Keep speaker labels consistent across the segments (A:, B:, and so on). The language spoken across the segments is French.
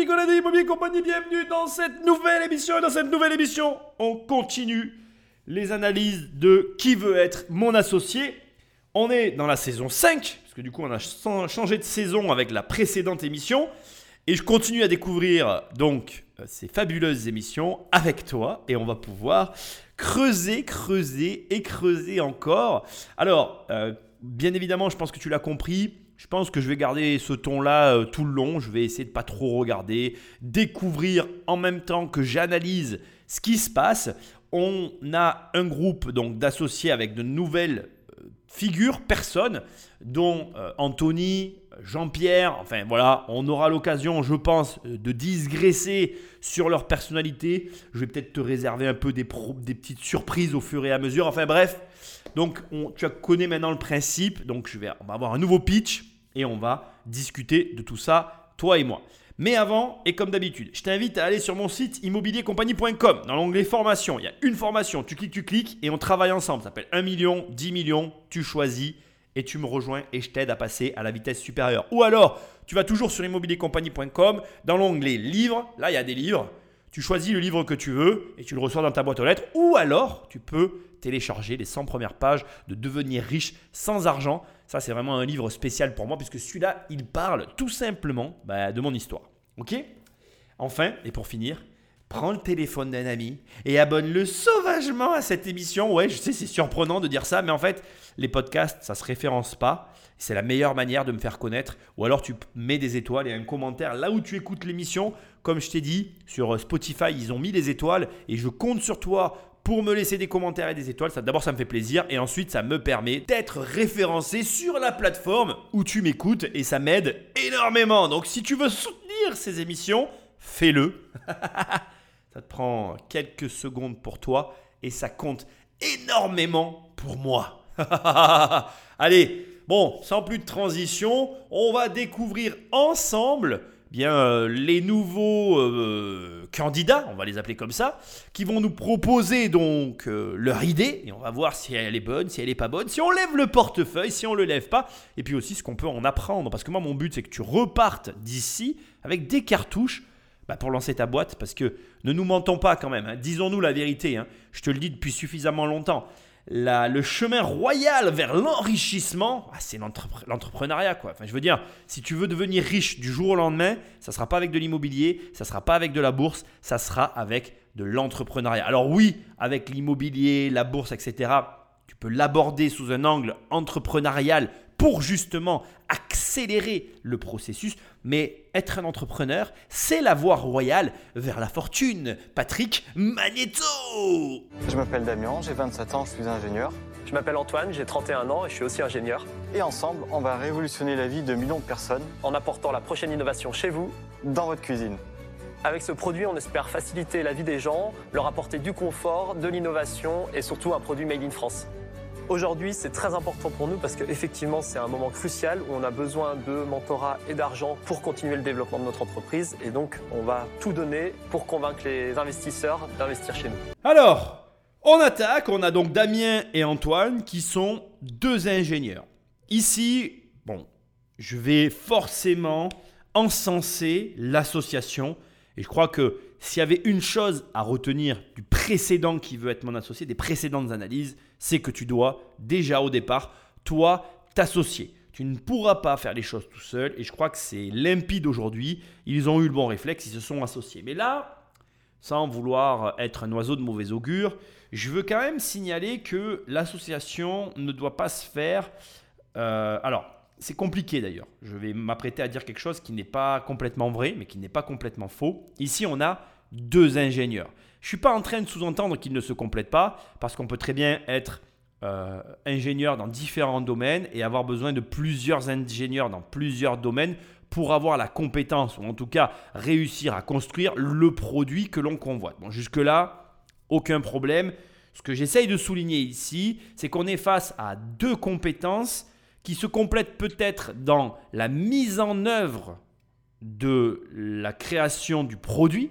A: Nicolas de Immobilier Compagnie, bienvenue dans cette nouvelle émission. Et dans cette nouvelle émission, on continue les analyses de qui veut être mon associé. On est dans la saison 5, parce que du coup on a changé de saison avec la précédente émission. Et je continue à découvrir donc euh, ces fabuleuses émissions avec toi et on va pouvoir creuser, creuser et creuser encore. Alors, euh, bien évidemment, je pense que tu l'as compris. Je pense que je vais garder ce ton-là euh, tout le long. Je vais essayer de pas trop regarder, découvrir en même temps que j'analyse ce qui se passe. On a un groupe donc d'associés avec de nouvelles figures, personnes, dont Anthony, Jean-Pierre, enfin voilà, on aura l'occasion, je pense, de digresser sur leur personnalité. Je vais peut-être te réserver un peu des, petites surprises au fur et à mesure. Enfin bref, donc tu connais maintenant le principe. Donc je vais, on va avoir un nouveau pitch et on va discuter de tout ça, toi et moi. Mais avant, et comme d'habitude, je t'invite à aller sur mon site immobiliercompagnie.com. Dans l'onglet formation, il y a une formation, tu cliques, tu cliques et on travaille ensemble. Ça s'appelle 1 million, 10 millions, tu choisis et tu me rejoins et je t'aide à passer à la vitesse supérieure. Ou alors, tu vas toujours sur immobiliercompagnie.com, dans l'onglet livres, là il y a des livres, tu choisis le livre que tu veux et tu le reçois dans ta boîte aux lettres. Ou alors, tu peux télécharger les 100 premières pages de Devenir riche sans argent. Ça, c'est vraiment un livre spécial pour moi puisque celui-là, il parle tout simplement bah, de mon histoire. Ok? Enfin, et pour finir, prends le téléphone d'un ami et abonne-le sauvagement à cette émission. Ouais, je sais, c'est surprenant de dire ça, mais en fait, les podcasts, ça se référence pas. C'est la meilleure manière de me faire connaître. Ou alors tu mets des étoiles et un commentaire là où tu écoutes l'émission. Comme je t'ai dit, sur Spotify, ils ont mis des étoiles et je compte sur toi pour me laisser des commentaires et des étoiles. D'abord, ça me fait plaisir et ensuite, ça me permet d'être référencé sur la plateforme où tu m'écoutes et ça m'aide énormément. Donc, si tu veux soutenir ces émissions, fais-le. ça te prend quelques secondes pour toi et ça compte énormément pour moi. Allez, bon, sans plus de transition, on va découvrir ensemble bien euh, les nouveaux euh, candidats, on va les appeler comme ça, qui vont nous proposer donc euh, leur idée et on va voir si elle est bonne, si elle n'est pas bonne, si on lève le portefeuille, si on le lève pas, et puis aussi ce qu'on peut en apprendre. Parce que moi, mon but, c'est que tu repartes d'ici avec des cartouches bah, pour lancer ta boîte, parce que ne nous mentons pas quand même, hein. disons-nous la vérité, hein. je te le dis depuis suffisamment longtemps le chemin royal vers l'enrichissement, ah, c'est l'entrepreneuriat. Quoi. Enfin, je veux dire, si tu veux devenir riche du jour au lendemain, ça ne sera pas avec de l'immobilier, ça ne sera pas avec de la bourse, ça sera avec de l'entrepreneuriat. Alors oui, avec l'immobilier, la bourse, etc., tu peux l'aborder sous un angle entrepreneurial pour justement accélérer le processus. Mais être un entrepreneur, c'est la voie royale vers la fortune. Patrick Magneto
B: Je m'appelle Damien, j'ai 27 ans, je suis ingénieur.
C: Je m'appelle Antoine, j'ai 31 ans et je suis aussi ingénieur.
B: Et ensemble, on va révolutionner la vie de millions de personnes
C: en apportant la prochaine innovation chez vous,
B: dans votre cuisine.
C: Avec ce produit, on espère faciliter la vie des gens, leur apporter du confort, de l'innovation et surtout un produit made in France. Aujourd'hui, c'est très important pour nous parce qu'effectivement, c'est un moment crucial où on a besoin de mentorat et d'argent pour continuer le développement de notre entreprise. Et donc, on va tout donner pour convaincre les investisseurs d'investir chez nous.
A: Alors, on attaque. On a donc Damien et Antoine qui sont deux ingénieurs. Ici, bon, je vais forcément encenser l'association. Et je crois que s'il y avait une chose à retenir du précédent qui veut être mon associé, des précédentes analyses, c'est que tu dois déjà au départ, toi, t'associer. Tu ne pourras pas faire les choses tout seul et je crois que c'est limpide aujourd'hui. Ils ont eu le bon réflexe, ils se sont associés. Mais là, sans vouloir être un oiseau de mauvais augure, je veux quand même signaler que l'association ne doit pas se faire... Euh, alors, c'est compliqué d'ailleurs. Je vais m'apprêter à dire quelque chose qui n'est pas complètement vrai, mais qui n'est pas complètement faux. Ici, on a deux ingénieurs. Je ne suis pas en train de sous-entendre qu'ils ne se complètent pas, parce qu'on peut très bien être euh, ingénieur dans différents domaines et avoir besoin de plusieurs ingénieurs dans plusieurs domaines pour avoir la compétence, ou en tout cas réussir à construire le produit que l'on convoite. Bon, jusque-là, aucun problème. Ce que j'essaye de souligner ici, c'est qu'on est face à deux compétences qui se complètent peut-être dans la mise en œuvre de la création du produit,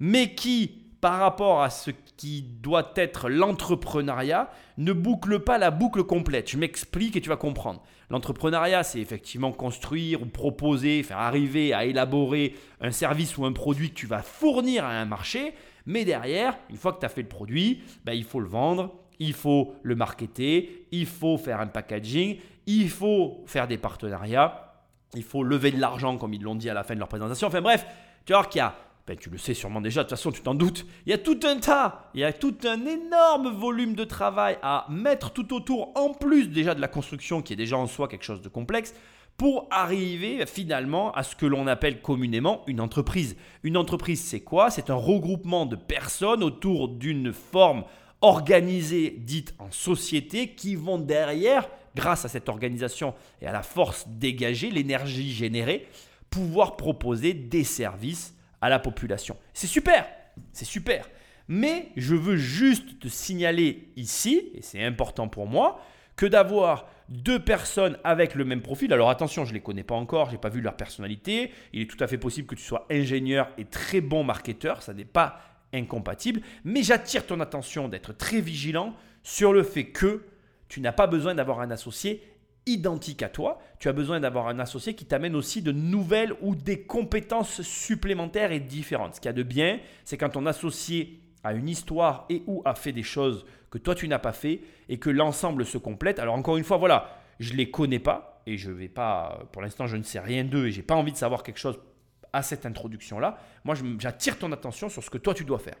A: mais qui par rapport à ce qui doit être l'entrepreneuriat, ne boucle pas la boucle complète. Je m'explique et tu vas comprendre. L'entrepreneuriat, c'est effectivement construire ou proposer, faire arriver à élaborer un service ou un produit que tu vas fournir à un marché. Mais derrière, une fois que tu as fait le produit, ben, il faut le vendre, il faut le marketer, il faut faire un packaging, il faut faire des partenariats, il faut lever de l'argent comme ils l'ont dit à la fin de leur présentation. Enfin bref, tu vois qu'il y a ben, tu le sais sûrement déjà, de toute façon tu t'en doutes, il y a tout un tas, il y a tout un énorme volume de travail à mettre tout autour, en plus déjà de la construction qui est déjà en soi quelque chose de complexe, pour arriver finalement à ce que l'on appelle communément une entreprise. Une entreprise, c'est quoi? C'est un regroupement de personnes autour d'une forme organisée dite en société qui vont derrière, grâce à cette organisation et à la force dégagée, l'énergie générée, pouvoir proposer des services à la population. C'est super, c'est super. Mais je veux juste te signaler ici, et c'est important pour moi, que d'avoir deux personnes avec le même profil. Alors attention, je ne les connais pas encore, je n'ai pas vu leur personnalité. Il est tout à fait possible que tu sois ingénieur et très bon marketeur, ça n'est pas incompatible. Mais j'attire ton attention d'être très vigilant sur le fait que tu n'as pas besoin d'avoir un associé identique à toi. Tu as besoin d'avoir un associé qui t'amène aussi de nouvelles ou des compétences supplémentaires et différentes. Ce qu'il y a de bien, c'est quand ton associé a une histoire et ou a fait des choses que toi tu n'as pas fait et que l'ensemble se complète. Alors encore une fois, voilà, je ne les connais pas et je vais pas, pour l'instant je ne sais rien d'eux et j'ai pas envie de savoir quelque chose à cette introduction-là. Moi j'attire ton attention sur ce que toi tu dois faire.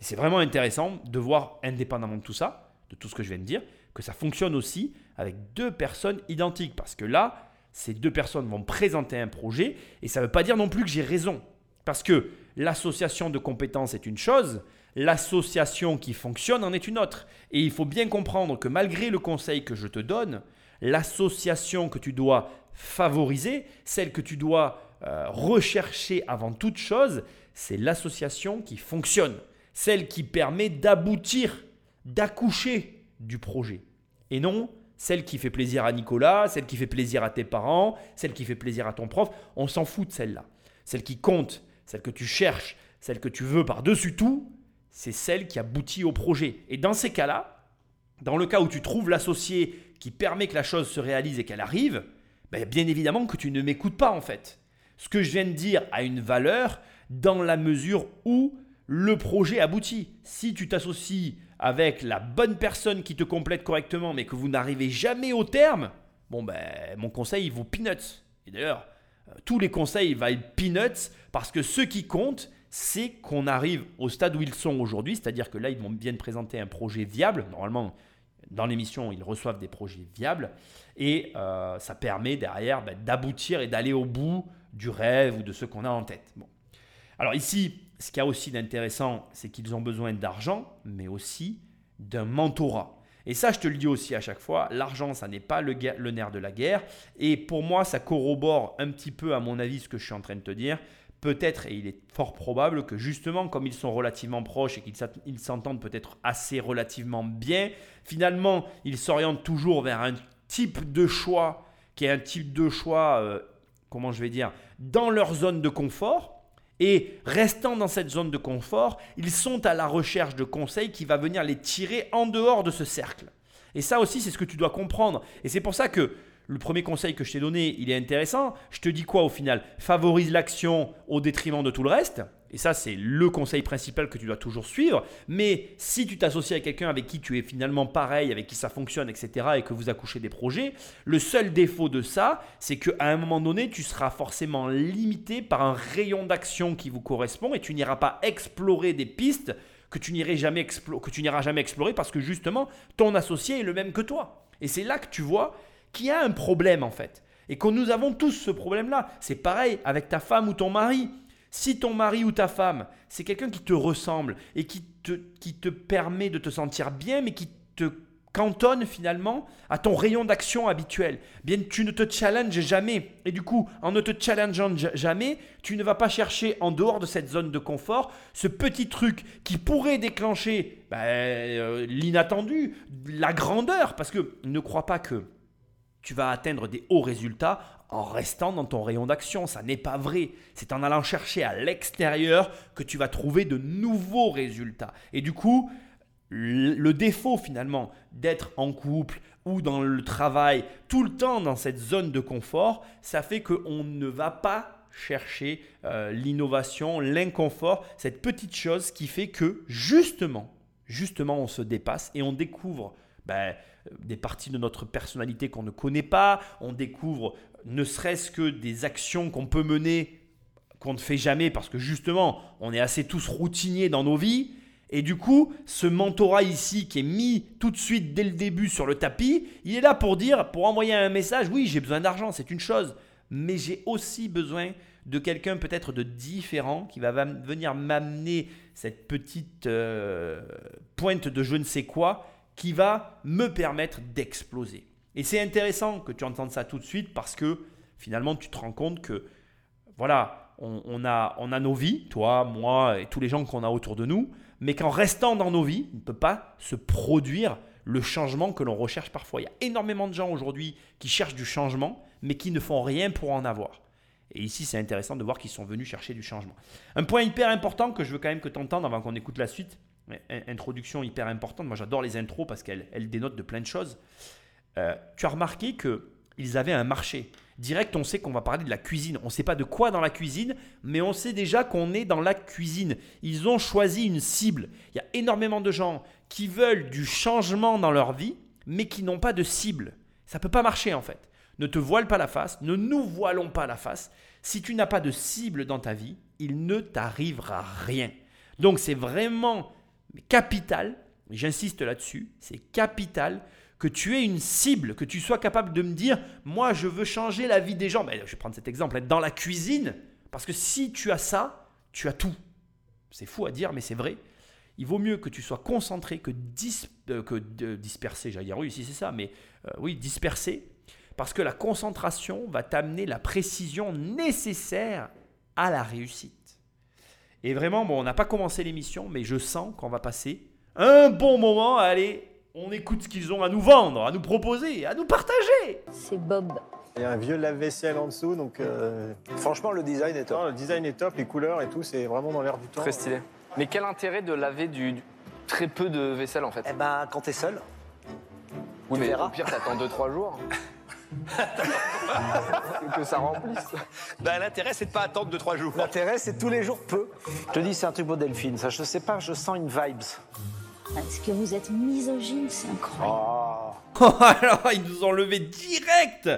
A: Et c'est vraiment intéressant de voir indépendamment de tout ça, de tout ce que je viens de dire, que ça fonctionne aussi avec deux personnes identiques. Parce que là, ces deux personnes vont présenter un projet et ça ne veut pas dire non plus que j'ai raison. Parce que l'association de compétences est une chose, l'association qui fonctionne en est une autre. Et il faut bien comprendre que malgré le conseil que je te donne, l'association que tu dois favoriser, celle que tu dois euh, rechercher avant toute chose, c'est l'association qui fonctionne, celle qui permet d'aboutir, d'accoucher du projet. Et non celle qui fait plaisir à Nicolas, celle qui fait plaisir à tes parents, celle qui fait plaisir à ton prof, on s'en fout de celle-là. Celle qui compte, celle que tu cherches, celle que tu veux par-dessus tout, c'est celle qui aboutit au projet. Et dans ces cas-là, dans le cas où tu trouves l'associé qui permet que la chose se réalise et qu'elle arrive, ben, bien évidemment que tu ne m'écoutes pas en fait. Ce que je viens de dire a une valeur dans la mesure où le projet aboutit. Si tu t'associes avec la bonne personne qui te complète correctement, mais que vous n'arrivez jamais au terme, bon ben mon conseil il vaut peanuts. Et d'ailleurs, euh, tous les conseils valent peanuts parce que ce qui compte, c'est qu'on arrive au stade où ils sont aujourd'hui, c'est-à-dire que là ils vont bien présenter un projet viable. Normalement, dans l'émission, ils reçoivent des projets viables et euh, ça permet derrière ben, d'aboutir et d'aller au bout du rêve ou de ce qu'on a en tête. Bon. Alors ici, ce qu'il y a aussi d'intéressant, c'est qu'ils ont besoin d'argent, mais aussi d'un mentorat. Et ça, je te le dis aussi à chaque fois, l'argent, ça n'est pas le, nerf de la guerre. Et pour moi, ça corrobore un petit peu, à mon avis, ce que je suis en train de te dire. Peut-être, et il est fort probable que justement, comme ils sont relativement proches et qu'ils s'entendent peut-être assez relativement bien, finalement, ils s'orientent toujours vers un type de choix qui est un type de choix, euh, comment je vais dire, dans leur zone de confort et restant dans cette zone de confort, ils sont à la recherche de conseils qui va venir les tirer en dehors de ce cercle. Et ça aussi, c'est ce que tu dois comprendre. Et c'est pour ça que le premier conseil que je t'ai donné, il est intéressant. Je te dis quoi au final? Favorise l'action au détriment de tout le reste. Et ça, c'est le conseil principal que tu dois toujours suivre. Mais si tu t'associes avec quelqu'un avec qui tu es finalement pareil, avec qui ça fonctionne, etc., et que vous accouchez des projets, le seul défaut de ça, c'est qu'à un moment donné, tu seras forcément limité par un rayon d'action qui vous correspond et tu n'iras pas explorer des pistes que tu n'iras jamais, jamais explorer parce que justement, ton associé est le même que toi. Et c'est là que tu vois qu'il y a un problème en fait. Et que nous avons tous ce problème-là. C'est pareil avec ta femme ou ton mari. Si ton mari ou ta femme, c'est quelqu'un qui te ressemble et qui te, qui te permet de te sentir bien, mais qui te cantonne finalement à ton rayon d'action habituel, bien tu ne te challenges jamais. Et du coup, en ne te challengeant jamais, tu ne vas pas chercher en dehors de cette zone de confort ce petit truc qui pourrait déclencher ben, euh, l'inattendu, la grandeur. Parce que ne crois pas que tu vas atteindre des hauts résultats en restant dans ton rayon d'action. Ça n'est pas vrai. C'est en allant chercher à l'extérieur que tu vas trouver de nouveaux résultats. Et du coup, le défaut finalement d'être en couple ou dans le travail tout le temps dans cette zone de confort, ça fait qu'on ne va pas chercher euh, l'innovation, l'inconfort, cette petite chose qui fait que justement, justement, on se dépasse et on découvre ben, des parties de notre personnalité qu'on ne connaît pas, on découvre ne serait-ce que des actions qu'on peut mener qu'on ne fait jamais parce que justement, on est assez tous routiniers dans nos vies. Et du coup, ce mentorat ici qui est mis tout de suite dès le début sur le tapis, il est là pour dire, pour envoyer un message, oui, j'ai besoin d'argent, c'est une chose, mais j'ai aussi besoin de quelqu'un peut-être de différent qui va venir m'amener cette petite euh, pointe de je ne sais quoi qui va me permettre d'exploser. Et c'est intéressant que tu entendes ça tout de suite parce que finalement tu te rends compte que voilà, on, a, on a nos vies, toi, moi et tous les gens qu'on a autour de nous, mais qu'en restant dans nos vies, on ne peut pas se produire le changement que l'on recherche parfois. Il y a énormément de gens aujourd'hui qui cherchent du changement, mais qui ne font rien pour en avoir. Et ici, c'est intéressant de voir qu'ils sont venus chercher du changement. Un point hyper important que je veux quand même que tu entendes avant qu'on écoute la suite, introduction hyper importante, moi j'adore les intros parce qu'elles dénotent de plein de choses. Euh, tu as remarqué qu'ils avaient un marché. Direct, on sait qu'on va parler de la cuisine. On ne sait pas de quoi dans la cuisine, mais on sait déjà qu'on est dans la cuisine. Ils ont choisi une cible. Il y a énormément de gens qui veulent du changement dans leur vie, mais qui n'ont pas de cible. Ça ne peut pas marcher en fait. Ne te voile pas la face, ne nous voilons pas la face. Si tu n'as pas de cible dans ta vie, il ne t'arrivera rien. Donc c'est vraiment capital, j'insiste là-dessus, c'est capital que tu aies une cible, que tu sois capable de me dire, moi je veux changer la vie des gens. Mais je vais prendre cet exemple, être dans la cuisine, parce que si tu as ça, tu as tout. C'est fou à dire, mais c'est vrai. Il vaut mieux que tu sois concentré que, euh, dispersé, j'allais dire oui, si c'est ça, mais euh, oui, dispersé, parce que la concentration va t'amener la précision nécessaire à la réussite. Et vraiment, bon, on n'a pas commencé l'émission, mais je sens qu'on va passer un bon moment. Allez, on écoute ce qu'ils ont à nous vendre, à nous proposer, à nous partager.
D: C'est Bob.
B: Il y a un vieux lave-vaisselle en dessous, donc euh,
E: Franchement, le design est top.
B: le design est top, les couleurs et tout, c'est vraiment dans l'air du temps.
C: Très stylé. Mais quel intérêt de laver du, très peu de vaisselle en fait?
E: Eh ben, quand t'es seul,
C: Oui, mais
E: verras.
C: au pire, t'attends 2-3 jours. que ça remplisse.
E: bah, l'intérêt, c'est de pas attendre 2-3 jours. L'intérêt, c'est tous les jours peu. Je te dis, c'est un truc beau, Delphine. Ça, je sais pas, je sens une vibes.
D: Est-ce que vous êtes misogyne C'est incroyable.
E: Oh.
A: Alors, ils nous ont levé direct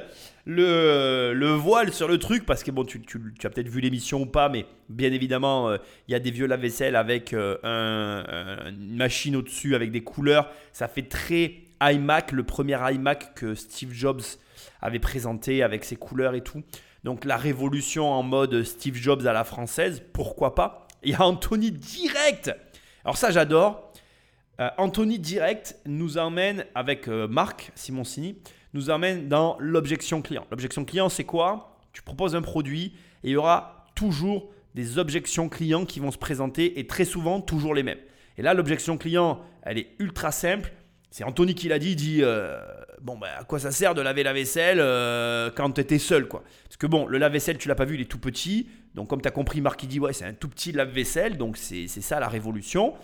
A: le, le voile sur le truc parce que bon, tu, tu- tu as peut-être vu l'émission ou pas, mais bien évidemment, euh, il y a des vieux lave-vaisselle avec euh, un- un- une machine au-dessus avec des couleurs. Ça fait très iMac, le premier iMac que Steve Jobs avait présenté avec ses couleurs et tout. Donc la révolution en mode Steve Jobs à la française, pourquoi pas? Il y a Anthony direct. Alors ça, j'adore. Euh, Anthony Direct nous emmène avec euh, Marc Simoncini, nous emmène dans l'objection client. L'objection client, c'est quoi? Tu proposes un produit et il y aura toujours des objections clients qui vont se présenter et très souvent toujours les mêmes. Et là, l'objection client, elle est ultra simple. C'est Anthony qui l'a dit, il dit euh, bon bah à quoi ça sert de laver la vaisselle euh, quand tu étais seul quoi? Parce que bon, le lave-vaisselle tu l'as pas vu, il est tout petit. Donc comme tu as compris, Marc il dit ouais c'est un tout petit lave-vaisselle, donc c'est ça la révolution.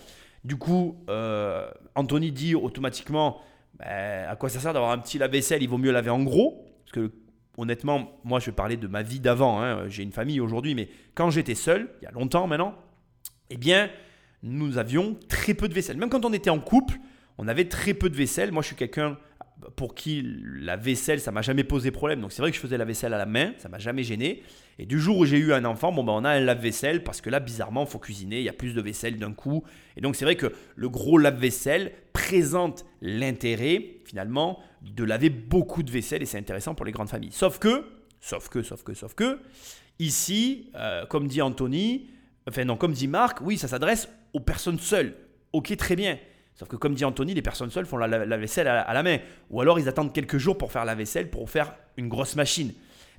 A: Du coup, euh, Anthony dit automatiquement bah, à quoi ça sert d'avoir un petit lave-vaisselle? Il vaut mieux laver en gros. Parce que honnêtement, moi je parler de ma vie d'avant. hein. J'ai une famille aujourd'hui, mais quand j'étais seul, il y a longtemps maintenant, eh bien, nous avions très peu de vaisselle. Même quand on était en couple, on avait très peu de vaisselle. Moi, je suis quelqu'un pour qui la vaisselle, ça m'a jamais posé problème. Donc, c'est vrai que je faisais la vaisselle à la main, ça m'a jamais gêné. Et du jour où j'ai eu un enfant, bon, ben, on a un lave-vaisselle parce que là, bizarrement, il faut cuisiner, il y a plus de vaisselle d'un coup. Et donc, c'est vrai que le gros lave-vaisselle présente l'intérêt, finalement, de laver beaucoup de vaisselle et c'est intéressant pour les grandes familles. Sauf que, sauf que, sauf que, sauf que, ici, euh, comme dit Anthony, enfin non, comme dit Marc, oui, ça s'adresse aux personnes seules. Ok, très bien. Sauf que comme dit Anthony, les personnes seules font la, vaisselle à, la main. Ou alors ils attendent quelques jours pour faire la vaisselle, pour faire une grosse machine.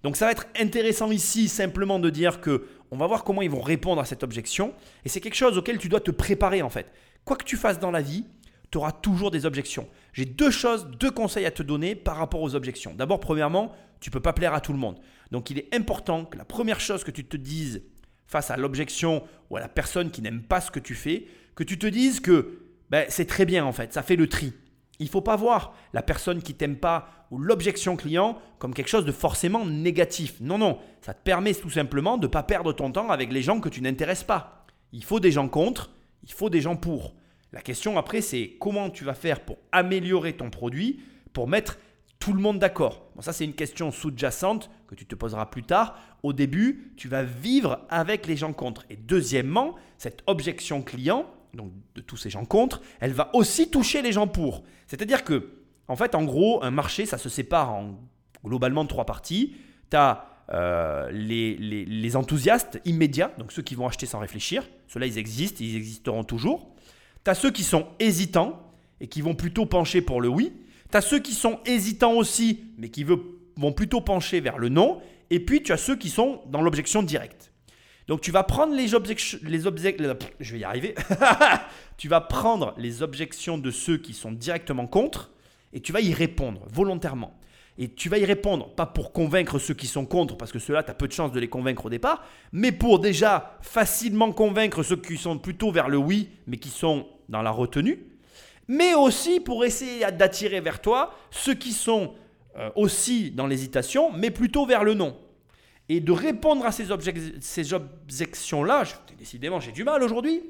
A: Donc ça va être intéressant ici simplement de dire que on va voir comment ils vont répondre à cette objection. Et c'est quelque chose auquel tu dois te préparer en fait. Quoi que tu fasses dans la vie, tu auras toujours des objections. J'ai deux choses, deux conseils à te donner par rapport aux objections. D'abord, premièrement, tu peux pas plaire à tout le monde. Donc il est important que la première chose que tu te dises face à l'objection ou à la personne qui n'aime pas ce que tu fais, que tu te dises que ben, c'est très bien en fait, ça fait le tri. Il faut pas voir la personne qui t'aime pas ou l'objection client comme quelque chose de forcément négatif. Non, non, ça te permet tout simplement de ne pas perdre ton temps avec les gens que tu n'intéresses pas. Il faut des gens contre, il faut des gens pour. La question après, c'est comment tu vas faire pour améliorer ton produit, pour mettre tout le monde d'accord. Bon, ça, c'est une question sous-jacente que tu te poseras plus tard. Au début, tu vas vivre avec les gens contre. Et deuxièmement, cette objection client, donc de tous ces gens contre, elle va aussi toucher les gens pour. C'est-à-dire que, en fait, en gros, un marché, ça se sépare en globalement trois parties. Tu as euh, les, les, enthousiastes immédiats, donc ceux qui vont acheter sans réfléchir. Ceux-là, ils existent, ils existeront toujours. Tu as ceux qui sont hésitants et qui vont plutôt pencher pour le oui. Tu as ceux qui sont hésitants aussi, mais qui vont plutôt pencher vers le non. Et puis, tu as ceux qui sont dans l'objection directe. Donc, tu vas prendre les objections. Les je vais y arriver. tu vas prendre les objections de ceux qui sont directement contre et tu vas y répondre volontairement. Et tu vas y répondre, pas pour convaincre ceux qui sont contre, parce que ceux-là, tu as peu de chances de les convaincre au départ, mais pour déjà facilement convaincre ceux qui sont plutôt vers le oui, mais qui sont dans la retenue, mais aussi pour essayer d'attirer vers toi ceux qui sont euh, aussi dans l'hésitation, mais plutôt vers le non. Et de répondre à ces, objections-là, décidément j'ai du mal aujourd'hui,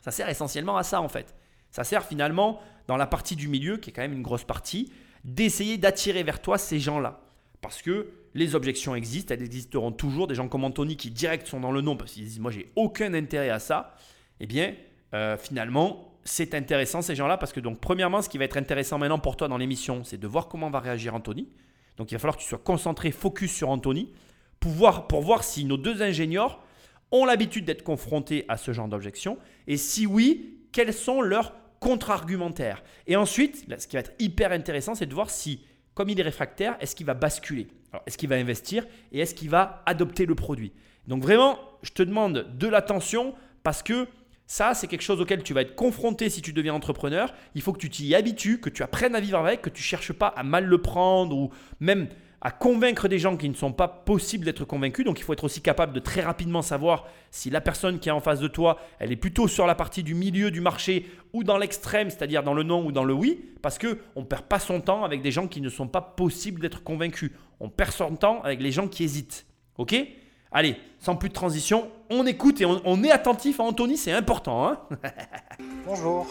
A: ça sert essentiellement à ça en fait. Ça sert finalement dans la partie du milieu, qui est quand même une grosse partie, d'essayer d'attirer vers toi ces gens-là. Parce que les objections existent, elles existeront toujours. Des gens comme Anthony qui direct sont dans le non parce qu'ils disent moi j'ai aucun intérêt à ça. Eh bien, euh, finalement, c'est intéressant ces gens-là parce que donc premièrement, ce qui va être intéressant maintenant pour toi dans l'émission, c'est de voir comment va réagir Anthony. Donc il va falloir que tu sois concentré, focus sur Anthony, pour voir, pour voir si nos deux ingénieurs ont l'habitude d'être confrontés à ce genre d'objection et si oui, quels sont leurs contre-argumentaires. Et ensuite, ce qui va être hyper intéressant, c'est de voir si, comme il est réfractaire, est-ce qu'il va basculer Est-ce qu'il va investir et est-ce qu'il va adopter le produit Donc vraiment, je te demande de l'attention parce que ça, c'est quelque chose auquel tu vas être confronté si tu deviens entrepreneur. Il faut que tu t'y habitues, que tu apprennes à vivre avec, que tu ne cherches pas à mal le prendre ou même à convaincre des gens qui ne sont pas possibles d'être convaincus. Donc il faut être aussi capable de très rapidement savoir si la personne qui est en face de toi, elle est plutôt sur la partie du milieu du marché ou dans l'extrême, c'est-à-dire dans le non ou dans le oui, parce qu'on ne perd pas son temps avec des gens qui ne sont pas possibles d'être convaincus. On perd son temps avec les gens qui hésitent. OK? Allez, sans plus de transition, on écoute et on, est attentif à Anthony, c'est important. Hein?
B: Bonjour.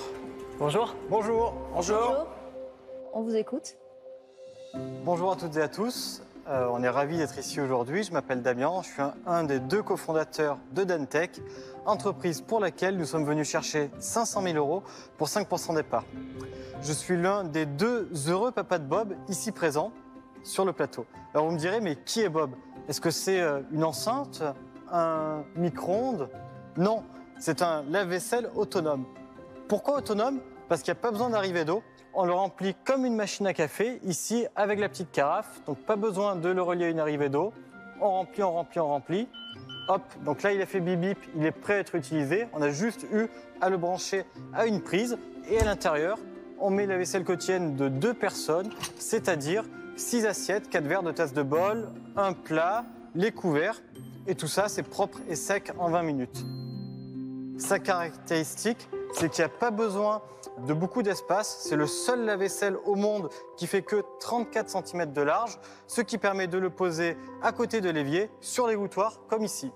C: Bonjour.
B: Bonjour.
D: Bonjour. On vous écoute.
B: Bonjour à toutes et à tous. Euh, on est ravis d'être ici aujourd'hui. Je m'appelle Damien, je suis un, des deux cofondateurs de Dantech, entreprise pour laquelle nous sommes venus chercher 500 000 euros pour 5% des parts. Je suis l'un des deux heureux papas de Bob ici présents sur le plateau. Alors vous me direz, mais qui est Bob? Est-ce que c'est euh, une enceinte Un micro-ondes? Non, c'est un lave-vaisselle autonome. Pourquoi autonome? Parce qu'il n'y a pas besoin d'arrivée d'eau. On le remplit comme une machine à café, ici, avec la petite carafe. Donc pas besoin de le relier à une arrivée d'eau. On remplit, on remplit, on remplit. Hop, donc là il a fait bip bip, il est prêt à être utilisé. On a juste eu à le brancher à une prise. Et à l'intérieur, on met la vaisselle quotidienne de deux personnes, c'est-à-dire 6 assiettes, 4 verres de tasse de bol, un plat, les couverts. Et tout ça, c'est propre et sec en 20 minutes. Sa caractéristique, c'est qu'il n'y a pas besoin de beaucoup d'espace. C'est le seul lave-vaisselle au monde qui fait que 34 cm de large, ce qui permet de le poser à côté de l'évier, sur l'égouttoir, comme ici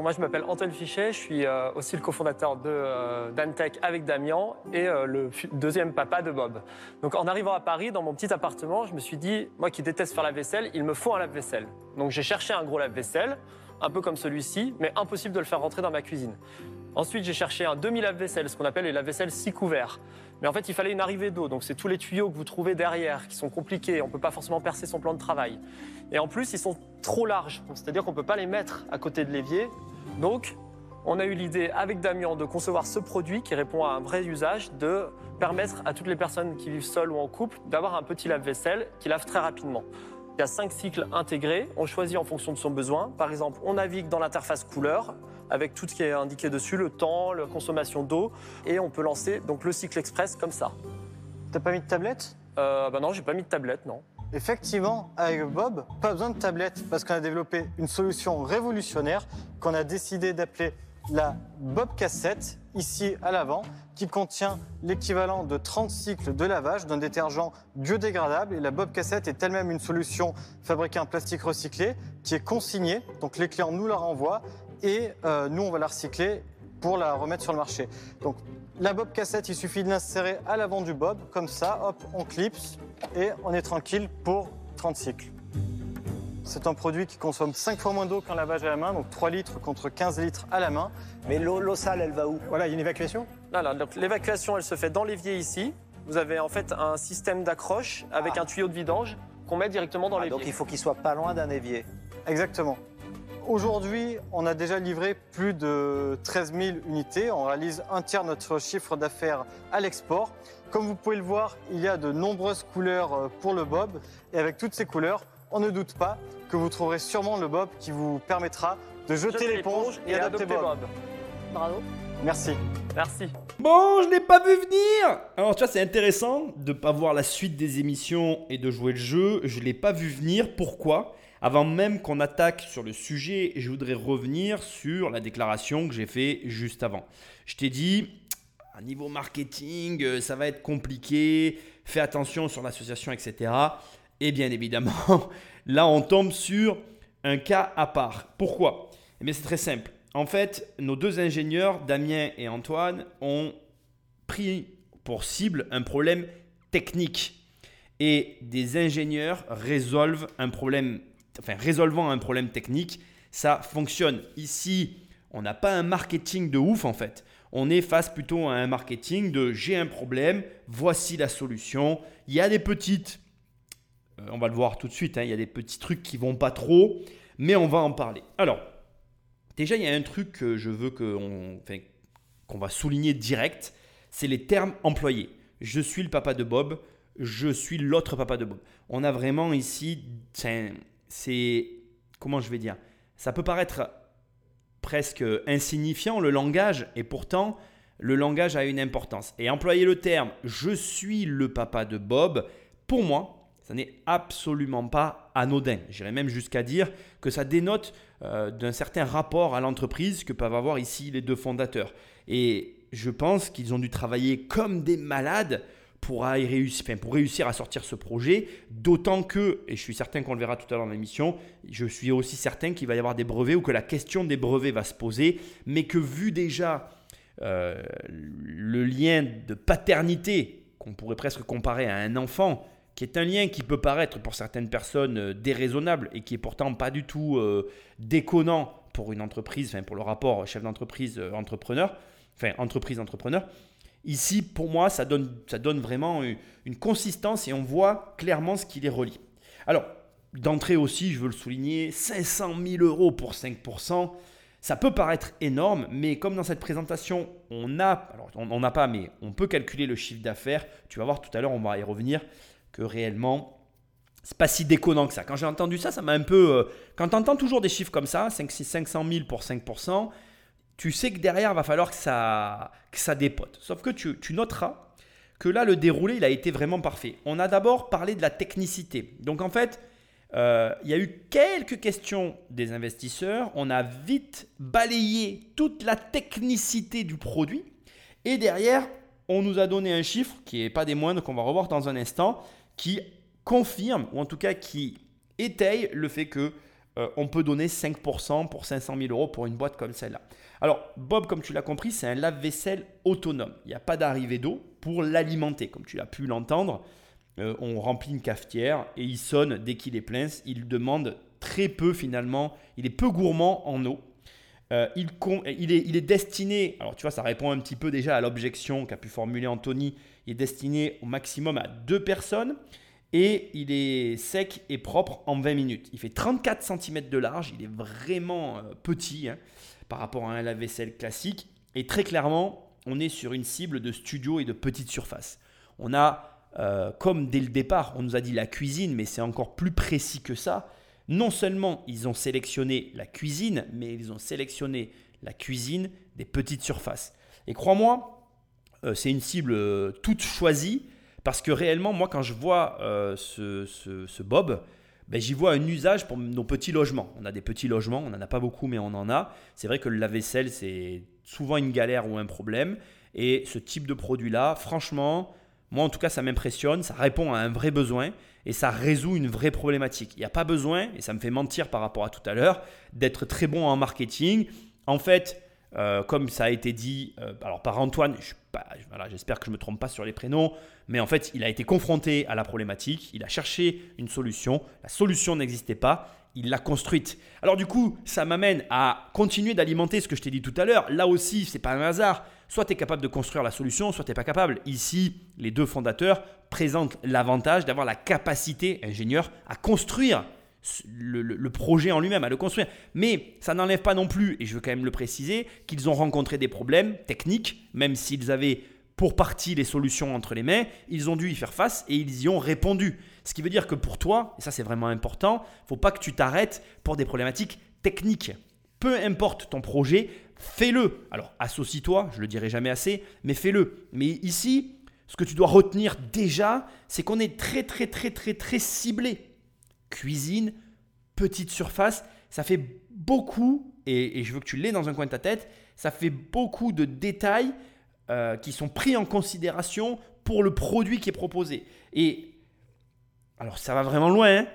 C: moi, je m'appelle Antoine Fichet, je suis euh, aussi le cofondateur de euh, Dantech avec Damien et euh, le deuxième papa de Bob. Donc, en arrivant à Paris, dans mon petit appartement, je me suis dit, moi qui déteste faire la vaisselle, il me faut un lave-vaisselle. Donc, j'ai cherché un gros lave-vaisselle, un peu comme celui-ci, mais impossible de le faire rentrer dans ma cuisine. Ensuite, j'ai cherché un demi-lave-vaisselle, ce qu'on appelle les lave-vaisselle six couverts. Mais en fait, il fallait une arrivée d'eau, donc c'est tous les tuyaux que vous trouvez derrière qui sont compliqués, on ne peut pas forcément percer son plan de travail. Et en plus, ils sont trop larges, c'est-à-dire qu'on ne peut pas les mettre à côté de l'évier. Donc, on a eu l'idée avec Damien de concevoir ce produit qui répond à un vrai usage, de permettre à toutes les personnes qui vivent seules ou en couple d'avoir un petit lave-vaisselle qui lave très rapidement. Il y a cinq cycles intégrés, on choisit en fonction de son besoin. Par exemple, on navigue dans l'interface couleur avec tout ce qui est indiqué dessus, le temps, la consommation d'eau, et on peut lancer donc le cycle express comme ça.
B: T'as pas mis de tablette?
C: Euh, Bah non, j'ai pas mis de tablette, non.
B: Effectivement, avec Bob, pas besoin de tablette parce qu'on a développé une solution révolutionnaire qu'on a décidé d'appeler la Bob Cassette, ici à l'avant, qui contient l'équivalent de 30 cycles de lavage d'un détergent biodégradable. Et la Bob Cassette est elle-même une solution fabriquée en plastique recyclé qui est consignée. Donc les clients nous la renvoient et euh, nous, on va la recycler pour la remettre sur le marché. Donc la Bob Cassette, il suffit de l'insérer à l'avant du Bob, comme ça, hop, on clipse et on est tranquille pour 30 cycles. C'est un produit qui consomme 5 fois moins d'eau qu'un lavage à la main, donc 3 litres contre 15 litres à la main.
E: Mais l'eau sale, elle va où?
B: Voilà, il y a une évacuation
C: Là, là, donc l'évacuation, elle se fait dans l'évier ici. Vous avez en fait un système d'accroche avec un tuyau de vidange qu'on met directement dans
E: Ah,
C: l'évier.
E: Donc il faut qu'il soit pas loin d'un évier.
B: Exactement. Aujourd'hui, on a déjà livré plus de 13 000 unités. On réalise un tiers de notre chiffre d'affaires à l'export. Comme vous pouvez le voir, il y a de nombreuses couleurs euh, pour le bob. Et avec toutes ces couleurs, on ne doute pas que vous trouverez sûrement le bob qui vous permettra de jeter l'éponge et adapter
C: adopter
B: bob.
D: Bravo.
B: Merci.
C: Merci.
A: Bon, je l'ai pas vu venir. Alors tu vois, c'est intéressant de pas voir la suite des émissions et de jouer le jeu. Je l'ai pas vu venir. Pourquoi? Avant même qu'on attaque sur le sujet, je voudrais revenir sur la déclaration que j'ai fait juste avant. Je t'ai dit, à niveau marketing, euh, ça va être compliqué. Fais attention sur l'association, etc. Et bien évidemment, là, on tombe sur un cas à part. Pourquoi? Eh bien, c'est très simple. En fait, nos deux ingénieurs, Damien et Antoine, ont pris pour cible un problème technique. Et des ingénieurs résolvent un problème, enfin, résolvant un problème technique, ça fonctionne. Ici, on n'a pas un marketing de ouf en fait. On est face plutôt à un marketing de j'ai un problème, voici la solution. Il y a des petites, euh, on va le voir tout de suite, hein, il y a des petits trucs qui vont pas trop, mais on va en parler. Alors, Déjà, il y a un truc que je veux qu'on enfin, qu'on va souligner direct, c'est les termes employés. Je suis le papa de Bob, je suis l'autre papa de Bob. On a vraiment ici, c'est- comment je vais dire, ça peut paraître presque insignifiant le langage, et pourtant le langage a une importance. Et employer le terme je suis le papa de Bob, pour moi, ça n'est absolument pas anodin. J'irais même jusqu'à dire que ça dénote euh, d'un certain rapport à l'entreprise que peuvent avoir ici les deux fondateurs. Et je pense qu'ils ont dû travailler comme des malades pour, réussir, à sortir ce projet, d'autant que, et je suis certain qu'on le verra tout à l'heure dans l'émission, je suis aussi certain qu'il va y avoir des brevets ou que la question des brevets va se poser, mais que vu déjà euh, le lien de paternité qu'on pourrait presque comparer à un enfant, qui est un lien qui peut paraître pour certaines personnes euh, déraisonnable et qui est pourtant pas du tout euh, déconnant pour une entreprise, pour le rapport chef d'entreprise euh, entrepreneur, enfin entreprise entrepreneur. Ici, pour moi, ça donne, vraiment une, une consistance et on voit clairement ce qui les relie. Alors, d'entrée aussi, je veux le souligner, 500 000 euros pour 5%, ça peut paraître énorme, mais comme dans cette présentation, on a, alors on n'a pas, mais on peut calculer le chiffre d'affaires. Tu vas voir tout à l'heure, on va y revenir, que réellement, c'est pas si déconnant que ça. Quand j'ai entendu ça, ça m'a un peu. euh, quand tu entends toujours des chiffres comme ça, 5, 6, 500 000 pour 5%, tu sais que derrière, va falloir que ça, que ça dépote. Sauf que tu, tu noteras que là, le déroulé, il a été vraiment parfait. On a d'abord parlé de la technicité. Donc en fait, euh, il y a eu quelques questions des investisseurs. On a vite balayé toute la technicité du produit. Et derrière, on nous a donné un chiffre qui n'est pas des moindres, qu'on va revoir dans un instant, qui confirme, ou en tout cas qui étaye le fait que euh, on peut donner 5% pour 500 000 euros pour une boîte comme celle-là. Alors, Bob, comme tu l'as compris, c'est un lave-vaisselle autonome. Il n'y a pas d'arrivée d'eau pour l'alimenter. Comme tu l'as pu l'entendre, euh, on remplit une cafetière et il sonne dès qu'il est plein. Il demande très peu finalement. Il est peu gourmand en eau. Euh, il, est, il est destiné, alors tu vois, ça répond un petit peu déjà à l'objection qu'a pu formuler Anthony. Il est destiné au maximum à deux personnes et il est sec et propre en 20 minutes. Il fait 34 cm de large, il est vraiment euh, petit hein, par rapport à un lave-vaisselle classique. Et très clairement, on est sur une cible de studio et de petite surface. On a, euh, comme dès le départ, on nous a dit la cuisine, mais c'est encore plus précis que ça. Non seulement ils ont sélectionné la cuisine, mais ils ont sélectionné la cuisine des petites surfaces. Et crois-moi, euh, c'est une cible toute choisie Parce que réellement, moi, quand je vois euh, ce, Bob, ben, j'y vois un usage pour nos petits logements. On a des petits logements, on n'en a pas beaucoup, mais on en a. C'est vrai que le lave-vaisselle, c'est souvent une galère ou un problème. Et ce type de produit-là, franchement, moi en tout cas, ça m'impressionne, ça répond à un vrai besoin et ça résout une vraie problématique. Il n'y a pas besoin, et ça me fait mentir par rapport à tout à l'heure, d'être très bon en marketing. En fait, euh, comme ça a été dit euh, alors par Antoine, j'espère que je ne me trompe pas sur les prénoms, mais en fait, il a été confronté à la problématique, il a cherché une solution, la solution n'existait pas, il l'a construite. Alors du coup, ça m'amène à continuer d'alimenter ce que je t'ai dit tout à l'heure. Là aussi, c'est pas un hasard. Soit tu es capable de construire la solution, soit tu n'es pas capable. Ici, les deux fondateurs présentent l'avantage d'avoir la capacité, ingénieur, à construire le, projet en lui-même, à le construire. Mais ça n'enlève pas non plus, et je veux quand même le préciser, qu'ils ont rencontré des problèmes techniques, même s'ils avaient pour partie les solutions entre les mains, ils ont dû y faire face et ils y ont répondu. Ce qui veut dire que pour toi, et ça c'est vraiment important, faut pas que tu t'arrêtes pour des problématiques techniques. Peu importe ton projet, fais-le. Alors associe-toi, je le dirai jamais assez, mais fais-le. Mais ici, ce que tu dois retenir déjà, c'est qu'on est très très très très très ciblé. Cuisine, petite surface, ça fait beaucoup, et, je veux que tu l'aies dans un coin de ta tête, ça fait beaucoup de détails euh, qui sont pris en considération pour le produit qui est proposé. Et alors ça va vraiment loin, hein.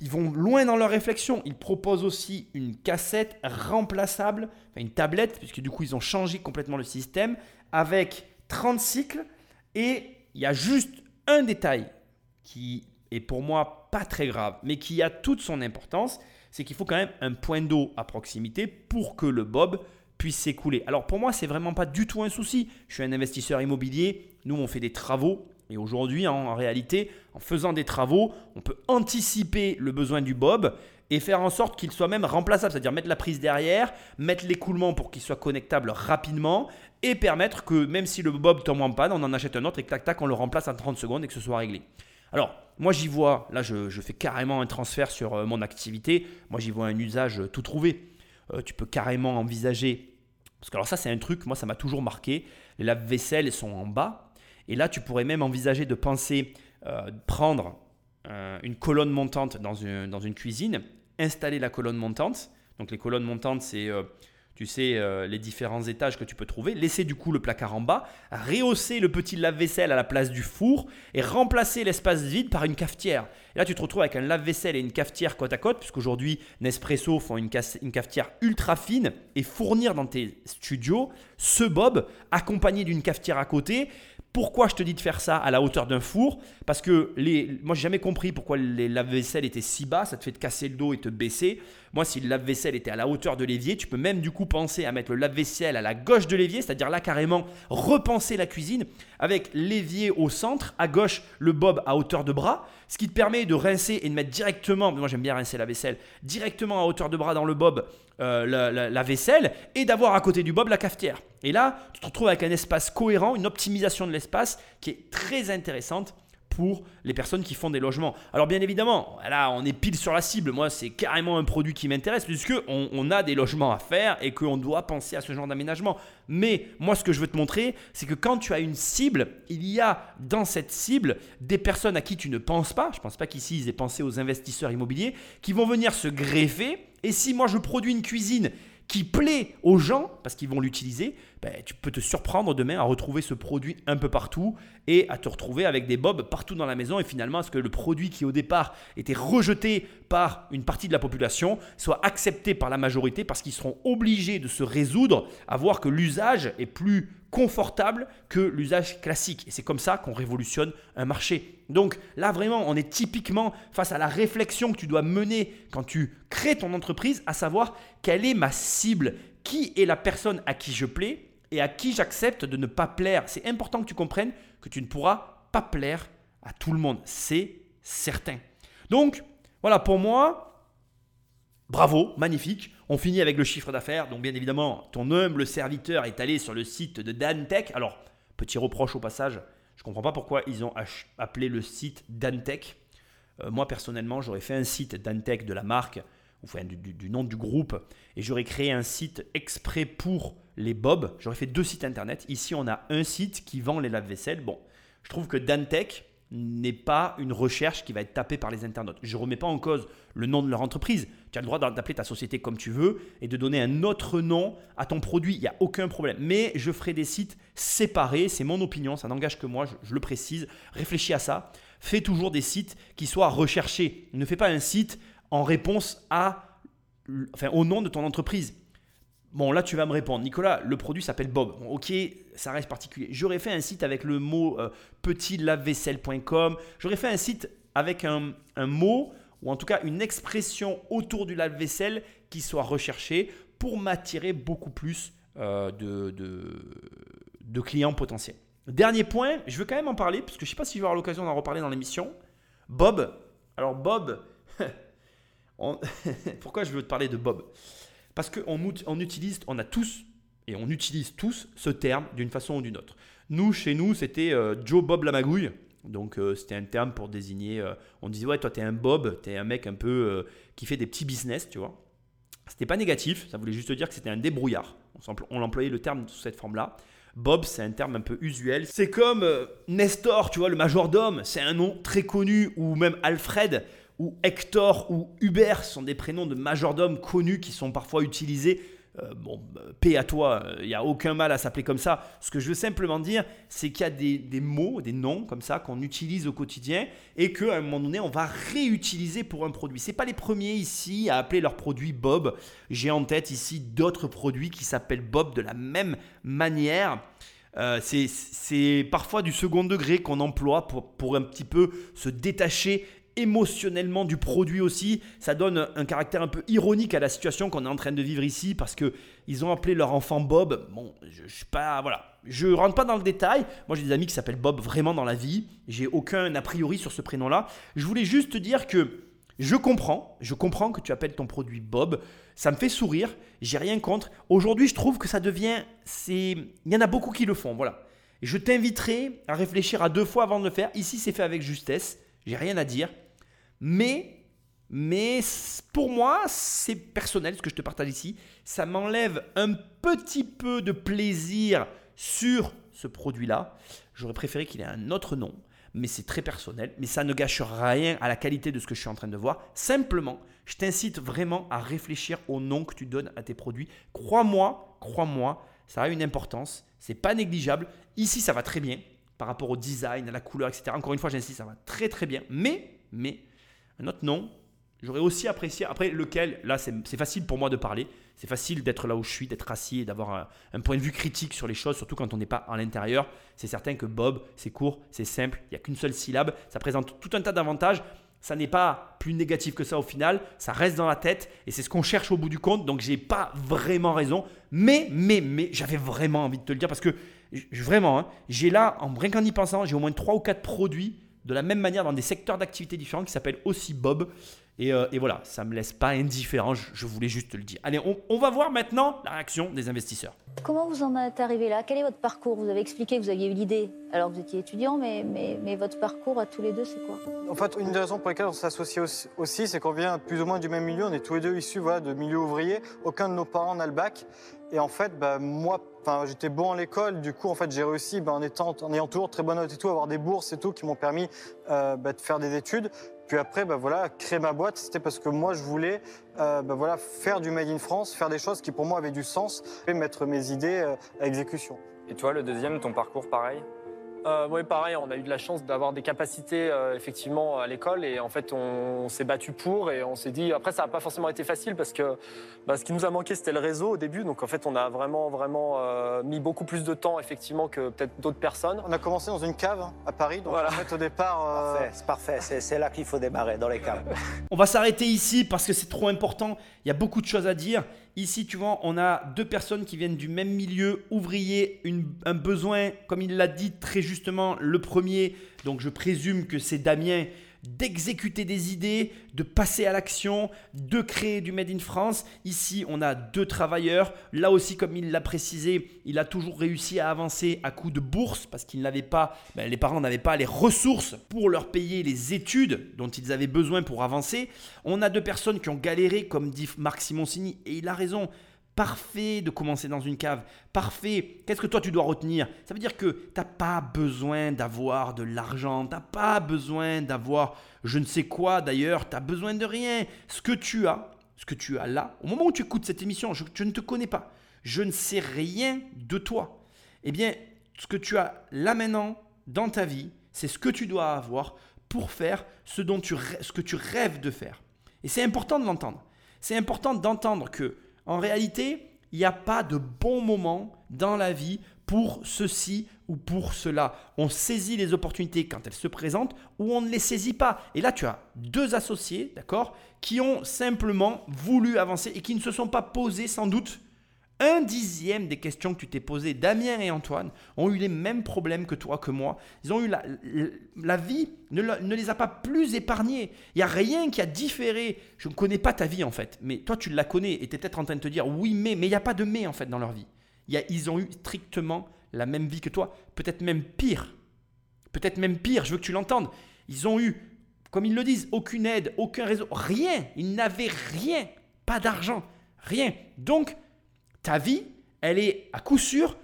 A: ils, vont loin dans leur réflexion. Ils proposent aussi une cassette remplaçable, une tablette, puisque du coup ils ont changé complètement le système, avec 30 cycles. Et il y a juste un détail qui est pour moi pas très grave, mais qui a toute son importance, c'est qu'il faut quand même un point d'eau à proximité pour que le bob puisse s'écouler. Alors pour moi, c'est vraiment pas du tout un souci. Je suis un investisseur immobilier, nous on fait des travaux et aujourd'hui, en réalité, en faisant des travaux, on peut anticiper le besoin du bob et faire en sorte qu'il soit même remplaçable, c'est-à-dire mettre la prise derrière, mettre l'écoulement pour qu'il soit connectable rapidement et permettre que même si le bob tombe en panne, on en achète un autre et tac tac, on le remplace en 30 secondes et que ce soit réglé. Alors, moi j'y vois, là je, fais carrément un transfert sur euh, mon activité, moi j'y vois un usage euh, tout trouvé. Euh, tu peux carrément envisager, parce que alors ça c'est un truc, moi ça m'a toujours marqué, les lave-vaisselle sont en bas, et là, tu pourrais même envisager de penser prendre une colonne montante dans une, dans une, cuisine, installer la colonne montante. Donc les colonnes montantes, c'est, tu sais, les différents étages que tu peux trouver. Laisser du coup le placard en bas, rehausser le petit lave-vaisselle à la place du four et remplacer l'espace vide par une cafetière. Et là, tu te retrouves avec un lave-vaisselle et une cafetière côte à côte, puisqu'aujourd'hui, Nespresso font une, une cafetière ultra fine et fournir dans tes studios ce bob accompagné d'une cafetière à côté pourquoi je te dis de faire ça à la hauteur d'un four? Parce que les, moi, j'ai jamais compris pourquoi les lave-vaisselle étaient si bas. Ça te fait te casser le dos et te baisser. Moi, si le lave-vaisselle était à la hauteur de l'évier, tu peux même du coup penser à mettre le lave-vaisselle à la gauche de l'évier, c'est-à-dire là carrément repenser la cuisine avec l'évier au centre, à gauche le bob à hauteur de bras, ce qui te permet de rincer et de mettre directement, moi j'aime bien rincer la vaisselle, directement à hauteur de bras dans le bob euh, la, vaisselle et d'avoir à côté du bob la cafetière. Et là, tu te retrouves avec un espace cohérent, une optimisation de l'espace qui est très intéressante pour les personnes qui font des logements. Alors bien évidemment, là on est pile sur la cible, moi c'est carrément un produit qui m'intéresse puisque on, a des logements à faire et qu'on doit penser à ce genre d'aménagement. Mais moi ce que je veux te montrer, c'est que quand tu as une cible, il y a dans cette cible des personnes à qui tu ne penses pas, je ne pense pas qu'ici ils aient pensé aux investisseurs immobiliers, qui vont venir se greffer et si moi je produis une cuisine qui plaît aux gens, parce qu'ils vont l'utiliser, ben, tu peux te surprendre demain à retrouver ce produit un peu partout et à te retrouver avec des bobs partout dans la maison et finalement à ce que le produit qui au départ était rejeté par une partie de la population soit accepté par la majorité parce qu'ils seront obligés de se résoudre à voir que l'usage est plus confortable que l'usage classique? Et c'est comme ça qu'on révolutionne un marché. Donc là, vraiment, on est typiquement face à la réflexion que tu dois mener quand tu crées ton entreprise, à savoir quelle est ma cible, qui est la personne à qui je plais? Et à qui j'accepte de ne pas plaire. C'est important que tu comprennes que tu ne pourras pas plaire à tout le monde. C'est certain. Donc, voilà, pour moi, Bravo, magnifique. On finit avec le chiffre d'affaires. Donc bien évidemment, ton humble serviteur est allé sur le site de Dantech. Alors, petit reproche au passage, je ne comprends pas pourquoi ils ont appelé le site Dantech. Euh, moi personnellement, j'aurais fait un site Dantech de la marque, enfin du, du, nom du groupe, et j'aurais créé un site exprès pour les bobs. J'aurais fait deux sites internet. Ici, on a un site qui vend les lave-vaisselle. Bon, Je trouve que Dantec n'est pas une recherche qui va être tapée par les internautes. Je ne remets pas en cause le nom de leur entreprise. Tu as le droit d'appeler ta société comme tu veux et de donner un autre nom à ton produit. Il n'y a aucun problème. Mais je ferai des sites séparés. C'est mon opinion. Ça n'engage que moi. Je, je, le précise. Réfléchis à ça. Fais toujours des sites qui soient recherchés. Ne fais pas un site en réponse à, enfin, au nom de ton entreprise. Bon, là, tu vas me répondre, Nicolas, le produit s'appelle Bob. ok, ça reste particulier. J'aurais fait un site avec le mot euh, petit lave-vaisselle.com. J'aurais fait un site avec un, mot, ou en tout cas une expression autour du lave-vaisselle qui soit recherchée pour m'attirer beaucoup plus euh, de, de, clients potentiels. Dernier point, je veux quand même en parler, parce que je ne sais pas si je vais avoir l'occasion d'en reparler dans l'émission. Bob. Alors, Bob. Pourquoi je veux te parler de Bob? Parce qu'on on utilise, on a tous, et on utilise tous ce terme d'une façon ou d'une autre. Nous, chez nous, c'était euh, Joe Bob la magouille. Donc euh, c'était un terme pour désigner, euh, on disait ouais toi t'es un Bob, t'es un mec un peu qui fait des petits business, tu vois. C'était pas négatif, ça voulait juste dire que c'était un débrouillard. On, on employait le terme sous cette forme-là. Bob, c'est un terme un peu usuel. C'est comme Nestor, tu vois, le majordome, c'est un nom très connu, ou même Alfred ou Hector ou Hubert sont des prénoms de majordomes connus qui sont parfois utilisés. Euh, bon, euh, paix à toi, il euh, n'y a aucun mal à s'appeler comme ça. Ce que je veux simplement dire, c'est qu'il y a des, mots, des noms comme ça qu'on utilise au quotidien et qu'à un moment donné, on va réutiliser pour un produit. Ce pas les premiers ici à appeler leur produit Bob. J'ai en tête ici d'autres produits qui s'appellent Bob de la même manière. c'est parfois du second degré qu'on emploie pour, pour un petit peu se détacher émotionnellement du produit aussi. Ça donne un caractère un peu ironique à la situation qu'on est en train de vivre ici parce que ils ont appelé leur enfant Bob. Bon, je, je pas voilà, je rentre pas dans le détail. Moi, j'ai des amis qui s'appellent Bob vraiment dans la vie. J'ai aucun a priori sur ce prénom-là. Je voulais juste te dire que je comprends, je comprends que tu appelles ton produit Bob. Ça me fait sourire. J'ai rien contre. Aujourd'hui, je trouve que ça devient, c'est, il y en a beaucoup qui le font. Voilà. Je t'inviterai à réfléchir à deux fois avant de le faire. Ici, c'est fait avec justesse. J'ai rien à dire. Mais, mais pour moi, c'est personnel ce que je te partage ici. Ça m'enlève un petit peu de plaisir sur ce produit-là. J'aurais préféré qu'il ait un autre nom, mais c'est très personnel. Mais ça ne gâche rien à la qualité de ce que je suis en train de voir. Simplement, je t'incite vraiment à réfléchir au nom que tu donnes à tes produits. Crois-moi, crois-moi, ça a une importance. C'est pas négligeable. Ici, ça va très bien par rapport au design, à la couleur, etc. Encore une fois, j'insiste, ça va très très bien. Mais, mais, un autre nom, j'aurais aussi apprécié. Après, lequel, là, c'est facile pour moi de parler. C'est facile d'être là où je suis, d'être assis et d'avoir un, point de vue critique sur les choses, surtout quand on n'est pas à l'intérieur. C'est certain que Bob, c'est court, c'est simple, il n'y a qu'une seule syllabe. Ça présente tout un tas d'avantages. Ça n'est pas plus négatif que ça au final. Ça reste dans la tête et c'est ce qu'on cherche au bout du compte. Donc, j'ai pas vraiment raison. Mais, mais, mais, j'avais vraiment envie de te le dire parce que vraiment, hein, j'ai là, en rien qu'en y pensant, j'ai au moins 3 ou 4 produits de la même manière dans des secteurs d'activité différents qui s'appellent aussi Bob. Euh, et, voilà, ça ne me laisse pas indifférent, je, voulais juste le dire. Allez, on, va voir maintenant la réaction des investisseurs.
D: Comment vous en êtes arrivé là? Quel est votre parcours? Vous avez expliqué que vous aviez eu l'idée alors que vous étiez étudiant, mais, mais, votre parcours à tous les deux, c'est quoi?
B: En fait, une des raisons pour lesquelles on s'associe aussi, c'est qu'on vient plus ou moins du même milieu. On est tous les deux issus voilà, de milieux ouvriers. Aucun de nos parents n'a le bac. Et en fait, bah, moi, j'étais bon à l'école, du coup, en fait, j'ai réussi, bah, en, étant, en ayant toujours très bonne note et tout, avoir des bourses et tout, qui m'ont permis euh, bah, de faire des études. Puis après, voilà, créer ma boîte, c'était parce que moi, je voulais euh, voilà, faire du Made in France, faire des choses qui pour moi avaient du sens, et mettre mes idées euh, à exécution.
F: Et toi, le deuxième, ton parcours pareil?
C: Euh, oui, pareil, on a eu de la chance d'avoir des capacités euh, effectivement à l'école et en fait on, s'est battu pour et on s'est dit après ça n'a pas forcément été facile parce que bah, ce qui nous a manqué c'était le réseau au début. Donc en fait on a vraiment vraiment euh, mis beaucoup plus de temps effectivement que peut-être d'autres personnes.
B: On a commencé dans une cave hein, à Paris. Donc en fait au départ
E: c'est parfait, c'est là qu'il faut démarrer dans les caves.
A: on va s'arrêter ici parce que c'est trop important, il y a beaucoup de choses à dire Ici, tu vois, on a deux personnes qui viennent du même milieu, ouvrier, un besoin, comme il l'a dit très justement, le premier, donc je présume que c'est Damien, d'exécuter des idées, de passer à l'action, de créer du Made in France. Ici, on a deux travailleurs. Là aussi, comme il l'a précisé, il a toujours réussi à avancer à coup de bourse parce qu'il n'avait pas, ben, les parents n'avaient pas les ressources pour leur payer les études dont ils avaient besoin pour avancer. On a deux personnes qui ont galéré, comme dit Marc Simoncini, et il a raison Parfait de commencer dans une cave. Parfait. Qu'est-ce que toi tu dois retenir? Ça veut dire que tu n'as pas besoin d'avoir de l'argent. Tu n'as pas besoin d'avoir je ne sais quoi d'ailleurs. Tu n'as besoin de rien. Ce que tu as, ce que tu as là, au moment où tu écoutes cette émission, je, je ne te connais pas. Je ne sais rien de toi. Eh bien, ce que tu as là maintenant dans ta vie, c'est ce que tu dois avoir pour faire ce, dont tu, ce que tu rêves de faire. Et c'est important de l'entendre. C'est important d'entendre que en réalité, il n'y a pas de bon moment dans la vie pour ceci ou pour cela. On saisit les opportunités quand elles se présentent ou on ne les saisit pas. Et là, tu as deux associés, d'accord, qui ont simplement voulu avancer et qui ne se sont pas posés sans doute un dixième des questions que tu t'es posées, Damien et Antoine ont eu les mêmes problèmes que toi, que moi. Ils ont eu la, vie ne, les a pas plus épargnés. Il n'y a rien qui a différé. Je ne connais pas ta vie en fait, mais toi tu la connais et tu es peut-être en train de te dire oui, mais, mais il n'y a pas de mais en fait dans leur vie. Y a, ils ont eu strictement la même vie que toi, peut-être même pire. Peut-être même pire, je veux que tu l'entendes. Ils ont eu, comme ils le disent, aucune aide, aucun réseau, rien. Ils n'avaient rien, pas d'argent, rien. Donc, ta vie, elle est à coup sûr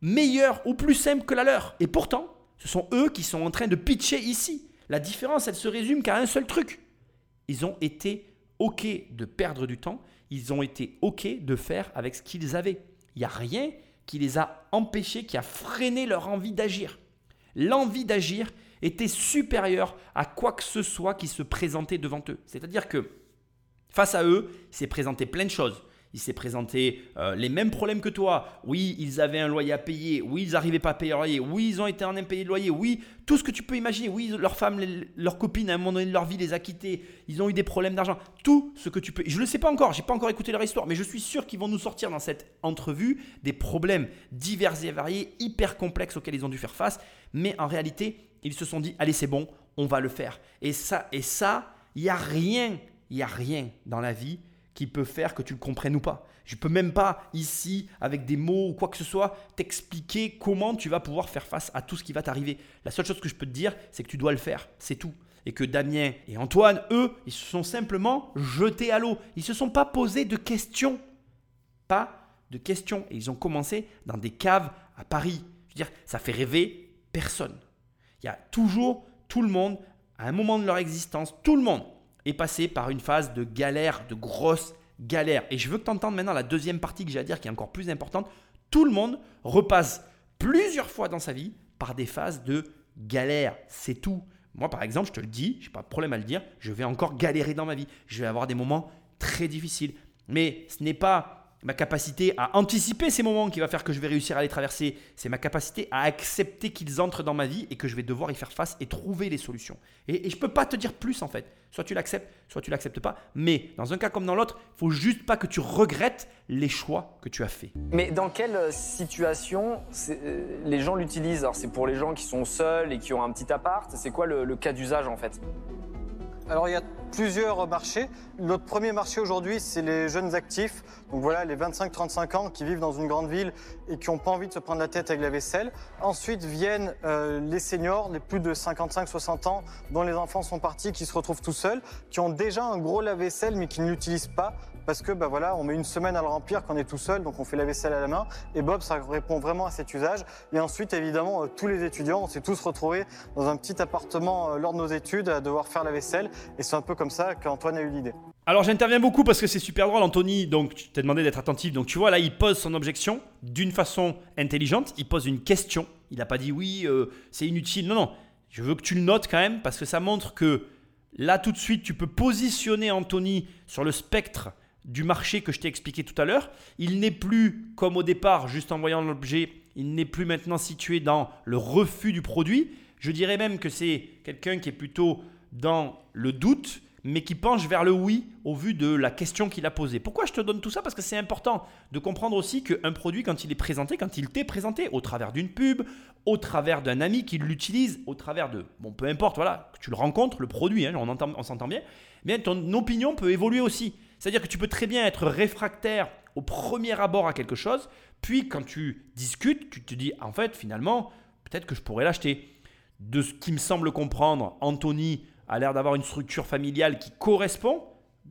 A: meilleure ou plus simple que la leur. Et pourtant, ce sont eux qui sont en train de pitcher ici. La différence, elle se résume qu'à un seul truc. Ils ont été OK de perdre du temps, ils ont été OK de faire avec ce qu'ils avaient. Il n'y a rien qui les a empêchés, qui a freiné leur envie d'agir. L'envie d'agir était supérieure à quoi que ce soit qui se présentait devant eux. C'est-à-dire que face à eux, c'est présenté plein de choses il s'est présenté euh, les mêmes problèmes que toi. Oui, ils avaient un loyer à payer. Oui, ils n'arrivaient pas à payer leur loyer. Oui, ils ont été en impayé de loyer. Oui, tout ce que tu peux imaginer. Oui, leur femme, leur copine, à un moment donné de leur vie, les a quittés. Ils ont eu des problèmes d'argent. Tout ce que tu peux. Je ne le sais pas encore. J'ai pas encore écouté leur histoire, mais je suis sûr qu'ils vont nous sortir dans cette entrevue des problèmes divers et variés, hyper complexes auxquels ils ont dû faire face. Mais en réalité, ils se sont dit allez, c'est bon, on va le faire. Et ça, et ça, il y a rien, il y a rien dans la vie qui peut faire que tu le comprennes ou pas. Je peux même pas ici, avec des mots ou quoi que ce soit, t'expliquer comment tu vas pouvoir faire face à tout ce qui va t'arriver. La seule chose que je peux te dire, c'est que tu dois le faire. C'est tout. Et que Damien et Antoine, eux, ils se sont simplement jetés à l'eau. Ils ne se sont pas posés de questions. Pas de questions. Et ils ont commencé dans des caves à Paris. Je veux dire, ça fait rêver personne. Il y a toujours tout le monde, à un moment de leur existence, tout le monde est passé par une phase de galère, de grosse galère. Et je veux que tu entendes maintenant la deuxième partie que j'ai à dire qui est encore plus importante. Tout le monde repasse plusieurs fois dans sa vie par des phases de galère. C'est tout. Moi, par exemple, je te le dis, je n'ai pas de problème à le dire, je vais encore galérer dans ma vie. Je vais avoir des moments très difficiles. Mais ce n'est pas ma capacité à anticiper ces moments qui va faire que je vais réussir à les traverser. C'est ma capacité à accepter qu'ils entrent dans ma vie et que je vais devoir y faire face et trouver les solutions. Et, je ne peux pas te dire plus en fait. Soit tu l'acceptes, soit tu l'acceptes pas. Mais dans un cas comme dans l'autre, il faut juste pas que tu regrettes les choix que tu as faits.
F: Mais dans quelle euh, situation euh, les gens l'utilisent? Alors c'est pour les gens qui sont seuls et qui ont un petit appart. C'est quoi le cas d'usage en fait?
B: Alors il y a plusieurs marchés. Notre premier marché aujourd'hui, c'est les jeunes actifs. Donc voilà, les 25-35 ans qui vivent dans une grande ville et qui n'ont pas envie de se prendre la tête avec la vaisselle. Ensuite viennent euh, les seniors, les plus de 55-60 ans, dont les enfants sont partis, qui se retrouvent tout seuls, qui ont déjà un gros lave-vaisselle mais qui ne l'utilisent pas parce que bah voilà, on met une semaine à le remplir quand on est tout seul, donc on fait la vaisselle à la main. Et Bob, ça répond vraiment à cet usage. Et ensuite, évidemment, euh, tous les étudiants, on s'est tous retrouvés dans un petit appartement euh, lors de nos études à devoir faire la vaisselle. Et c'est un peu comme ça qu'Antoine a eu l'idée.
A: Alors j'interviens beaucoup parce que c'est super drôle, Anthony. Donc tu t'es demandé d'être attentif. Donc tu vois là, il pose son objection d'une façon intelligente. Il pose une question. Il n'a pas dit oui, euh, c'est inutile. Non, non. Je veux que tu le notes quand même parce que ça montre que là tout de suite, tu peux positionner Anthony sur le spectre du marché que je t'ai expliqué tout à l'heure. Il n'est plus comme au départ, juste en voyant l'objet, il n'est plus maintenant situé dans le refus du produit. Je dirais même que c'est quelqu'un qui est plutôt dans le doute, mais qui penche vers le oui au vu de la question qu'il a posée. Pourquoi je te donne tout ça? Parce que c'est important de comprendre aussi qu'un produit, quand il est présenté, quand il t'est présenté, au travers d'une pub, au travers d'un ami qui l'utilise, au travers de, bon, peu importe, voilà, que tu le rencontres, le produit, hein, on, on s'entend bien, bien, ton opinion peut évoluer aussi. C'est-à-dire que tu peux très bien être réfractaire au premier abord à quelque chose, puis quand tu discutes, tu te dis en fait finalement peut-être que je pourrais l'acheter. De ce qui me semble comprendre, Anthony a l'air d'avoir une structure familiale qui correspond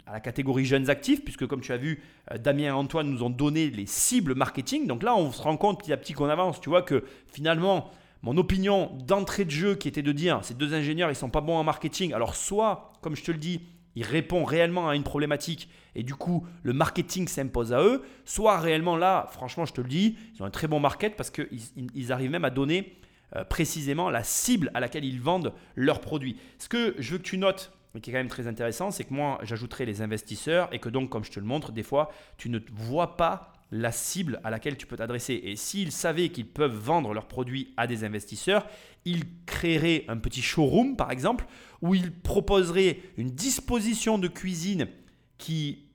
A: à la catégorie jeunes actifs, puisque comme tu as vu, euh, Damien et Antoine nous ont donné les cibles marketing. Donc là, on se rend compte petit à petit qu'on avance. Tu vois que finalement, mon opinion d'entrée de jeu qui était de dire ces deux ingénieurs, ils sont pas bons en marketing. Alors soit, comme je te le dis, ils répondent réellement à une problématique et du coup le marketing s'impose à eux, soit réellement là, franchement je te le dis, ils ont un très bon market parce qu'ils ils arrivent même à donner euh, précisément la cible à laquelle ils vendent leurs produits. Ce que je veux que tu notes, mais qui est quand même très intéressant, c'est que moi j'ajouterai les investisseurs et que donc comme je te le montre, des fois tu ne vois pas la cible à laquelle tu peux t'adresser. Et s'ils savaient qu'ils peuvent vendre leurs produits à des investisseurs, ils créeraient un petit showroom par exemple, où ils proposeraient une disposition de cuisine qui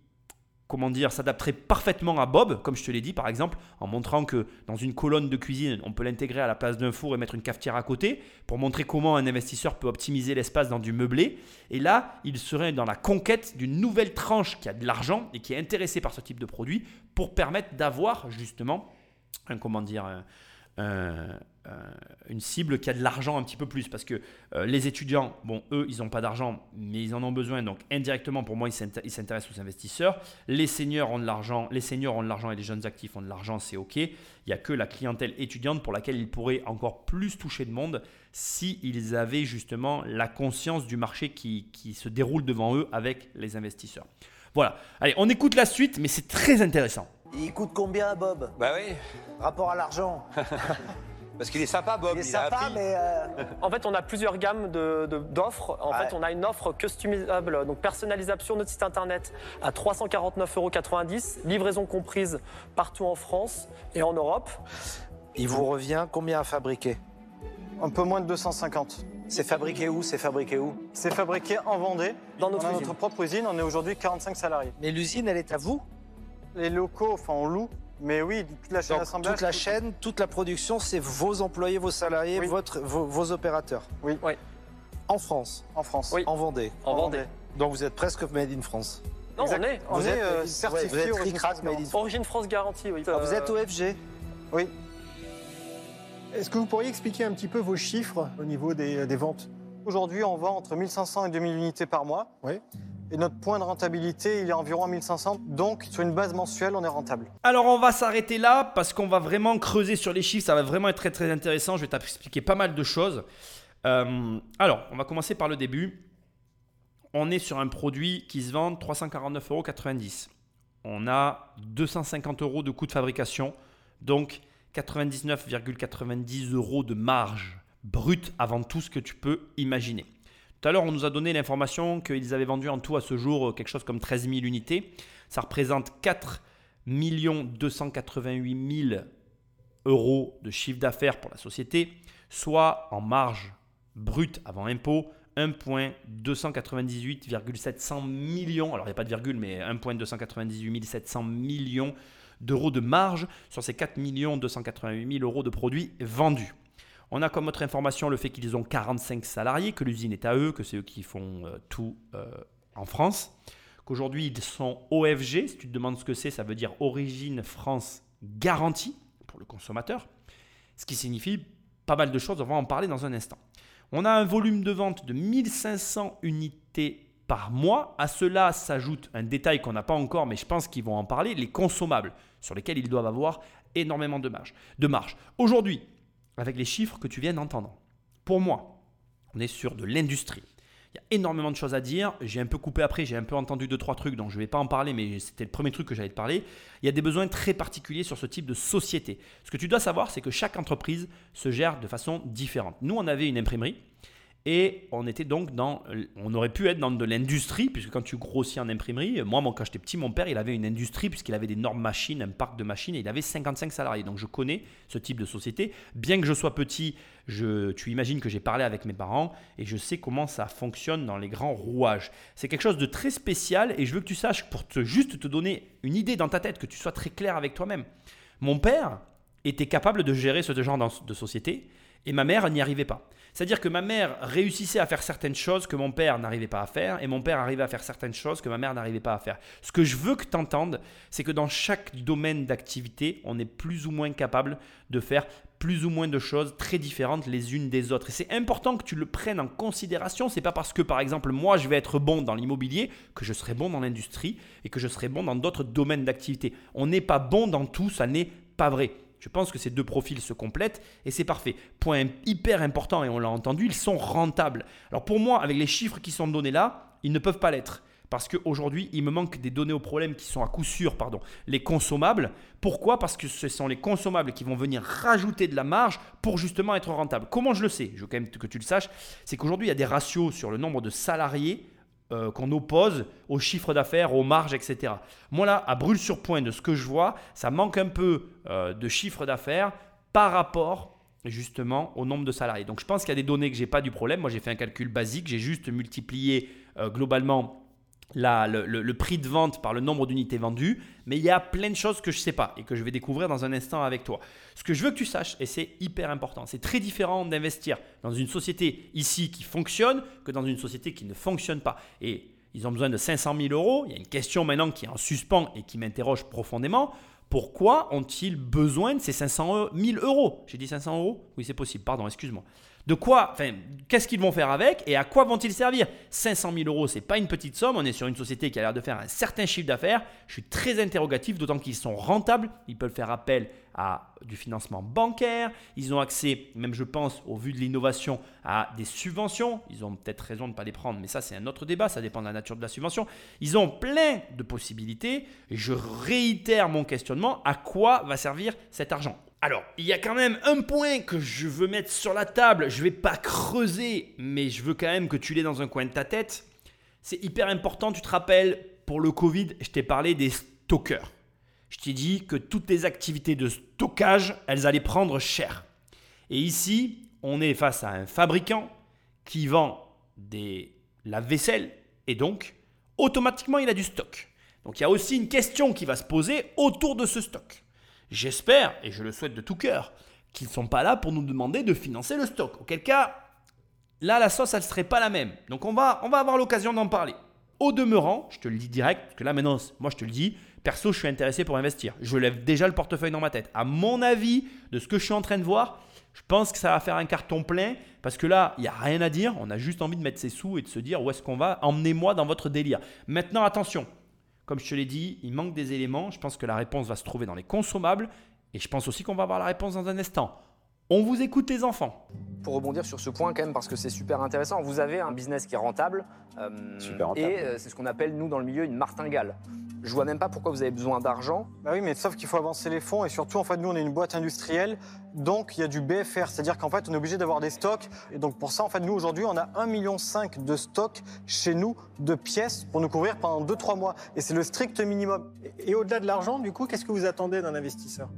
A: comment dire, s'adapterait parfaitement à Bob, comme je te l'ai dit par exemple, en montrant que dans une colonne de cuisine, on peut l'intégrer à la place d'un four et mettre une cafetière à côté, pour montrer comment un investisseur peut optimiser l'espace dans du meublé. Et là, il serait dans la conquête d'une nouvelle tranche qui a de l'argent et qui est intéressée par ce type de produit, pour permettre d'avoir justement un, comment dire, euh, une cible qui a de l'argent un petit peu plus. Parce que euh, les étudiants, bon, eux, ils n'ont pas d'argent, mais ils en ont besoin. Donc, indirectement, pour moi, ils s'intéressent aux investisseurs. Les seniors ont de l'argent, les seniors ont de l'argent et les jeunes actifs ont de l'argent, c'est OK. Il n'y a que la clientèle étudiante pour laquelle ils pourraient encore plus toucher de monde s'ils avaient justement la conscience du marché qui se déroule devant eux avec les investisseurs. Voilà. Allez, on écoute la suite, mais c'est très intéressant.
E: Il coûte combien, Bob
G: Bah oui.
E: Rapport à l'argent
G: Parce qu'il est sympa, Bob.
E: Il est sympa, mais. Euh,
C: En fait, on a plusieurs gammes de- de- d'offres. En
E: Ouais.
C: fait, on a une offre customisable, donc personnalisable sur notre site internet à 349,90 euros, livraison comprise partout en France et en Europe.
E: il vous revient combien à fabriquer?
B: Un peu moins de 250.
E: C'est fabriqué où? C'est fabriqué où?
B: C'est fabriqué en Vendée.
C: Dans notre
B: on a
C: usine.
B: notre propre usine. On est aujourd'hui 45 salariés.
E: Mais l'usine, elle est à vous?
B: Les locaux, enfin, on loue. Mais oui, toute la chaîne
E: Donc,
B: d'assemblage.
E: toute la
B: tout-
E: chaîne, toute la production, c'est vos employés, vos salariés,
B: Oui.
E: votre, vos, vos opérateurs.
B: Oui.
C: Oui.
E: En France,
B: En France.
C: Oui.
E: en Vendée.
C: En Vendée.
E: Donc vous êtes presque made in France.
C: Non,
B: Exact.
C: on est.
B: On
E: Vous
B: est
E: êtes
B: euh, certifié
E: ouais, vous êtes
B: Origine
E: Ricrac
B: France
E: made in
B: Garantie.
E: France.
C: Origine France garantie, oui.
E: Ah, vous
C: Euh,
E: êtes OFG
B: Oui.
H: Est-ce que vous pourriez expliquer un petit peu vos chiffres au niveau des, des ventes?
B: Aujourd'hui, on vend entre 1500 et 2000 unités par mois.
H: Oui.
B: Et notre point de rentabilité, il est environ à 1500. Donc, sur une base mensuelle, on est rentable.
A: Alors on va s'arrêter là parce qu'on va vraiment creuser sur les chiffres, ça va vraiment être très très intéressant, je vais t'expliquer pas mal de choses. Euh, alors, on va commencer par le début. On est sur un produit qui se vend 349,90 euros. On a 250 euros de coût de fabrication, donc 99,90 euros de marge brute avant tout ce que tu peux imaginer. Tout à l'heure, on nous a donné l'information qu'ils avaient vendu en tout à ce jour euh, quelque chose comme 13 000 unités. Ça représente 4 288 000 euros de chiffre d'affaires pour la société, soit en marge brute avant impôt 1,298,700 millions, alors il n'y a pas de virgule, mais 1,298 700 millions d'euros de marge sur ces 4 288 000 euros de produits vendus. On a comme autre information le fait qu'ils ont 45 salariés, que l'usine est à eux, que c'est eux qui font euh, tout euh, en France, qu'aujourd'hui ils sont OFG, si tu te demandes ce que c'est, ça veut dire Origine France Garantie pour le consommateur, ce qui signifie pas mal de choses, on va en parler dans un instant. On a un volume de vente de 1500 unités par mois. À cela s'ajoute un détail qu'on n'a pas encore, mais je pense qu'ils vont en parler, les consommables, sur lesquels ils doivent avoir énormément de marge. De marge. Aujourd'hui, avec les chiffres que tu viens d'entendre, pour moi, on est sur de l'industrie. Il y a énormément de choses à dire. J'ai un peu coupé après, j'ai un peu entendu deux, trois trucs, donc je ne vais pas en parler, mais c'était le premier truc que j'allais te parler. Il y a des besoins très particuliers sur ce type de société. Ce que tu dois savoir, c'est que chaque entreprise se gère de façon différente. Nous, on avait une imprimerie. Et on était donc dans, on aurait pu être dans de l'industrie, puisque quand tu grossis en imprimerie, moi, quand j'étais petit, mon père, il avait une industrie, puisqu'il avait d'énormes machines, un parc de machines, et il avait 55 salariés. Donc je connais ce type de société. Bien que je sois petit, je, tu imagines que j'ai parlé avec mes parents, et je sais comment ça fonctionne dans les grands rouages. C'est quelque chose de très spécial, et je veux que tu saches, pour te, juste te donner une idée dans ta tête, que tu sois très clair avec toi-même. Mon père était capable de gérer ce genre de société, et ma mère n'y arrivait pas. C'est-à-dire que ma mère réussissait à faire certaines choses que mon père n'arrivait pas à faire, et mon père arrivait à faire certaines choses que ma mère n'arrivait pas à faire. Ce que je veux que tu entendes, c'est que dans chaque domaine d'activité, on est plus ou moins capable de faire plus ou moins de choses très différentes les unes des autres. Et c'est important que tu le prennes en considération. C'est pas parce que, par exemple, moi, je vais être bon dans l'immobilier que je serai bon dans l'industrie et que je serai bon dans d'autres domaines d'activité. On n'est pas bon dans tout, ça n'est pas vrai. Je pense que ces deux profils se complètent et c'est parfait. Point hyper important, et on l'a entendu, ils sont rentables. Alors pour moi, avec les chiffres qui sont donnés là, ils ne peuvent pas l'être. Parce qu'aujourd'hui, il me manque des données au problème qui sont à coup sûr pardon, les consommables. Pourquoi? Parce que ce sont les consommables qui vont venir rajouter de la marge pour justement être rentables. Comment je le sais? Je veux quand même que tu le saches. C'est qu'aujourd'hui, il y a des ratios sur le nombre de salariés euh, qu'on oppose au chiffre d'affaires, aux marges, etc. Moi là, à brûle sur point de ce que je vois, ça manque un peu euh, de chiffre d'affaires par rapport justement au nombre de salariés. Donc je pense qu'il y a des données que j'ai pas du problème. Moi j'ai fait un calcul basique, j'ai juste multiplié euh, globalement le, prix de vente par le nombre d'unités vendues, mais il y a plein de choses que je ne sais pas et que je vais découvrir dans un instant avec toi. Ce que je veux que tu saches, et c'est hyper important, c'est très différent d'investir dans une société ici qui fonctionne que dans une société qui ne fonctionne pas. Et ils ont besoin de 500 000 euros. Il y a une question maintenant qui est en suspens et qui m'interroge profondément. Pourquoi ont-ils besoin de ces 500 000 euros? J'ai dit 500 euros? Oui, c'est possible, pardon, excuse-moi. De quoi, enfin, qu'est-ce qu'ils vont faire avec et à quoi vont-ils servir? 500 000 euros, c'est pas une petite somme. On est sur une société qui a l'air de faire un certain chiffre d'affaires. Je suis très interrogatif, d'autant qu'ils sont rentables. Ils peuvent faire appel à du financement bancaire. Ils ont accès, même je pense, au vu de l'innovation, à des subventions. Ils ont peut-être raison de ne pas les prendre, mais ça c'est un autre débat. Ça dépend de la nature de la subvention. Ils ont plein de possibilités. Je réitère mon questionnement à quoi va servir cet argent? Alors, il y a quand même un point que je veux mettre sur la table. Je vais pas creuser, mais je veux quand même que tu l'aies dans un coin de ta tête. C'est hyper important. Tu te rappelles, pour le Covid, je t'ai parlé des stockers. Je t'ai dit que toutes les activités de stockage, elles allaient prendre cher. Et ici, on est face à un fabricant qui vend des lave-vaisselle et donc automatiquement il a du stock. Donc il y a aussi une question qui va se poser autour de ce stock. J'espère, et je le souhaite de tout cœur, qu'ils ne sont pas là pour nous demander de financer le stock. Auquel cas, là, la sauce, elle ne serait pas la même. Donc on va, on va avoir l'occasion d'en parler. Au demeurant, je te le dis direct, parce que là maintenant, moi je te le dis, perso, je suis intéressé pour investir. Je lève déjà le portefeuille dans ma tête. À mon avis, de ce que je suis en train de voir, je pense que ça va faire un carton plein, parce que là, il n'y a rien à dire. On a juste envie de mettre ses sous et de se dire où est-ce qu'on va. Emmenez-moi dans votre délire. Maintenant, attention, comme je te l'ai dit, il manque des éléments. Je pense que la réponse va se trouver dans les consommables. Et je pense aussi qu'on va avoir la réponse dans un instant. On vous écoute les enfants.
F: Pour rebondir sur ce point quand même, parce que c'est super intéressant, vous avez un business qui est rentable. Euh, super rentable. Et euh, c'est ce qu'on appelle, nous, dans le milieu, une martingale. Je vois même pas pourquoi vous avez besoin d'argent.
B: Bah oui, mais sauf qu'il faut avancer les fonds et surtout, en fait, nous, on est une boîte industrielle, donc il y a du BFR, c'est-à-dire qu'en fait, on est obligé d'avoir des stocks. Et donc pour ça, en fait, nous, aujourd'hui, on a 1,5 million de stocks chez nous de pièces pour nous couvrir pendant 2-3 mois. Et c'est le strict minimum.
H: Et au-delà de l'argent, du coup, qu'est-ce que vous attendez d'un investisseur?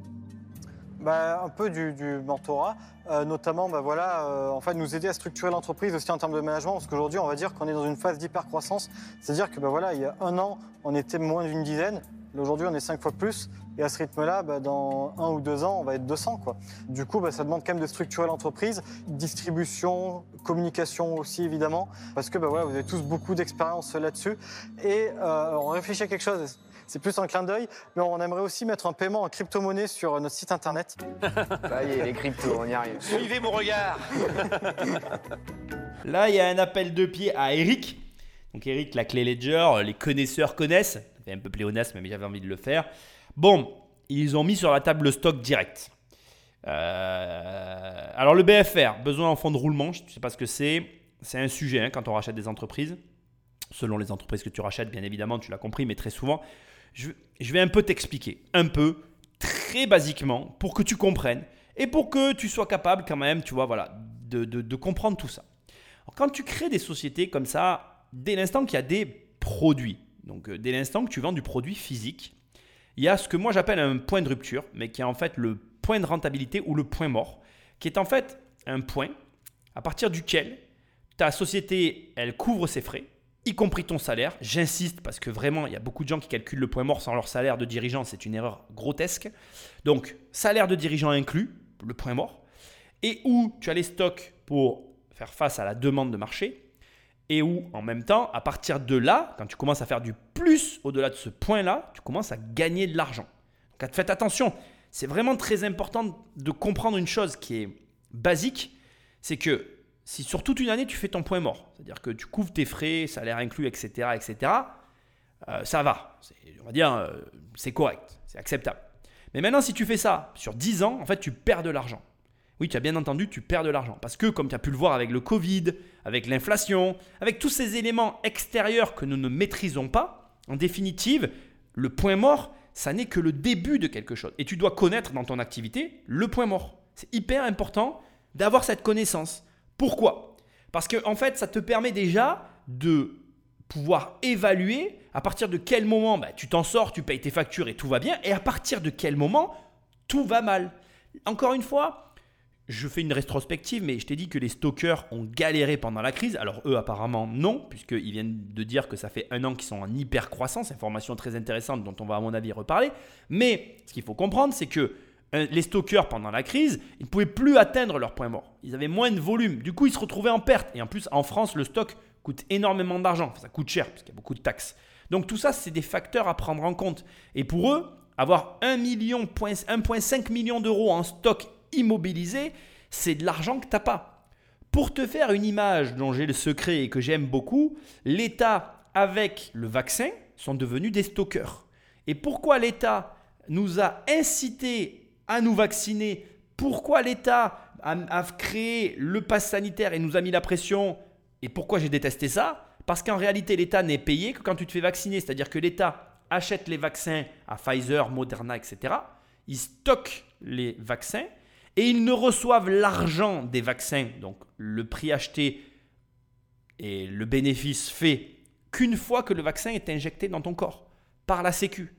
B: Bah, un peu du, mentorat, euh, notamment bah, voilà, euh, en fait, nous aider à structurer l'entreprise aussi en termes de management, parce qu'aujourd'hui, on va dire qu'on est dans une phase d'hypercroissance. C'est-à-dire que bah, voilà, il y a un an, on était moins d'une dizaine. Aujourd'hui, on est cinq fois plus. Et à ce rythme-là, dans un ou deux ans, on va être 200. Quoi. Du coup, ça demande quand même de structurer l'entreprise, distribution, communication aussi, évidemment, parce que voilà, vous avez tous beaucoup d'expérience là-dessus. Et euh, on réfléchit à quelque chose c'est plus un clin d'œil, mais on aimerait aussi mettre un paiement en crypto-monnaie sur notre site internet.
F: Ça y est, les cryptos, on y arrive.
G: Suivez mon regard
A: Là, il y a un appel de pied à Eric. Donc Eric, la clé Ledger, les connaisseurs connaissent. Fait un peu pléonasme, mais j'avais envie de le faire. Bon, ils ont mis sur la table le stock direct. Euh, alors le BFR, besoin en fonds de roulement, je ne sais pas ce que c'est. C'est un sujet hein, quand on rachète des entreprises. Selon les entreprises que tu rachètes, bien évidemment, tu l'as compris, mais très souvent, je, vais un peu t'expliquer, un peu, très basiquement, pour que tu comprennes et pour que tu sois capable quand même, tu vois, voilà, de, comprendre tout ça. quand tu crées des sociétés comme ça, dès l'instant qu'il y a des produits, donc euh, dès l'instant que tu vends du produit physique, il y a ce que moi j'appelle un point de rupture, mais qui est en fait le point de rentabilité ou le point mort, qui est en fait un point à partir duquel ta société, elle couvre ses frais, y compris ton salaire. J'insiste parce que vraiment, il y a beaucoup de gens qui calculent le point mort sans leur salaire de dirigeant. C'est une erreur grotesque. Donc, salaire de dirigeant inclus, le point mort. Et où tu as les stocks pour faire face à la demande de marché. Et où, en même temps, à partir de là, quand tu commences à faire du plus au-delà de ce point-là, tu commences à gagner de l'argent. Donc, faites attention. c'est vraiment très important de comprendre une chose qui est basique, c'est que si sur toute une année tu fais ton point mort, c'est-à-dire que tu couvres tes frais, salaire inclus, etc., etc., euh, ça va. On va dire, euh, c'est correct, c'est acceptable. Mais maintenant, si tu fais ça sur 10 ans, en fait, tu perds de l'argent. Oui, tu as bien entendu, tu perds de l'argent. Parce que, comme tu as pu le voir avec le Covid, avec l'inflation, avec tous ces éléments extérieurs que nous ne maîtrisons pas, en définitive, le point mort, ça n'est que le début de quelque chose. Et tu dois connaître dans ton activité le point mort. C'est hyper important d'avoir cette connaissance. Pourquoi? Parce que en fait, ça te permet déjà de pouvoir évaluer à partir de quel moment bah, tu t'en sors, tu payes tes factures et tout va bien, et à partir de quel moment tout va mal. Encore une fois, je fais une rétrospective, mais je t'ai dit que les stockers ont galéré pendant la crise. Alors eux, apparemment, non, puisqu'ils viennent de dire que ça fait un an qu'ils sont en hyper croissance. Information très intéressante dont on va, à mon avis, reparler. Mais ce qu'il faut comprendre, c'est que les stockers, pendant la crise, ils ne pouvaient plus atteindre leur point mort. Ils avaient moins de volume. Du coup, ils se retrouvaient en perte. Et en plus, en France, le stock coûte énormément d'argent. ça coûte cher, parce qu'il y a beaucoup de taxes. Donc tout ça, c'est des facteurs à prendre en compte. Et pour eux, avoir 1,5 million d'euros en stock immobilisé, c'est de l'argent que tu n'as pas. Pour te faire une image dont j'ai le secret et que j'aime beaucoup, l'État avec le vaccin sont devenus des stockers. Et pourquoi l'État nous a incité à nous vacciner Pourquoi l'État a, créé le pass sanitaire et nous a mis la pression Et pourquoi j'ai détesté ça? Parce qu'en réalité, l'État n'est payé que quand tu te fais vacciner. C'est-à-dire que l'État achète les vaccins à Pfizer, Moderna, etc. Il stocke les vaccins et ils ne reçoivent l'argent des vaccins, donc le prix acheté et le bénéfice fait qu'une fois que le vaccin est injecté dans ton corps par la Sécu.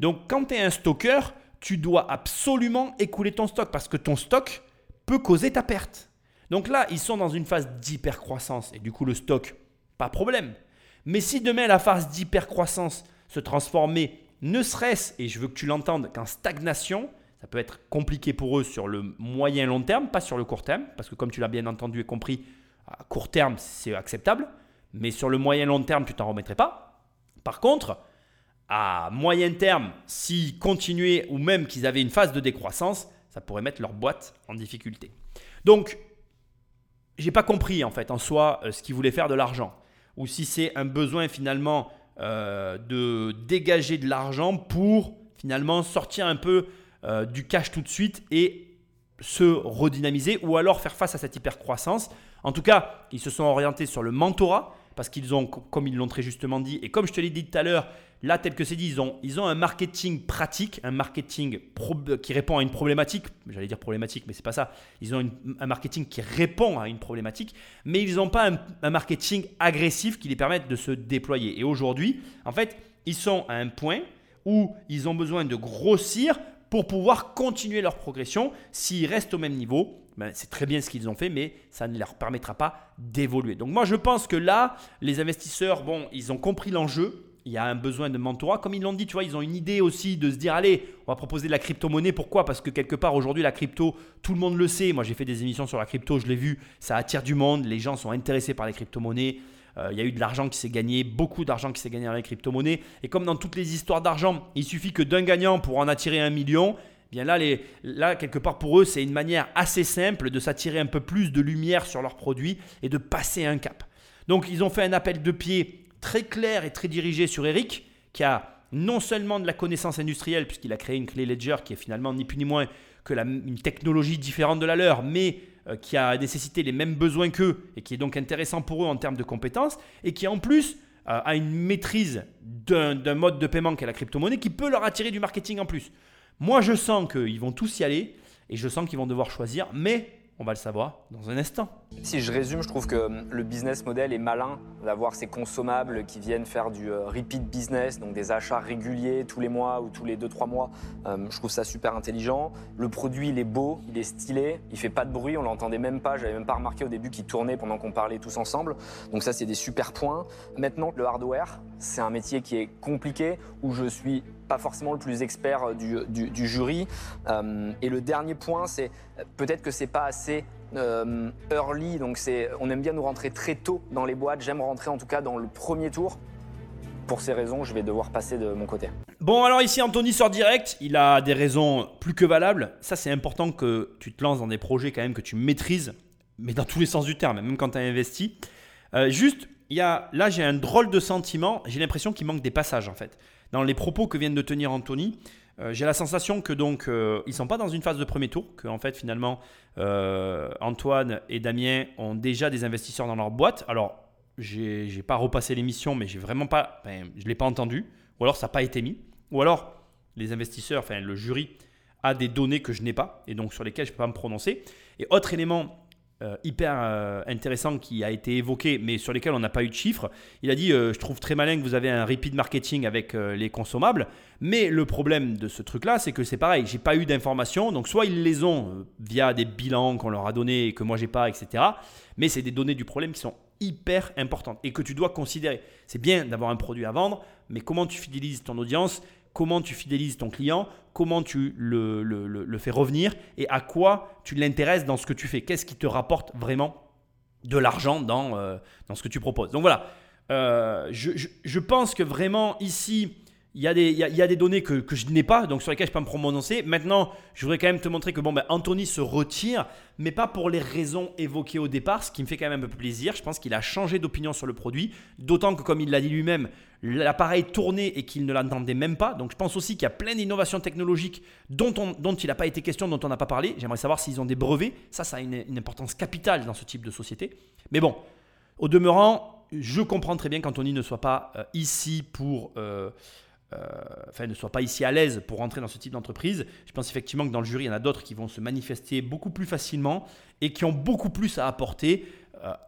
A: Donc quand tu es un stocker, tu dois absolument écouler ton stock parce que ton stock peut causer ta perte. Donc là, ils sont dans une phase d'hypercroissance et du coup le stock, pas problème. Mais si demain la phase d'hypercroissance se transformait, ne serait-ce, et je veux que tu l'entendes, qu'en stagnation, ça peut être compliqué pour eux sur le moyen long terme, pas sur le court terme, parce que comme tu l'as bien entendu et compris, à court terme, c'est acceptable, mais sur le moyen long terme, tu t'en remettrais pas. Par contre, à moyen terme, s'ils continuaient ou même qu'ils avaient une phase de décroissance, ça pourrait mettre leur boîte en difficulté. Donc, j'ai pas compris en fait en soi euh, ce qu'ils voulaient faire de l'argent, ou si c'est un besoin finalement euh, de dégager de l'argent pour finalement sortir un peu euh, du cash tout de suite et se redynamiser ou alors faire face à cette hypercroissance. En tout cas, ils se sont orientés sur le mentorat parce qu'ils ont, comme ils l'ont très justement dit, et comme je te l'ai dit tout à l'heure, là, tel que c'est dit, ils ont, ils ont un marketing pratique, un marketing qui répond à une problématique. J'allais dire problématique, mais c'est pas ça. Ils ont un marketing qui répond à une problématique, mais ils n'ont pas un, marketing agressif qui les permette de se déployer. Et aujourd'hui, en fait, ils sont à un point où ils ont besoin de grossir pour pouvoir continuer leur progression. S'ils restent au même niveau, ben, c'est très bien ce qu'ils ont fait, mais ça ne leur permettra pas d'évoluer. Donc moi, je pense que là, les investisseurs, bon, ils ont compris l'enjeu. Il y a un besoin de mentorat. Comme ils l'ont dit, tu vois, ils ont une idée aussi de se dire, allez, on va proposer de la crypto-monnaie. Pourquoi? Parce que quelque part, aujourd'hui, la crypto, tout le monde le sait. Moi, j'ai fait des émissions sur la crypto, je l'ai vu. Ça attire du monde. Les gens sont intéressés par les crypto-monnaies. Euh, il y a eu de l'argent qui s'est gagné, beaucoup d'argent qui s'est gagné dans les crypto-monnaies. Et comme dans toutes les histoires d'argent, il suffit que d'un gagnant pour en attirer un million, eh bien là, là, quelque part pour eux, c'est une manière assez simple de s'attirer un peu plus de lumière sur leurs produits et de passer un cap. Donc ils ont fait un appel de pied très clair et très dirigé sur Eric, qui a non seulement de la connaissance industrielle, puisqu'il a créé une clé Ledger qui est finalement ni plus ni moins que une technologie différente de la leur, mais euh, qui a nécessité les mêmes besoins qu'eux et qui est donc intéressant pour eux en termes de compétences et qui en plus euh, a une maîtrise d'un mode de paiement qu'est la crypto-monnaie qui peut leur attirer du marketing en plus. Moi, je sens qu'ils vont tous y aller et je sens qu'ils vont devoir choisir, mais on va le savoir dans un instant.
F: Si je résume, je trouve que le business model est malin d'avoir ces consommables qui viennent faire du euh, repeat business, donc des achats réguliers tous les mois ou tous les 2-3 mois. Euh, je trouve ça super intelligent. Le produit, il est beau, il est stylé, il fait pas de bruit, on l'entendait même pas. J'avais même pas remarqué au début qu'il tournait pendant qu'on parlait tous ensemble. Donc ça, c'est des super points. Maintenant, le hardware, c'est un métier qui est compliqué où je suis pas forcément le plus expert du, jury. Euh, et le dernier point, c'est peut-être que c'est pas assez euh, early, donc c'est, on aime bien nous rentrer très tôt dans les boîtes. J'aime rentrer en tout cas dans le premier tour. pour ces raisons, je vais devoir passer de mon côté.
A: Bon, alors ici, Anthony sort direct. Il a des raisons plus que valables. Ça, c'est important que tu te lances dans des projets quand même que tu maîtrises, mais dans tous les sens du terme, même quand tu as investi. Euh, juste, y a, là, j'ai un drôle de sentiment. J'ai l'impression qu'il manque des passages, en fait. Dans les propos que vient de tenir Anthony, euh, j'ai la sensation que donc euh, ils sont pas dans une phase de premier tour, que en fait finalement Antoine et Damien ont déjà des investisseurs dans leur boîte. Alors j'ai pas repassé l'émission, mais j'ai vraiment pas, je l'ai pas entendu, ou alors ça n'a pas été mis, ou alors les investisseurs, enfin le jury a des données que je n'ai pas et donc sur lesquelles je peux pas me prononcer. Et autre élément euh, hyper euh, intéressant qui a été évoqué, mais sur lesquels on n'a pas eu de chiffres. Il a dit euh, Je trouve très malin que vous avez un repeat marketing avec les consommables, mais le problème de ce truc-là, c'est que c'est pareil, j'ai pas eu d'informations. Donc, soit ils les ont via des bilans qu'on leur a donnés et que moi j'ai pas, etc. Mais c'est des données du problème qui sont hyper importantes et que tu dois considérer. C'est bien d'avoir un produit à vendre, mais comment tu fidélises ton audience comment tu fidélises ton client, comment tu le, fais revenir et à quoi tu l'intéresses dans ce que tu fais. Qu'est-ce qui te rapporte vraiment de l'argent dans, euh, dans ce que tu proposes. Donc voilà, euh, je, pense que vraiment ici, il y, a des, il, y a, des données que, je n'ai pas, donc sur lesquelles je peux me prononcer. Maintenant, je voudrais quand même te montrer que bon, ben, Anthony se retire, mais pas pour les raisons évoquées au départ, ce qui me fait quand même un peu plaisir. Je pense qu'il a changé d'opinion sur le produit, d'autant que, comme il l'a dit lui-même, l'appareil tournait et qu'il ne l'entendait même pas. Donc je pense aussi qu'il y a plein d'innovations technologiques dont, on, dont il n'a pas été question, dont on n'a pas parlé. J'aimerais savoir s'ils ont des brevets. Ça, ça a une, importance capitale dans ce type de société. Mais bon, au demeurant, je comprends très bien qu'Anthony ne soit pas euh, ici pour... Euh, euh, enfin, ne soit pas ici à l'aise pour rentrer dans ce type d'entreprise. Je pense effectivement que dans le jury, il y en a d'autres qui vont se manifester beaucoup plus facilement et qui ont beaucoup plus à apporter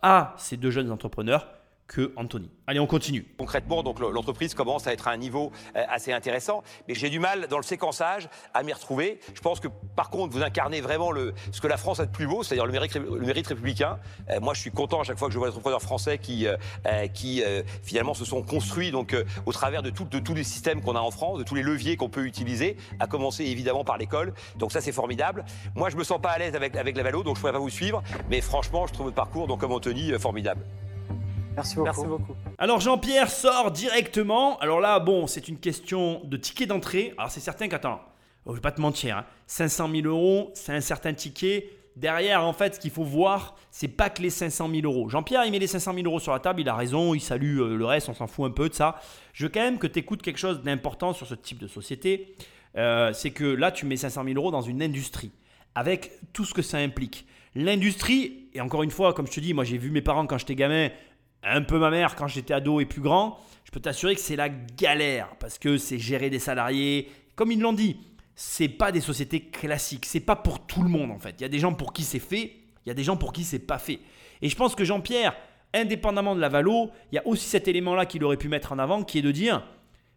A: à ces deux jeunes entrepreneurs que Anthony. Allez, on continue.
G: Concrètement, donc l'entreprise commence à être à un niveau euh, assez intéressant, mais j'ai du mal dans le séquençage à m'y retrouver. Je pense que par contre, vous incarnez vraiment ce que la France a de plus beau, c'est-à-dire le mérite, républicain. Euh, moi, je suis content à chaque fois que je vois des entrepreneurs français qui, euh, qui finalement se sont construits donc au travers de, tous les systèmes qu'on a en France, de tous les leviers qu'on peut utiliser, à commencer évidemment par l'école. Donc ça, c'est formidable. Moi, je me sens pas à l'aise avec, avec la Valo, donc je pourrais pas vous suivre, mais franchement, je trouve votre parcours, donc comme Anthony, formidable.
B: Merci beaucoup.
A: Alors Jean-Pierre sort directement. Alors là, bon, c'est une question de ticket d'entrée. Alors c'est certain qu'attends, oh, je vais pas te mentir, 500 hein. 000 euros, c'est un certain ticket. Derrière, en fait, ce qu'il faut voir, c'est pas que les 500 000 euros. Jean-Pierre, il met les 500 000 euros sur la table, il a raison, il salue euh, le reste, on s'en fout un peu de ça. Je veux quand même que tu écoutes quelque chose d'important sur ce type de société. Euh, c'est que là, tu mets 500 000 euros dans une industrie, avec tout ce que ça implique. L'industrie, et encore une fois, comme je te dis, moi j'ai vu mes parents quand j'étais gamin un peu ma mère quand j'étais ado et plus grand, je peux t'assurer que c'est la galère parce que c'est gérer des salariés. Comme ils l'ont dit, c'est pas des sociétés classiques, c'est pas pour tout le monde en fait. Il y a des gens pour qui c'est fait, il y a des gens pour qui c'est pas fait. Et je pense que Jean-Pierre, indépendamment de la valo, il y a aussi cet élément-là qu'il aurait pu mettre en avant qui est de dire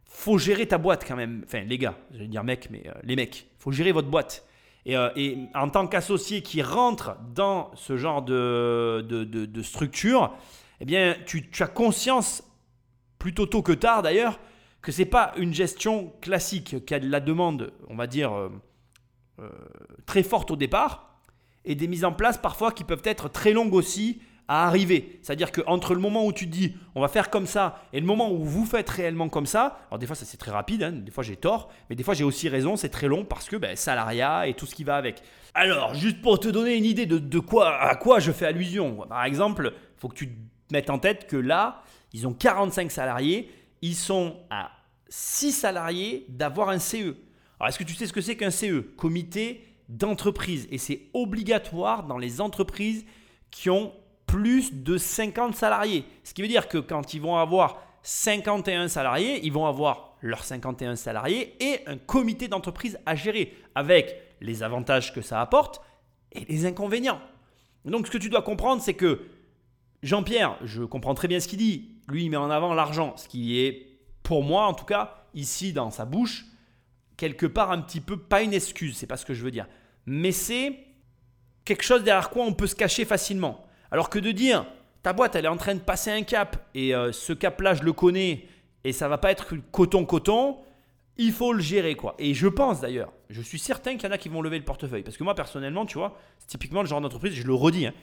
A: faut gérer ta boîte quand même. Enfin, les gars, je vais dire mec, mais euh, les mecs, faut gérer votre boîte. Et, euh, en tant qu'associé qui rentre dans ce genre de structure, eh bien, tu, as conscience, plutôt tôt que tard d'ailleurs, que ce n'est pas une gestion classique, qui a de la demande, on va dire, euh, euh, très forte au départ, et des mises en place parfois qui peuvent être très longues aussi à arriver. C'est-à-dire qu'entre le moment où tu te dis on va faire comme ça et le moment où vous faites réellement comme ça, alors des fois ça c'est très rapide, hein, des fois j'ai tort, mais des fois j'ai aussi raison, c'est très long parce que ben, salariat et tout ce qui va avec. Alors, juste pour te donner une idée de, de quoi, à quoi je fais allusion, par exemple, il faut que tu mettre en tête que là, ils ont 45 salariés, ils sont à 6 salariés d'avoir un CE. Alors, est-ce que tu sais ce que c'est qu'un CE Comité d'entreprise. Et c'est obligatoire dans les entreprises qui ont plus de 50 salariés. Ce qui veut dire que quand ils vont avoir 51 salariés, ils vont avoir leurs 51 salariés et un comité d'entreprise à gérer avec les avantages que ça apporte et les inconvénients. Donc ce que tu dois comprendre, c'est que Jean-Pierre, je comprends très bien ce qu'il dit. Lui, il met en avant l'argent, ce qui est, pour moi en tout cas, ici dans sa bouche, quelque part un petit peu, pas une excuse, c'est pas ce que je veux dire, mais c'est quelque chose derrière quoi on peut se cacher facilement. Alors que de dire, ta boîte, elle est en train de passer un cap, et euh, ce cap-là, je le connais, et ça va pas être coton-coton, il faut le gérer quoi. Et je pense d'ailleurs, je suis certain qu'il y en a qui vont lever le portefeuille. Parce que moi personnellement, tu vois, c'est typiquement le genre d'entreprise, je le redis, hein,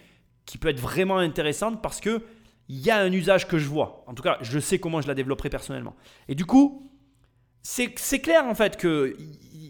A: qui peut être vraiment intéressante parce que il y a un usage que je vois. En tout cas, je sais comment je la développerai personnellement. Et du coup, c'est clair en fait que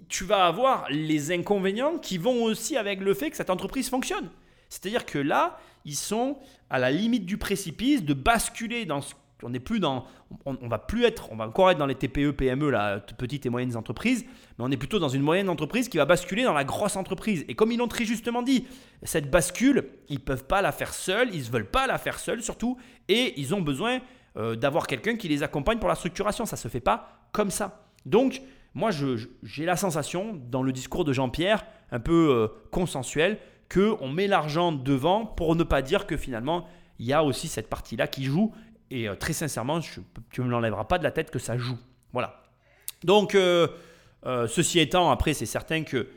A: tu vas avoir les inconvénients qui vont aussi avec le fait que cette entreprise fonctionne. C'est-à-dire que là, ils sont à la limite du précipice de basculer dans ce on va plus être on va encore être dans les TPE PME là t- petites et moyennes entreprises mais on est plutôt dans une moyenne entreprise qui va basculer dans la grosse entreprise. Et comme ils l'ont très justement dit cette bascule ils peuvent pas la faire seuls ils ne veulent pas la faire seuls surtout et ils ont besoin euh, d'avoir quelqu'un qui les accompagne pour la structuration. Ça se fait pas comme ça. Donc moi j'ai la sensation dans le discours de Jean-Pierre un peu euh, consensuel que on met l'argent devant pour ne pas dire que finalement il y a aussi cette partie là qui joue et euh, très sincèrement, tu ne me l'enlèveras pas de la tête que ça joue. Voilà. Donc, euh, euh, ceci étant, après, c'est certain que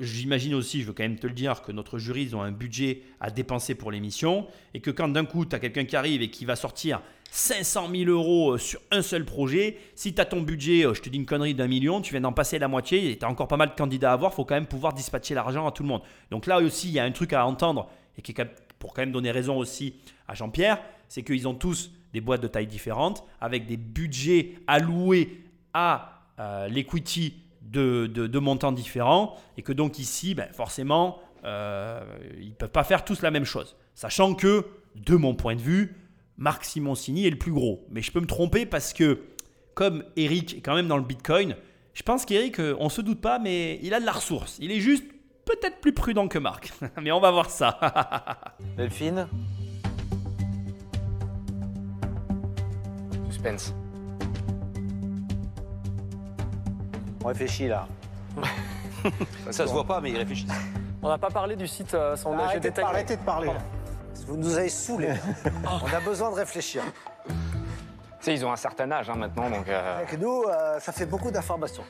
A: j'imagine aussi, je veux quand même te le dire, que notre jury, ils ont un budget à dépenser pour l'émission et que quand d'un coup, tu as quelqu'un qui arrive et qui va sortir 500 000 euros sur un seul projet, si tu as ton budget, je te dis une connerie d'un million, tu viens d'en passer la moitié et tu as encore pas mal de candidats à avoir, il faut quand même pouvoir dispatcher l'argent à tout le monde. Donc là aussi, il y a un truc à entendre et qui est pour quand même donner raison aussi à Jean-Pierre, c'est qu'ils ont tous des boîtes de taille différentes, avec des budgets alloués à euh, l'equity de, montants différents, et que donc ici, ben, forcément, euh, ils ne peuvent pas faire tous la même chose. Sachant que, de mon point de vue, Marc Simoncini est le plus gros. Mais je peux me tromper parce que, comme Eric est quand même dans le Bitcoin, je pense qu'Eric, euh, on se doute pas, mais il a de la ressource. Il est juste peut-être plus prudent que Marc. mais on va voir ça.
E: Delphine?
F: Suspense.
E: On réfléchit là.
G: Ça se voit pas, mais il réfléchit.
C: On n'a pas parlé du site euh, sondage
H: Arrêtez de, arrêtez de parler.
E: Vous nous avez saoulés. On a besoin de réfléchir.
F: Tu sais, ils ont un certain âge hein, maintenant, donc. euh,
E: Avec nous, euh, ça fait beaucoup d'informations.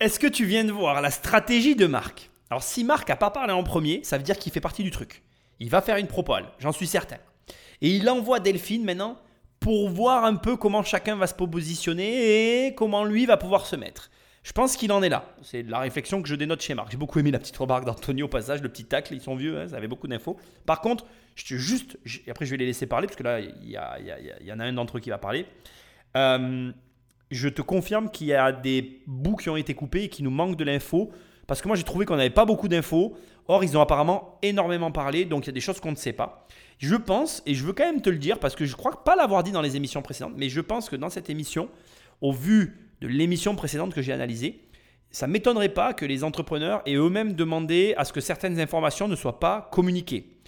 A: Est-ce que tu viens de voir la stratégie de Marc? Alors si Marc n'a pas parlé en premier, ça veut dire qu'il fait partie du truc. Il va faire une propale, j'en suis certain. Et il envoie Delphine maintenant pour voir un peu comment chacun va se positionner et comment lui va pouvoir se mettre. Je pense qu'il en est là. C'est la réflexion que je dénote chez Marc. J'ai beaucoup aimé la petite remarque d'Antonio au passage, le petit tacle. Ils sont vieux, hein, ça avait beaucoup d'infos. Par contre, je te juste, je- après je vais les laisser parler parce que là, il y, il y en a un d'entre eux qui va parler. Euh, je te confirme qu'il y a des bouts qui ont été coupés et qui nous manquent de l'info. Parce que moi, j'ai trouvé qu'on n'avait pas beaucoup d'infos. Or, ils ont apparemment énormément parlé. Donc, il y a des choses qu'on ne sait pas. Je pense, et je veux quand même te le dire, parce que je crois pas l'avoir dit dans les émissions précédentes, mais je pense que dans cette émission, au vu de l'émission précédente que j'ai analysée, ça ne m'étonnerait pas que les entrepreneurs aient eux-mêmes demandé à ce que certaines informations ne soient pas communiquées.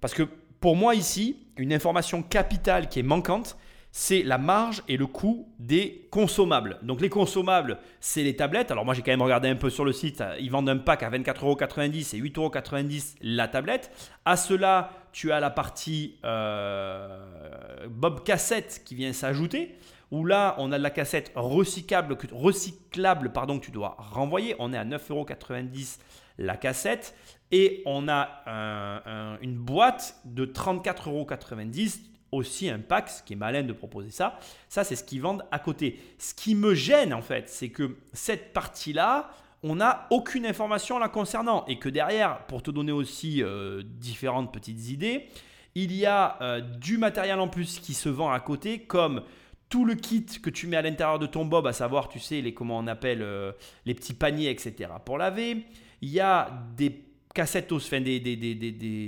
A: Parce que pour moi ici, une information capitale qui est manquante, c'est la marge et le coût des consommables. Donc les consommables, c'est les tablettes. Alors moi j'ai quand même regardé un peu sur le site, ils vendent un pack à 24,90€ et 8,90€ la tablette. À cela, tu as la partie euh, Bob Cassette qui vient s'ajouter, où là on a de la cassette recyclable, recyclable pardon, que tu dois renvoyer. On est à 9,90€ la cassette. Et on a un- un- une boîte de 34,90€ aussi un pack, ce qui est malin de proposer ça. Ça, c'est ce qu'ils vendent à côté. Ce qui me gêne, en fait, c'est que cette partie-là, on n'a aucune information la concernant. Et que derrière, pour te donner aussi euh, différentes petites idées, il y a euh, du matériel en plus qui se vend à côté, comme tout le kit que tu mets à l'intérieur de ton bob, à savoir, tu sais, les, comment on appelle, euh, les petits paniers, etc. pour laver. Il y a des cassettes, enfin, des, des, des,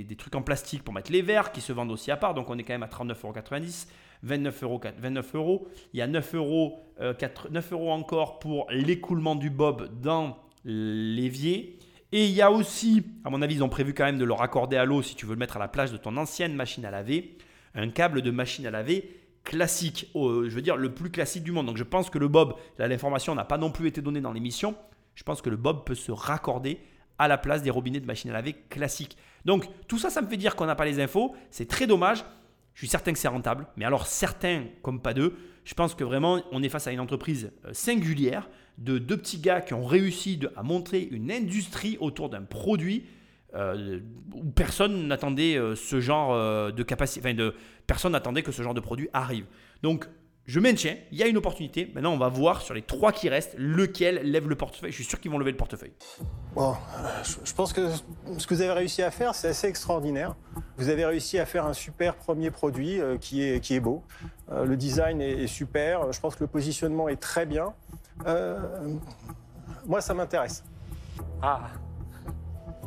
A: des, trucs en plastique pour mettre les verres qui se vendent aussi à part. Donc on est quand même à 39,90€, 29 euros, 29 euros. Il y a 9 euros, euh, 4 9 euros encore pour l'écoulement du bob dans l'évier. Et il y a aussi, à mon avis, ils ont prévu quand même de le raccorder à l'eau si tu veux le mettre à la place de ton ancienne machine à laver, un câble de machine à laver classique, je veux dire le plus classique du monde. Donc je pense que le bob, là l'information n'a pas non plus été donnée dans l'émission, je pense que le bob peut se raccorder à la place des robinets de machine à laver classiques. Donc tout ça, ça me fait dire qu'on n'a pas les infos. C'est très dommage. Je suis certain que c'est rentable, mais alors certains comme pas deux. Je pense que vraiment on est face à une entreprise euh, singulière de deux petits gars qui ont réussi à montrer une industrie autour d'un produit euh, où personne n'attendait euh, ce genre euh, de capacité, enfin de personne n'attendait que ce genre de produit arrive. Donc je maintiens, il y a une opportunité. Maintenant, on va voir sur les trois qui restent, lequel lève le portefeuille. Je suis sûr qu'ils vont lever le portefeuille.
H: Bon, je, pense que ce que vous avez réussi à faire, c'est assez extraordinaire. Vous avez réussi à faire un super premier produit qui, est, qui est beau. Le design est super. Je pense que le positionnement est très bien. Euh, moi, ça m'intéresse.
C: Ah,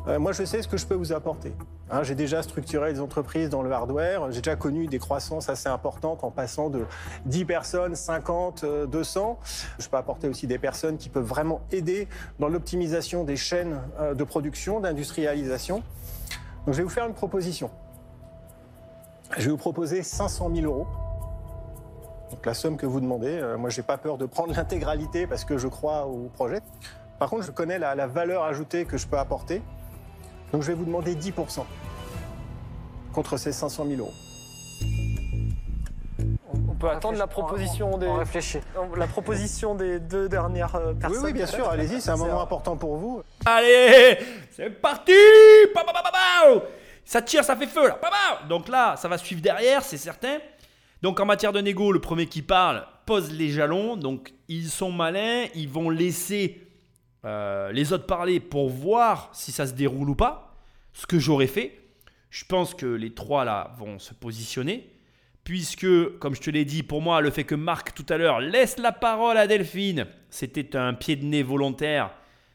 H: Euh, moi, je sais ce que je peux vous apporter. Hein, j'ai déjà structuré des entreprises dans le hardware. J'ai déjà connu des croissances assez importantes en passant de 10 personnes, 50, euh, 200. Je peux apporter aussi des personnes qui peuvent vraiment aider dans l'optimisation des chaînes euh, de production, d'industrialisation. Donc, je vais vous faire une proposition. Je vais vous proposer 500 000 euros. Donc, la somme que vous demandez. Euh, moi, j'ai pas peur de prendre l'intégralité parce que je crois au projet. Par contre, je connais la, la valeur ajoutée que je peux apporter. Donc je vais vous demander 10% contre ces 500 000 euros.
C: on peut attendre la proposition des.
B: On.
C: La proposition des deux dernières euh,
H: Oui,
C: personnes.
H: oui, bien sûr, allez-y, c'est un moment important pour vous.
A: Allez, c'est parti Pa, pa, pa, pa, pa Ça tire, ça fait feu là. Pa Donc là, ça va suivre derrière, c'est certain. Donc en matière de négo, le premier qui parle pose les jalons. Donc ils sont malins, ils vont laisser euh, les autres parler pour voir si ça se déroule ou pas. Ce que j'aurais fait. Je pense que les trois là vont se positionner. Puisque, comme je te l'ai dit, pour moi, le fait que Marc tout à l'heure laisse la parole à Delphine, c'était un pied de nez volontaire.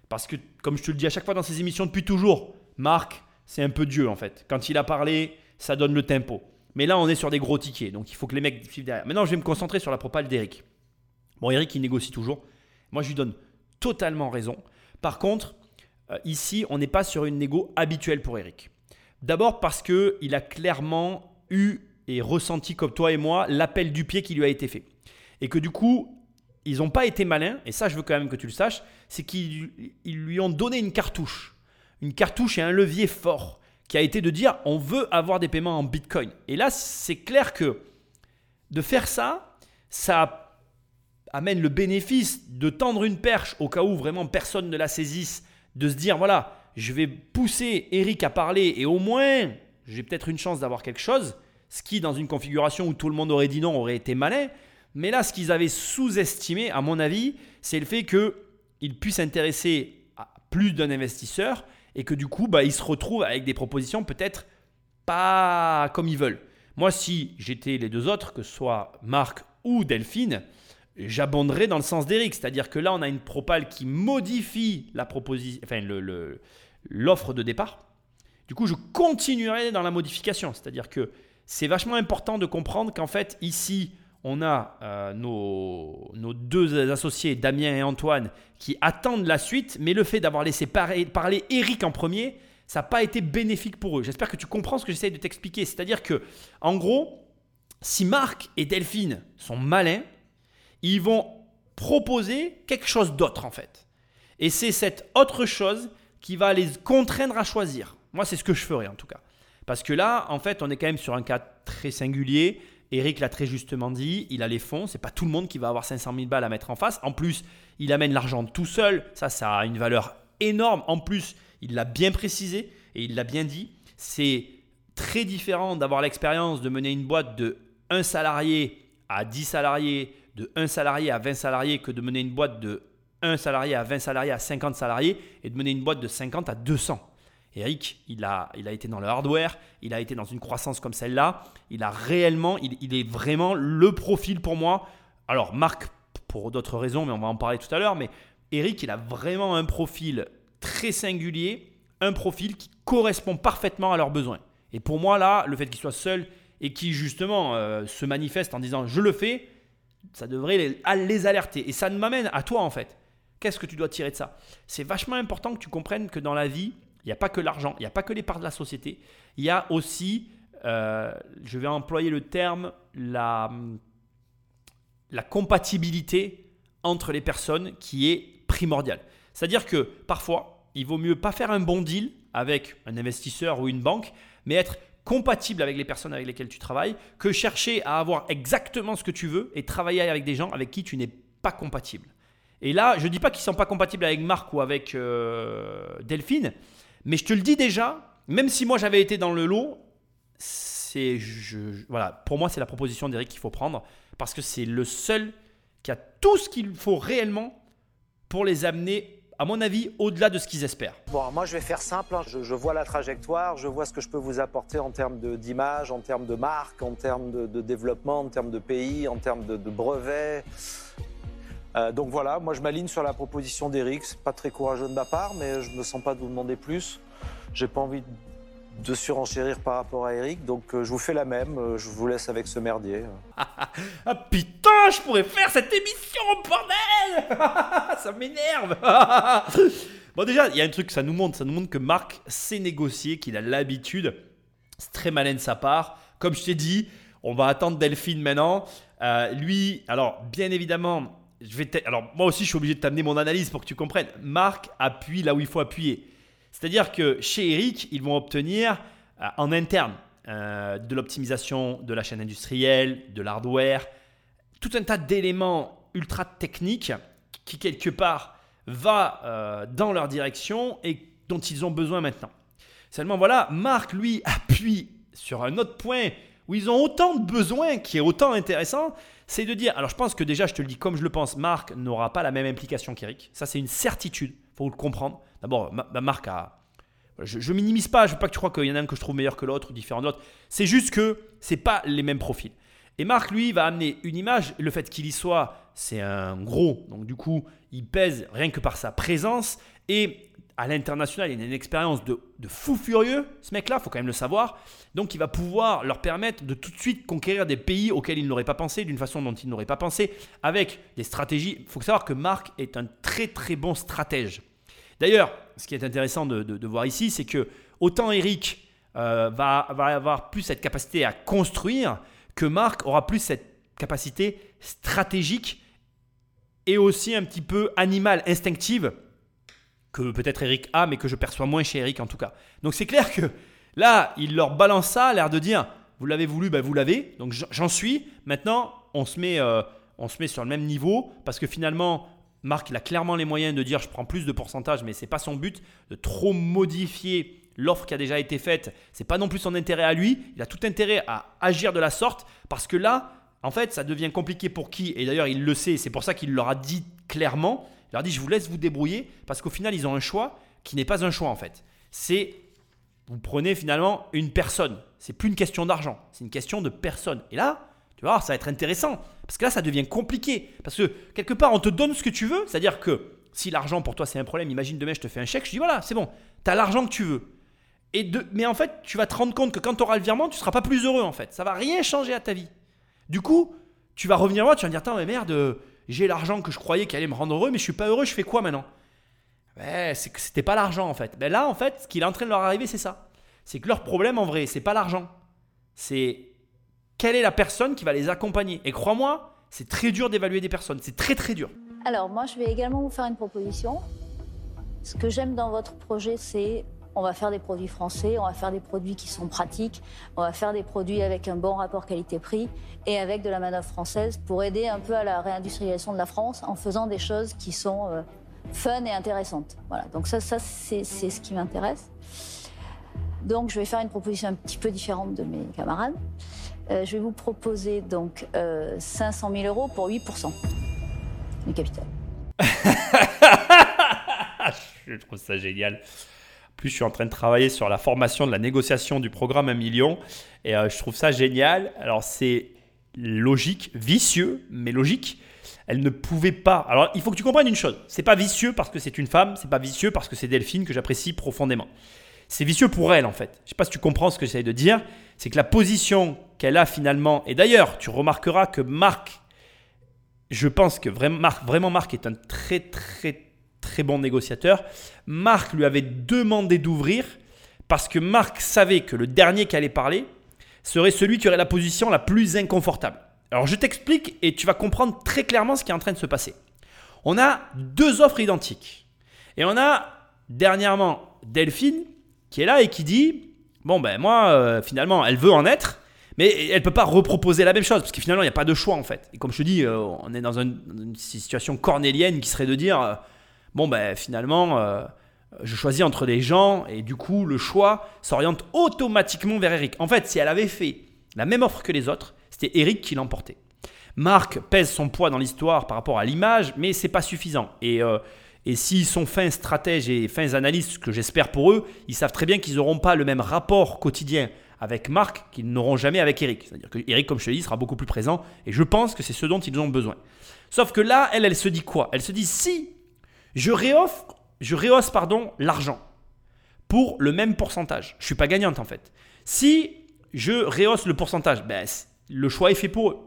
A: Parce que, comme je te le dis à chaque fois dans ces émissions depuis toujours, Marc, c'est un peu Dieu en fait. Quand il a parlé, ça donne le tempo. Mais là, on est sur des gros tickets, donc il faut que les mecs suivent derrière. Maintenant, je vais me concentrer sur la propale d'Eric. Bon, Eric, il négocie toujours. Moi, je lui donne totalement raison. Par contre, euh, ici, on n'est pas sur une négo habituelle pour Eric. D'abord parce qu'il a clairement eu et ressenti, comme toi et moi, l'appel du pied qui lui a été fait. Et que du coup, ils n'ont pas été malins, et ça je veux quand même que tu le saches, c'est qu'ils ils lui ont donné une cartouche. Une cartouche et un levier fort, qui a été de dire on veut avoir des paiements en Bitcoin. Et là, c'est clair que de faire ça, ça amène le bénéfice de tendre une perche au cas où vraiment personne ne la saisisse, de se dire voilà, je vais pousser Eric à parler et au moins j'ai peut-être une chance d'avoir quelque chose, ce qui dans une configuration où tout le monde aurait dit non aurait été malin. Mais là, ce qu'ils avaient sous-estimé, à mon avis, c'est le fait qu'ils puissent intéresser à plus d'un investisseur et que du coup, bah, ils se retrouvent avec des propositions peut-être pas comme ils veulent. Moi, si j'étais les deux autres, que ce soit Marc ou Delphine, j'abonderais dans le sens d'Eric. C'est-à-dire que là, on a une propale qui modifie la proposition, enfin, l'offre de départ. Du coup, je continuerai dans la modification. C'est-à-dire que c'est vachement important de comprendre qu'en fait, ici, on a euh, nos, deux associés, Damien et Antoine, qui attendent la suite, mais le fait d'avoir laissé parler, parler Eric en premier, ça n'a pas été bénéfique pour eux. J'espère que tu comprends ce que j'essaie de t'expliquer. C'est-à-dire que, en gros, si Marc et Delphine sont malins, ils vont proposer quelque chose d'autre en fait. Et c'est cette autre chose qui va les contraindre à choisir. Moi, c'est ce que je ferais en tout cas. Parce que là, en fait, on est quand même sur un cas très singulier. Eric l'a très justement dit, il a les fonds, c'est pas tout le monde qui va avoir 500 000 balles à mettre en face. En plus, il amène l'argent tout seul, ça, ça a une valeur énorme. En plus, il l'a bien précisé et il l'a bien dit. C'est très différent d'avoir l'expérience de mener une boîte de 1 salarié à 10 salariés, de 1 salarié à 20 salariés, que de mener une boîte de 1 salarié à 20 salariés à 50 salariés et de mener une boîte de 50 à 200. Eric, il a, il a été dans le hardware, il a été dans une croissance comme celle-là, il a réellement, il, est vraiment le profil pour moi. Alors Marc, pour d'autres raisons, mais on va en parler tout à l'heure, mais Eric, il a vraiment un profil très singulier, un profil qui correspond parfaitement à leurs besoins. Et pour moi, là, le fait qu'il soit seul et qui justement euh, se manifeste en disant je le fais, ça devrait les alerter. Et ça m'amène à toi en fait. Qu'est-ce que tu dois tirer de ça? C'est vachement important que tu comprennes que dans la vie, il n'y a pas que l'argent, il n'y a pas que les parts de la société, il y a aussi, euh, je vais employer le terme, la, la compatibilité entre les personnes qui est primordiale. C'est-à-dire que parfois, il vaut mieux pas faire un bon deal avec un investisseur ou une banque, mais être compatible avec les personnes avec lesquelles tu travailles, que chercher à avoir exactement ce que tu veux et travailler avec des gens avec qui tu n'es pas compatible. Et là, je ne dis pas qu'ils ne sont pas compatibles avec Marc ou avec euh, Delphine, mais je te le dis déjà, même si moi j'avais été dans le lot, c'est voilà, pour moi c'est la proposition d'Eric qu'il faut prendre parce que c'est le seul qui a tout ce qu'il faut réellement pour les amener, à mon avis, au-delà de ce qu'ils espèrent.
E: Bon, moi je vais faire simple, hein. je, vois la trajectoire, je vois ce que je peux vous apporter en termes d'image, en termes de marque, en termes de, développement, en termes de pays, en termes de brevets. Euh, donc voilà, moi je m'aligne sur la proposition d'Eric, c'est pas très courageux de ma part, mais je me sens pas de vous demander plus. J'ai pas envie de surenchérir par rapport à Eric, donc euh, je vous fais la même, euh, je vous laisse avec ce merdier.
A: Ah putain, je pourrais faire cette émission, bordel Ça m'énerve Bon déjà, il y a un truc, ça nous montre, ça nous montre que Marc sait négocier, qu'il a l'habitude. C'est très malin de sa part. Comme je t'ai dit, on va attendre Delphine maintenant. Lui, alors bien évidemment, je vais alors moi aussi je suis obligé de t'amener mon analyse pour que tu comprennes. Marc appuie là où il faut appuyer. C'est-à-dire que chez Eric, ils vont obtenir euh, en interne euh, de l'optimisation de la chaîne industrielle, de l'hardware, tout un tas d'éléments ultra techniques qui quelque part va euh, dans leur direction et dont ils ont besoin maintenant. Seulement voilà, Marc lui appuie sur un autre point où ils ont autant de besoins qui est autant intéressant, c'est de dire, alors je pense que déjà je te le dis comme je le pense, Marc n'aura pas la même implication qu'Eric, ça c'est une certitude, faut le comprendre. D'abord, Ma- Ma- Marc a, je, je minimise pas, je veux pas que tu crois qu'il y en a un que je trouve meilleur que l'autre ou différent de l'autre. C'est juste que c'est pas les mêmes profils. Et Marc, lui, va amener une image. Le fait qu'il y soit, c'est un gros. Donc, du coup, il pèse rien que par sa présence. Et à l'international, il a une expérience de, de fou furieux, ce mec-là, faut quand même le savoir. Donc, il va pouvoir leur permettre de tout de suite conquérir des pays auxquels ils n'auraient pas pensé, d'une façon dont ils n'auraient pas pensé, avec des stratégies. Il faut savoir que Marc est un très très bon stratège. D'ailleurs, ce qui est intéressant de, de- voir ici, c'est que autant Eric euh, va, va avoir plus cette capacité à construire, que Marc aura plus cette capacité stratégique et aussi un petit peu animale, instinctive, que peut-être Eric a, mais que je perçois moins chez Eric en tout cas. Donc c'est clair que là, il leur balance ça, l'air de dire, vous l'avez voulu, ben vous l'avez, donc j'en- suis. Maintenant, on se, met, euh, on se met sur le même niveau, parce que finalement, Marc, il a clairement les moyens de dire, je prends plus de pourcentage, mais c'est pas son but, de trop modifier l'offre qui a déjà été faite. C'est pas non plus son intérêt à lui. Il a tout intérêt à agir de la sorte, parce que là, en fait, ça devient compliqué pour qui Et d'ailleurs, il le sait, c'est pour ça qu'il leur a dit clairement, leur dit, je vous laisse vous débrouiller, parce qu'au final, ils ont un choix qui n'est pas un choix en fait. C'est, vous prenez finalement une personne. C'est plus une question d'argent, c'est une question de personne. Et là, tu voir, ça va être intéressant, parce que là, ça devient compliqué. Parce que quelque part, on te donne ce que tu veux, c'est-à-dire que si l'argent pour toi c'est un problème, imagine demain je te fais un chèque, je dis voilà, c'est bon, tu as l'argent que tu veux. Et de, mais en fait, tu vas te rendre compte que quand tu auras le virement, tu seras pas plus heureux en fait. Ça va rien changer à ta vie. Du coup, tu vas revenir voir, tu vas me dire, attends, mais merde, euh, j'ai l'argent que je croyais qu'il allait me rendre heureux, mais je suis pas heureux, je fais quoi maintenant? Ouais, c'est c'était pas l'argent en fait. Ben là, en fait, ce qui est en train de leur arriver, c'est ça. C'est que leur problème en vrai, c'est pas l'argent. C'est quelle est la personne qui va les accompagner. Et crois-moi, c'est très dur d'évaluer des personnes. C'est très très dur.
D: Alors, moi, je vais également vous faire une proposition. Ce que j'aime dans votre projet, c'est on va faire des produits français, on va faire des produits qui sont pratiques, on va faire des produits avec un bon rapport qualité-prix et avec de la manœuvre française pour aider un peu à la réindustrialisation de la France en faisant des choses qui sont euh, fun et intéressantes. Voilà, donc ça, ça c'est ce qui m'intéresse. Donc, je vais faire une proposition un petit peu différente de mes camarades. Euh, je vais vous proposer donc euh, 500 000 euros pour 8% du capital.
A: je trouve ça génial. Je suis en train de travailler sur la formation de la négociation du programme 1 million. Et euh, je trouve ça génial. Alors, c'est logique, vicieux, mais logique. Elle ne pouvait pas. Alors, il faut que tu comprennes une chose. C'est pas vicieux parce que c'est une femme. C'est pas vicieux parce que c'est Delphine que j'apprécie profondément. C'est vicieux pour elle, en fait. Je sais pas si tu comprends ce que j'essaie de dire. C'est que la position qu'elle a finalement. Et d'ailleurs, tu remarqueras que Marc je pense que vraiment Marc, vraiment Marc est un très très très bon négociateur. Marc lui avait demandé d'ouvrir parce que Marc savait que le dernier qui allait parler serait celui qui aurait la position la plus inconfortable. Alors je t'explique et tu vas comprendre très clairement ce qui est en train de se passer. On a deux offres identiques. Et on a dernièrement Delphine qui est là et qui dit Bon ben moi euh, finalement elle veut en être, mais elle peut pas reproposer la même chose parce que finalement il n'y a pas de choix en fait. Et comme je te dis, euh, on est dans un- une situation cornélienne qui serait de dire euh, bon ben finalement euh, je choisis entre des gens et du coup le choix s'oriente automatiquement vers Eric. En fait, si elle avait fait la même offre que les autres, c'était Eric qui l'emportait. Marc pèse son poids dans l'histoire par rapport à l'image, mais c'est pas suffisant. Et, euh, s'ils sont fins stratèges et fins analystes, ce que j'espère pour eux, ils savent très bien qu'ils n'auront pas le même rapport quotidien avec Marc qu'ils n'auront jamais avec Eric. C'est-à-dire que Eric, comme je te dit, sera beaucoup plus présent. Et je pense que c'est ce dont ils ont besoin. Sauf que là, elle, elle se dit quoi? Elle se dit si je réoffre, je rehausse pardon l'argent pour le même pourcentage. Je suis pas gagnante en fait. Si je rehausse le pourcentage, ben, le choix est fait pour eux.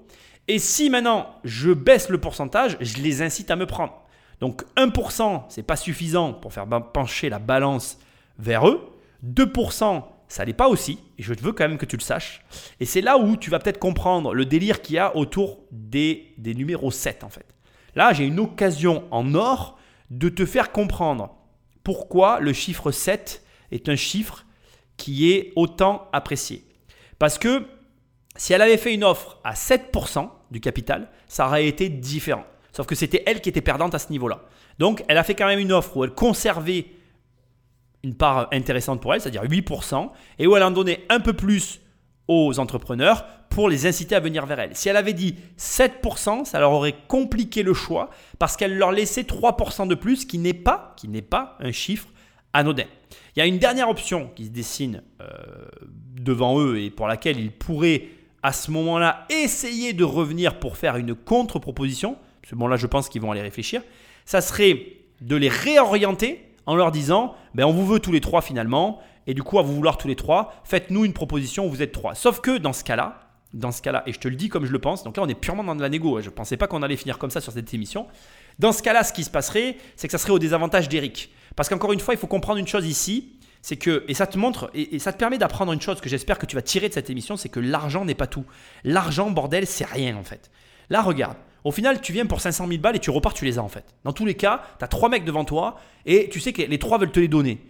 A: Et si maintenant je baisse le pourcentage, je les incite à me prendre. Donc 1%, c'est pas suffisant pour faire pencher la balance vers eux. 2%, ça n'est pas aussi. Et je veux quand même que tu le saches. Et c'est là où tu vas peut-être comprendre le délire qu'il y a autour des, des numéros 7 en fait. Là, j'ai une occasion en or de te faire comprendre pourquoi le chiffre 7 est un chiffre qui est autant apprécié. Parce que si elle avait fait une offre à 7% du capital, ça aurait été différent. Sauf que c'était elle qui était perdante à ce niveau-là. Donc elle a fait quand même une offre où elle conservait une part intéressante pour elle, c'est-à-dire 8%, et où elle en donnait un peu plus aux entrepreneurs pour les inciter à venir vers elle. Si elle avait dit 7%, ça leur aurait compliqué le choix parce qu'elle leur laissait 3% de plus, qui n'est pas, qui n'est pas un chiffre anodin. Il y a une dernière option qui se dessine euh, devant eux et pour laquelle ils pourraient à ce moment-là essayer de revenir pour faire une contre-proposition. Ce moment-là, je pense qu'ils vont aller réfléchir. Ça serait de les réorienter en leur disant ben, on vous veut tous les trois finalement, et du coup, à vous vouloir tous les trois, faites-nous une proposition, vous êtes trois. Sauf que dans ce cas-là, dans ce cas-là, et je te le dis comme je le pense, donc là on est purement dans de la négo, hein. je ne pensais pas qu'on allait finir comme ça sur cette émission. Dans ce cas-là, ce qui se passerait, c'est que ça serait au désavantage d'Eric. Parce qu'encore une fois, il faut comprendre une chose ici, c'est que, et ça te montre, et, ça te permet d'apprendre une chose que j'espère que tu vas tirer de cette émission, c'est que l'argent n'est pas tout. L'argent, bordel, c'est rien en fait. Là, regarde, au final, tu viens pour 500 000 balles et tu repars, tu les as en fait. Dans tous les cas, tu as trois mecs devant toi et tu sais que les trois veulent te les donner.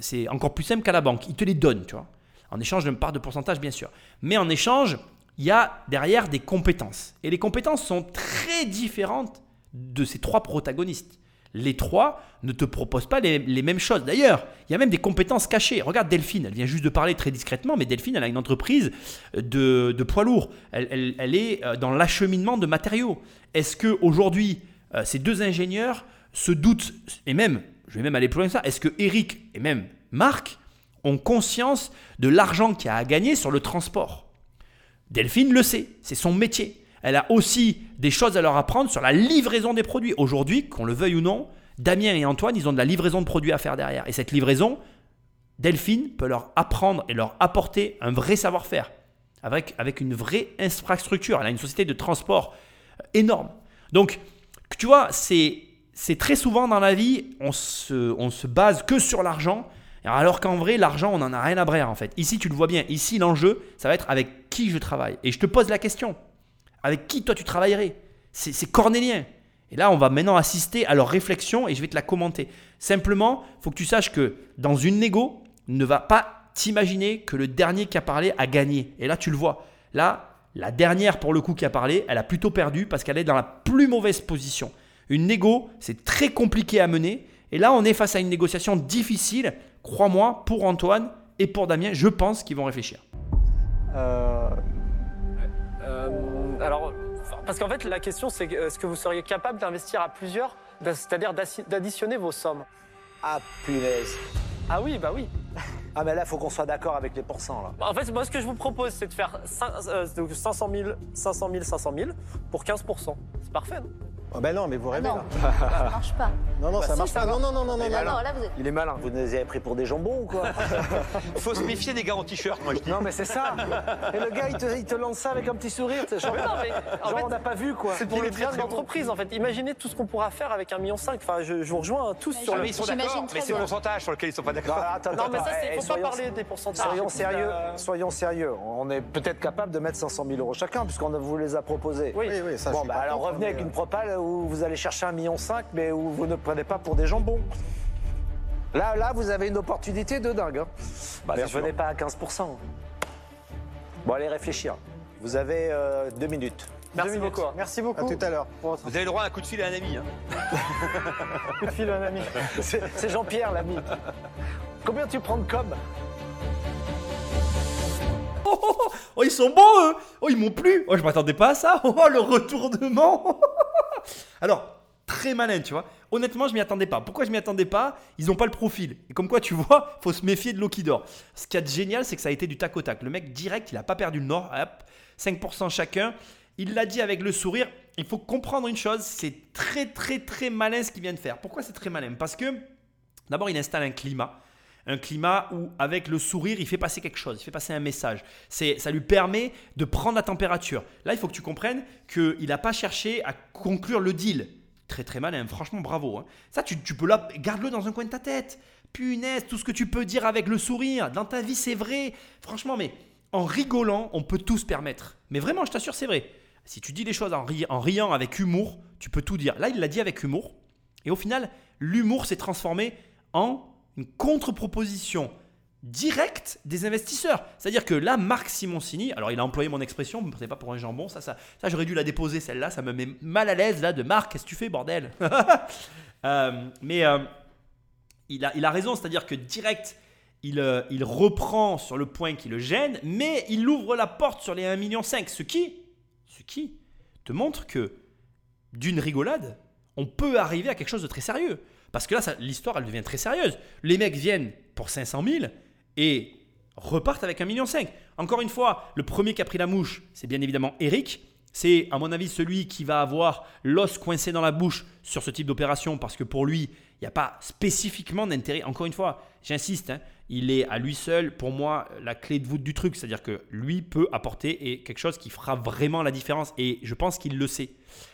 A: C'est encore plus simple qu'à la banque. Ils te les donnent, tu vois. En échange d'une part de pourcentage, bien sûr. Mais en échange, il y a derrière des compétences. Et les compétences sont très différentes de ces trois protagonistes les trois ne te proposent pas les, mêmes choses. D'ailleurs, il y a même des compétences cachées. Regarde Delphine, elle vient juste de parler très discrètement, mais Delphine, elle a une entreprise de, poids lourds. Elle, est euh, dans l'acheminement de matériaux. Est-ce que aujourd'hui, euh, ces deux ingénieurs se doutent, et même, je vais même aller plus loin que ça, est-ce que Eric et même Marc ont conscience de l'argent qu'il y a à gagner sur le transport Delphine le sait, c'est son métier elle a aussi des choses à leur apprendre sur la livraison des produits. Aujourd'hui, qu'on le veuille ou non, Damien et Antoine, ils ont de la livraison de produits à faire derrière. Et cette livraison, Delphine peut leur apprendre et leur apporter un vrai savoir-faire, avec, avec une vraie infrastructure. Elle a une société de transport euh, énorme. Donc, tu vois, c'est, très souvent dans la vie, on se, on se base que sur l'argent, alors qu'en vrai, l'argent, on n'en a rien à brère en fait. Ici, tu le vois bien, ici, l'enjeu, ça va être avec qui je travaille. Et je te pose la question, avec qui toi tu travaillerais? C'est cornélien. Et là, on va maintenant assister à leur réflexion et je vais te la commenter. Simplement, faut que tu saches que dans une négo, ne va pas t'imaginer que le dernier qui a parlé a gagné. Et là, tu le vois. Là, la dernière, pour le coup, qui a parlé, elle a plutôt perdu parce qu'elle est dans la plus mauvaise position. Une négo, c'est très compliqué à mener. Et là, on est face à une négociation difficile. Crois-moi, pour Antoine et pour Damien, je pense qu'ils vont réfléchir.
C: Euh, alors, parce qu'en fait, la question, c'est est-ce que vous seriez capable d'investir à plusieurs, c'est-à-dire d'additionner vos sommes?
E: Ah, punaise.
C: Ah oui, bah oui.
E: Ah, mais là, il faut qu'on soit d'accord avec les pourcents, là.
C: En fait, moi, ce que je vous propose, c'est de faire 500 000, 500 000, 500 000 pour 15%. C'est parfait, non?
H: Oh ben non, mais vous rêvez
D: non,
H: là.
D: ça marche pas.
H: Non, non,
C: Bah
H: ça
C: si,
H: marche
C: ça
H: pas.
C: marche.
H: Non, non, non, non, non,
C: Il est
H: non.
C: malin.
D: là, vous êtes...
F: Il est malin.
E: Vous nous avez pris pour des jambons ou quoi
G: Faut se méfier des gars en t-shirt, moi je dis.
E: Non, mais c'est ça. Et le gars, il te, il te lance ça avec un petit sourire. tu sais, Genre,
C: Mais non, mais en
E: genre,
C: fait,
E: on n'a pas vu, quoi.
C: C'est pour
G: Il
C: le
G: est très,
C: bien de
G: très bon.
C: l'entreprise, en fait. Imaginez tout ce qu'on pourra faire avec un million cinq. Enfin, je, je vous rejoins tous sur
G: Ah,
C: le.
G: mais ils sont
D: J'imagine
G: d'accord,
D: très
G: mais c'est le
D: bien.
G: pourcentage sur lequel ils sont pas
E: Non,
G: d'accord.
E: attends,
C: Non, mais
E: attends,
C: ça, c'est
E: eh,
C: faut pas
E: soyons-
C: parler des pourcentages.
E: Soyons sérieux,
C: Euh,
E: soyons sérieux. On est peut-être capable de mettre 500 000 euros chacun, puisqu'on vous les a proposés.
C: Oui.
H: Oui, oui, ça, je
E: Bon,
H: suis
E: bah
H: pas
E: alors
H: contre,
E: revenez
H: mais,
E: avec
H: euh,
E: une propale où vous allez chercher un million, mais où vous ne prenez pas pour des jambons. Là, là, vous avez une opportunité de dingue. Hein.
G: Bah,
E: revenez pas à 15%. Bon, allez réfléchir. Vous avez euh, deux minutes.
C: Merci
B: Deux minutes.
C: beaucoup.
B: Merci
H: À
B: beaucoup.
H: tout à l'heure.
G: Vous avez le droit à un coup de fil à un ami. Hein.
B: coup de fil, un ami.
E: C'est c'est Jean-Pierre, l'ami. Combien tu prends de com?
A: Oh, ils sont bons eux Oh, ils m'ont plu Oh, je m'attendais pas à ça Oh, le retournement Alors, très malin, tu vois. Honnêtement, je m'y attendais pas. Pourquoi je m'y attendais pas? Ils n'ont pas le profil. Et comme quoi, tu vois, faut se méfier de l'eau qui dort. Ce qui est génial, c'est que ça a été du tac au tac. Le mec, direct, il a pas perdu le nord. Hop, 5% chacun. Il l'a dit avec le sourire. Il faut comprendre une chose, c'est très très très malin ce qu'il vient de faire. Pourquoi c'est très malin? Parce que d'abord, il installe un climat un climat où avec le sourire, il fait passer quelque chose, il fait passer un message. C'est, ça lui permet de prendre la température. Là, il faut que tu comprennes qu'il n'a pas cherché à conclure le deal. Très très malin, franchement bravo. hein. Ça, tu, tu peux là, garde-le dans un coin de ta tête. Punaise, tout ce que tu peux dire avec le sourire, dans ta vie, c'est vrai. Franchement, mais en rigolant, on peut tout se permettre. Mais vraiment, je t'assure, c'est vrai. Si tu dis les choses en riant avec humour, tu peux tout dire. Là, il l'a dit avec humour. Et au final, l'humour s'est transformé en une contre-proposition directe des investisseurs. C'est-à-dire que là, Marc Simoncini, alors il a employé mon expression, ne me pas pour un jambon, ça, ça, ça j'aurais dû la déposer celle-là, ça me met mal à l'aise là de Marc, qu'est-ce que tu fais bordel Euh, Mais euh, il, a, il a raison, c'est-à-dire que direct, il, euh, il reprend sur le point qui le gêne, mais il ouvre la porte sur les 1,5 million, ce qui, ce qui te montre que d'une rigolade, on peut arriver à quelque chose de très sérieux. Parce que là, l'histoire, elle devient très sérieuse. Les mecs viennent pour 500 000 et repartent avec 1,5 million. Encore une fois, le premier qui a pris la mouche, c'est bien évidemment Eric. C'est, à mon avis, celui qui va avoir l'os coincé dans la bouche sur ce type d'opération parce que pour lui, il n'y a pas spécifiquement d'intérêt. Encore une fois, j'insiste, hein, il est à lui seul, pour moi, la clé de voûte du truc. C'est-à-dire que lui peut apporter et quelque chose qui fera vraiment la différence et je pense qu'il le sait.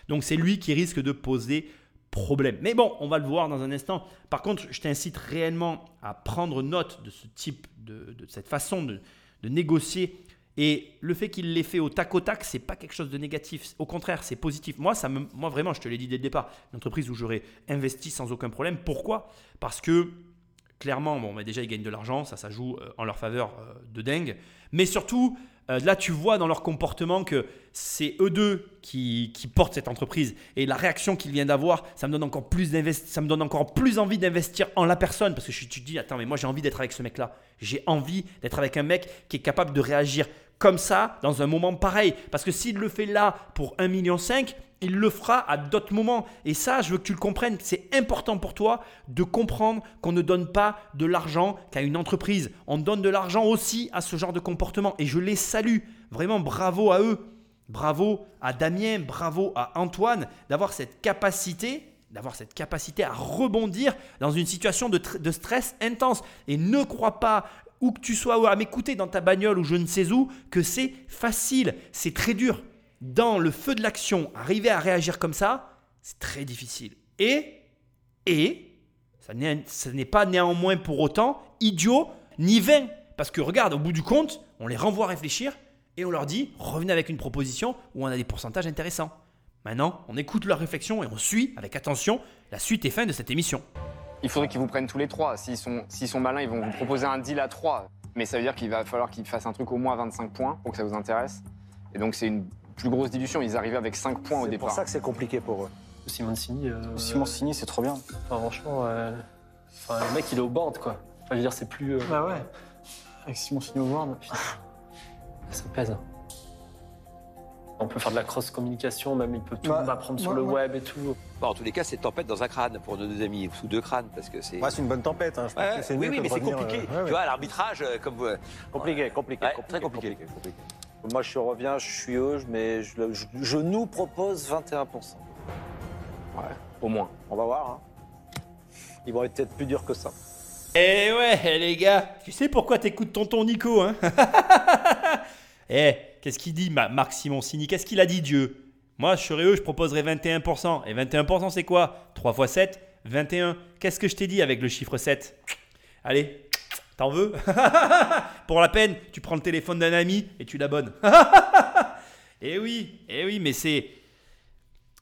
A: Donc c'est lui qui risque de poser problème. Mais bon, on va le voir dans un instant. Par contre, je t'incite réellement à prendre note de ce type, de, de cette façon de, négocier. Et le fait qu'il l'ait fait au tac au tac, c'est pas quelque chose de négatif. Au contraire, c'est positif. Moi, ça moi vraiment, je te l'ai dit dès le départ, une entreprise où j'aurais investi sans aucun problème. Pourquoi? Parce que clairement, bon, mais déjà ils gagnent de l'argent, ça, ça joue euh, en leur faveur euh, de dingue. Mais surtout, euh, là, tu vois dans leur comportement que c'est eux deux qui, portent cette entreprise. Et la réaction qu'ils viennent d'avoir, ça me donne encore plus ça me donne encore plus envie d'investir en la personne parce que tu te dis, attends, mais moi j'ai envie d'être avec ce mec-là. J'ai envie d'être avec un mec qui est capable de réagir comme ça dans un moment pareil. Parce que s'il le fait là pour 1,5 million, il le fera à d'autres moments. Et ça, je veux que tu le comprennes. C'est important pour toi de comprendre qu'on ne donne pas de l'argent qu'à une entreprise. On donne de l'argent aussi à ce genre de comportement. Et je les salue. Vraiment, bravo à eux. Bravo à Damien, bravo à Antoine d'avoir cette capacité d'avoir cette capacité à rebondir dans une situation de, de stress intense. Et ne crois pas, où que tu sois à m'écouter dans ta bagnole ou je ne sais où, que c'est facile. C'est très dur. Dans le feu de l'action, arriver à réagir comme ça, c'est très difficile. Et, et, ça n'est pas néanmoins pour autant idiot ni vain. Parce que regarde, au bout du compte, on les renvoie à réfléchir et on leur dit revenez avec une proposition où on a des pourcentages intéressants. Maintenant, on écoute leur réflexion et on suit avec attention la suite et fin de cette émission.
F: Il faudrait qu'ils vous prennent tous les trois. S'ils sont, sont malins, ils vont vous proposer un deal à trois. Mais ça veut dire qu'il va falloir qu'ils fassent un truc au moins à 25 points pour que ça vous intéresse. Et donc c'est une plus grosse dilution. Ils arrivaient avec 5 points au
E: C'est
F: départ.
E: pour ça que c'est compliqué pour eux.
C: Simoncini. euh,
B: Simoncini, c'est trop bien.
C: enfin, franchement, euh, enfin, le mec il est au board quoi. Enfin, je veux dire, c'est plus. euh,
B: Bah ouais. Avec Simoncini au board.
C: Ça pèse. hein. On peut faire de la cross-communication, même il peut tout
B: Bah,
C: apprendre sur le web et tout.
G: Bon, en tous les cas, c'est tempête dans un crâne pour nos deux amis, sous deux crânes, parce que c'est.
H: Ouais, c'est une bonne tempête. hein. Je pense
G: Ouais,
H: que c'est
G: oui, oui, mais c'est compliqué.
H: euh, ouais, ouais.
G: Tu vois, l'arbitrage, euh, comme vous.
E: Compliqué, compliqué.
G: Ouais, très compliqué.
E: Moi, je reviens, je suis eux, mais je, je- je nous propose 21%.
F: Au moins.
E: On va voir. hein. Ils vont être peut-être plus durs que ça.
A: Eh ouais, les gars, tu sais pourquoi t'écoutes tonton Nico, hein? Eh, qu'est-ce qu'il dit, Ma- Marc Simoncini? Qu'est-ce qu'il a dit, Dieu? Moi, je serais eux, je proposerais 21%. Et 21%, c'est quoi? 3 x 7, 21. Qu'est-ce que je t'ai dit avec le chiffre 7 Allez, t'en veux Pour la peine, tu prends le téléphone d'un ami et tu l'abonnes. eh oui, eh oui, mais c'est...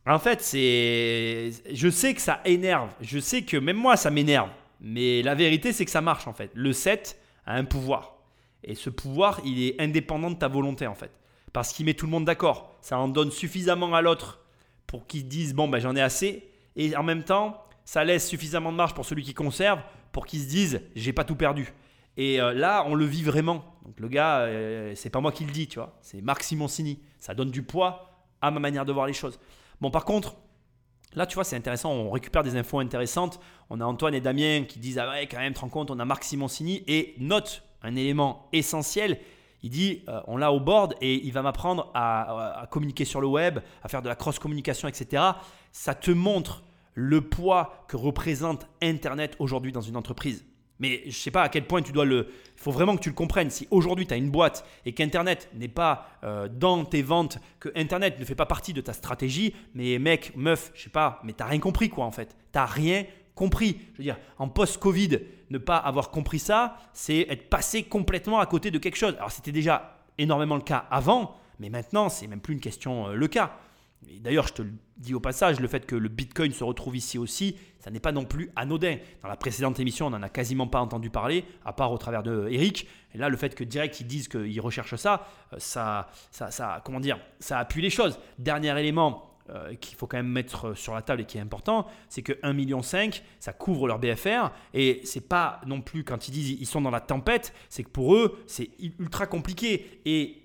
A: En fait, c'est. Je sais que ça énerve. Je sais que même moi, ça m'énerve. Mais la vérité, c'est que ça marche en fait. Le 7 a un pouvoir. Et ce pouvoir, il est indépendant de ta volonté en fait. Parce qu'il met tout le monde d'accord. Ça en donne suffisamment à l'autre pour qu'il dise bon, ben, j'en ai assez. Et en même temps, ça laisse suffisamment de marge pour celui qui conserve pour qu'il se dise j'ai pas tout perdu. Et euh, là, on le vit vraiment. Donc le gars, euh, c'est pas moi qui le dis, tu vois. C'est Marc Simoncini. Ça donne du poids à ma manière de voir les choses. Bon, par contre, là, tu vois, c'est intéressant. On récupère des infos intéressantes. On a Antoine et Damien qui disent Ah ouais, quand même, te rends compte, on a Marc Simoncini. Et note un élément essentiel. Il dit euh, On l'a au board et il va m'apprendre à, à communiquer sur le web, à faire de la cross-communication, etc. Ça te montre le poids que représente Internet aujourd'hui dans une entreprise. Mais je sais pas à quel point tu dois le. Il faut vraiment que tu le comprennes. Si aujourd'hui tu as une boîte et qu'Internet n'est pas euh, dans tes ventes, que Internet ne fait pas partie de ta stratégie, mais mec, meuf, je sais pas, mais t'as rien compris quoi en fait. T'as rien compris. Je veux dire, en post-Covid, ne pas avoir compris ça, c'est être passé complètement à côté de quelque chose. Alors c'était déjà énormément le cas avant, mais maintenant c'est même plus une question euh, le cas. D'ailleurs, je te le dis au passage, le fait que le Bitcoin se retrouve ici aussi, ça n'est pas non plus anodin. Dans la précédente émission, on n'en a quasiment pas entendu parler, à part au travers de Eric. Et là, le fait que direct ils disent qu'ils recherchent ça, euh, ça, ça, ça, comment dire, ça appuie les choses. Dernier élément euh, qu'il faut quand même mettre sur la table et qui est important, c'est que 1,5 million, ça couvre leur BFR. Et c'est pas non plus quand ils disent ils sont dans la tempête, c'est que pour eux, c'est ultra compliqué. Et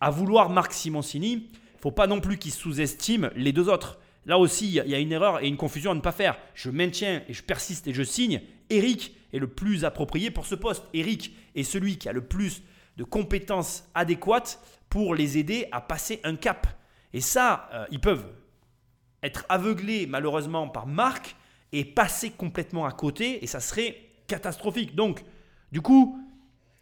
A: à vouloir Marc Simoncini, faut pas non plus qu'ils sous-estiment les deux autres. Là aussi, il y a- une erreur et une confusion à ne pas faire. Je maintiens et je persiste et je signe. Eric est le plus approprié pour ce poste. Eric est celui qui a le plus de compétences adéquates pour les aider à passer un cap. Et ça, euh, ils peuvent être aveuglés malheureusement par Marc et passer complètement à côté et ça serait catastrophique. Donc, du coup,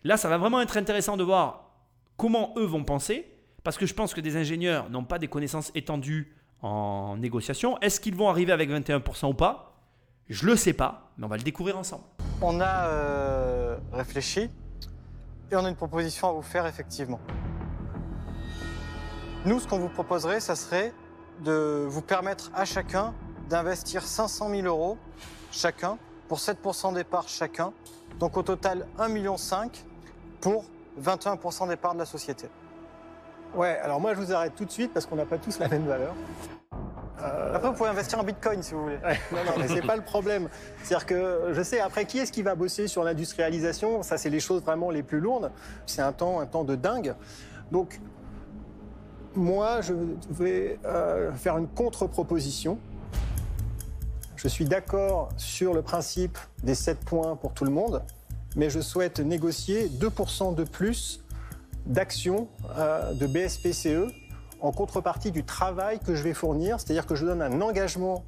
A: là, ça va vraiment être intéressant de voir comment eux vont penser parce que je pense que des ingénieurs n'ont pas des connaissances étendues en négociation. Est-ce qu'ils vont arriver avec 21% ou pas? Je le sais pas, mais on va le découvrir ensemble.
B: On a euh, réfléchi et on a une proposition à vous faire effectivement. Nous, ce qu'on vous proposerait, ça serait de vous permettre à chacun d'investir 500 000 euros chacun pour 7% des parts chacun. Donc au total 1,5 million pour 21% des parts de la société.
H: Ouais, alors moi je vous arrête tout de suite parce qu'on n'a pas tous la même valeur.
B: Après, vous pouvez investir en bitcoin si vous voulez.
H: Ouais, non, non, mais c'est pas le problème. C'est-à-dire que je sais, après, qui est-ce qui va bosser sur l'industrialisation? Ça, c'est les choses vraiment les plus lourdes. C'est un temps, un temps de dingue. Donc, moi, je vais euh, faire une contre-proposition. Je suis d'accord sur le principe des 7 points pour tout le monde, mais je souhaite négocier 2% de plus d'actions euh, de BSPCE en contrepartie du travail que je vais fournir, c'est-à-dire que je donne un engagement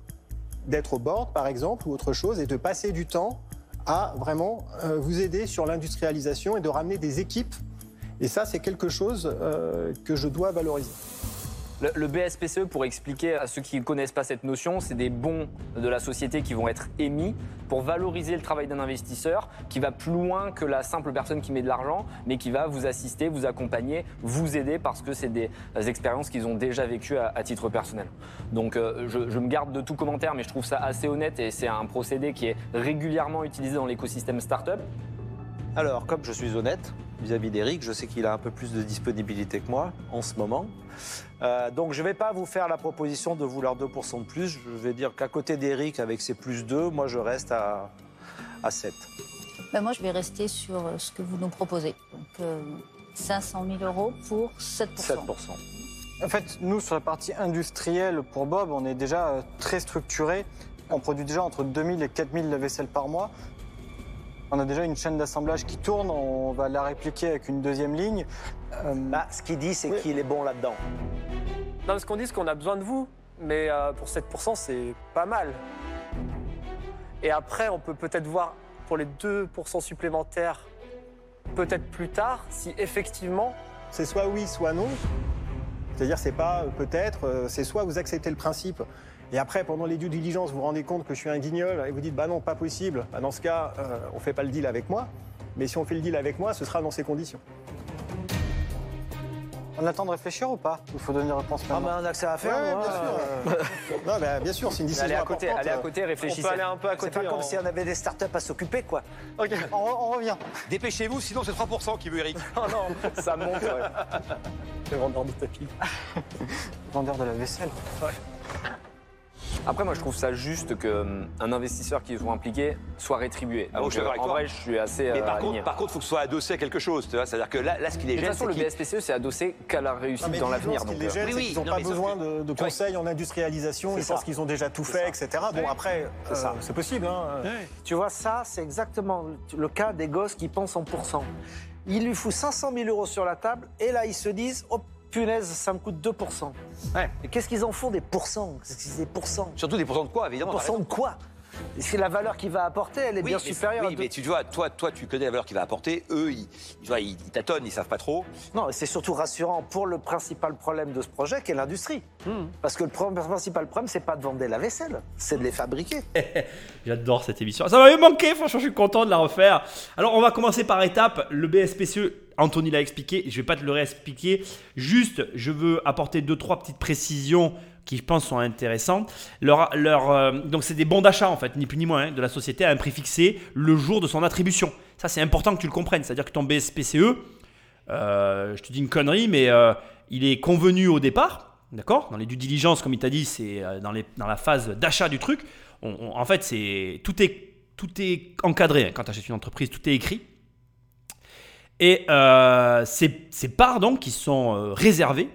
H: d'être au board, par exemple, ou autre chose, et de passer du temps à vraiment euh, vous aider sur l'industrialisation et de ramener des équipes. Et ça, c'est quelque chose euh, que je dois valoriser.
F: Le, le BSPCE, pour expliquer à ceux qui ne connaissent pas cette notion, c'est des bons de la société qui vont être émis pour valoriser le travail d'un investisseur qui va plus loin que la simple personne qui met de l'argent, mais qui va vous assister, vous accompagner, vous aider parce que c'est des expériences qu'ils ont déjà vécues à, à titre personnel. Donc euh, je, je me garde de tout commentaire, mais je trouve ça assez honnête et c'est un procédé qui est régulièrement utilisé dans l'écosystème startup.
E: Alors, comme je suis honnête vis-à-vis d'Eric, je sais qu'il a un peu plus de disponibilité que moi en ce moment. Euh, donc, je ne vais pas vous faire la proposition de vouloir 2% de plus. Je vais dire qu'à côté d'Eric, avec ses plus 2, moi, je reste à, à 7.
D: Ben, moi, je vais rester sur euh, ce que vous nous proposez. Donc, euh, 500 000 euros pour 7%.
E: 7%.
B: En fait, nous, sur la partie industrielle, pour Bob, on est déjà euh, très structuré. On produit déjà entre 2000 et 4000 lave-vaisselle par mois. On a déjà une chaîne d'assemblage qui tourne, on va la répliquer avec une deuxième ligne. Euh,
E: Bah, ce qu'il dit, c'est
B: Oui.
E: qu'il est bon là-dedans.
C: Non, mais ce qu'on dit, c'est qu'on a besoin de vous. Mais euh, pour 7%, c'est pas mal. Et après, on peut peut-être voir pour les 2% supplémentaires, peut-être plus tard, si effectivement.
H: C'est soit oui, soit non. C'est-à-dire, c'est pas euh, peut-être, c'est soit vous acceptez le principe, et après, pendant les due diligence, vous vous rendez compte que je suis un guignol, et vous dites, bah non, pas possible. Bah, dans ce cas, euh, on fait pas le deal avec moi. Mais si on fait le deal avec moi, ce sera dans ces conditions.
B: on a le temps de réfléchir ou pas? Il faut donner une réponse
E: Ah,
B: maintenant.
E: mais on a que ça à faire,
H: Ouais,
E: moi.
H: bien sûr.
E: euh,
H: non, bah, bien sûr, c'est une décision
F: Allez à côté, allez à côté,
C: On
F: réfléchissez.
C: peut aller un peu à
E: C'est
C: côté.
E: pas comme
C: en-
E: si on avait des startups à s'occuper, quoi.
B: Ok, on, on revient.
G: Dépêchez-vous, sinon c'est 3% qui veut Eric.
C: Oh non,
F: Ça monte. ouais.
C: le vendeur de tapis.
B: Vendeur de la vaisselle.
F: Après, moi, je trouve ça juste qu'un investisseur qui soit impliqué soit rétribué.
G: Ah bon,
F: Donc,
G: je suis avec
F: en
G: toi.
F: vrai, je suis assez
G: Mais
F: euh,
G: par
F: aligné.
G: contre, par contre, faut que ce soit adossé à quelque chose. tu vois. C'est-à-dire que là, là, ce qui les
F: De toute
G: gêne,
F: façon,
G: c'est
F: le BSPCE, c'est adossé qu'à la réussite dans l'avenir.
H: Ce qui les
F: euh,
H: gêne,
G: Oui,
H: qu'ils n'ont
G: non,
H: pas besoin
G: que-
H: de, de conseils en industrialisation. Ils pensent qu'ils ont déjà tout fait, etc. Bon, après,
E: C'est
H: euh,
E: ça.
H: c'est possible. Hein.
E: Tu vois, ça, c'est exactement le cas des gosses qui pensent en pourcent. Il lui fout 500 000 euros sur la table et là, ils se disent Oh punaise, ça me coûte 2%.
G: Ouais.
E: Et qu'est-ce qu'ils en font des pourcents? Des pourcents?
G: Surtout des pourcents de quoi, évidemment. t'as
E: Pourcents de quoi? Que la valeur qu'il va apporter, elle est
G: Oui,
E: bien supérieure
G: Oui,
E: à
G: mais tu vois, toi, toi, tu connais la valeur qu'il va apporter. Eux, ils, tu vois, ils, ils tâtonnent, ils savent pas trop.
E: Non, c'est surtout rassurant pour le principal problème de ce projet, qui est l'industrie.
G: Hmm.
E: Parce que le principal problème, c'est pas de vendre la vaisselle, c'est de les fabriquer.
A: J'adore cette émission. Ça m'avait manqué, franchement, je suis content de la refaire. Alors, on va commencer par étapes. Le BSPCE, Anthony l'a expliqué, je vais pas te le réexpliquer. Juste, je veux apporter deux, trois petites précisions qui, je pense, sont intéressantes. Leur, leur, euh, donc, c'est des bons d'achat, en fait, ni plus ni moins, hein, de la société à un prix fixé le jour de son attribution. Ça, c'est important que tu le comprennes. C'est-à-dire que ton BSPCE, euh, je te dis une connerie, mais euh, il est convenu au départ, d'accord Dans les due diligence, comme il t'a dit, c'est dans, dans la phase d'achat du truc. En fait, c'est tout est tout est encadré hein, quand tu achètes une entreprise, tout est écrit. Et ces, ces parts donc qui sont réservées,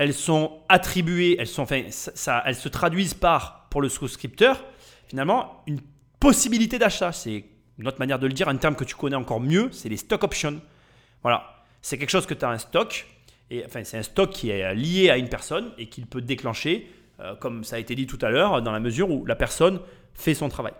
A: elles sont attribuées, elles sont, enfin, ça, elles se traduisent par pour le souscripteur finalement une possibilité d'achat. C'est une autre manière de le dire, un terme que tu connais encore mieux, c'est les stock options. Voilà, c'est quelque chose que tu as un stock, et enfin c'est un stock qui est lié à une personne et qu'il peut déclencher, euh, comme ça a été dit tout à l'heure, dans la mesure où la personne fait son travail.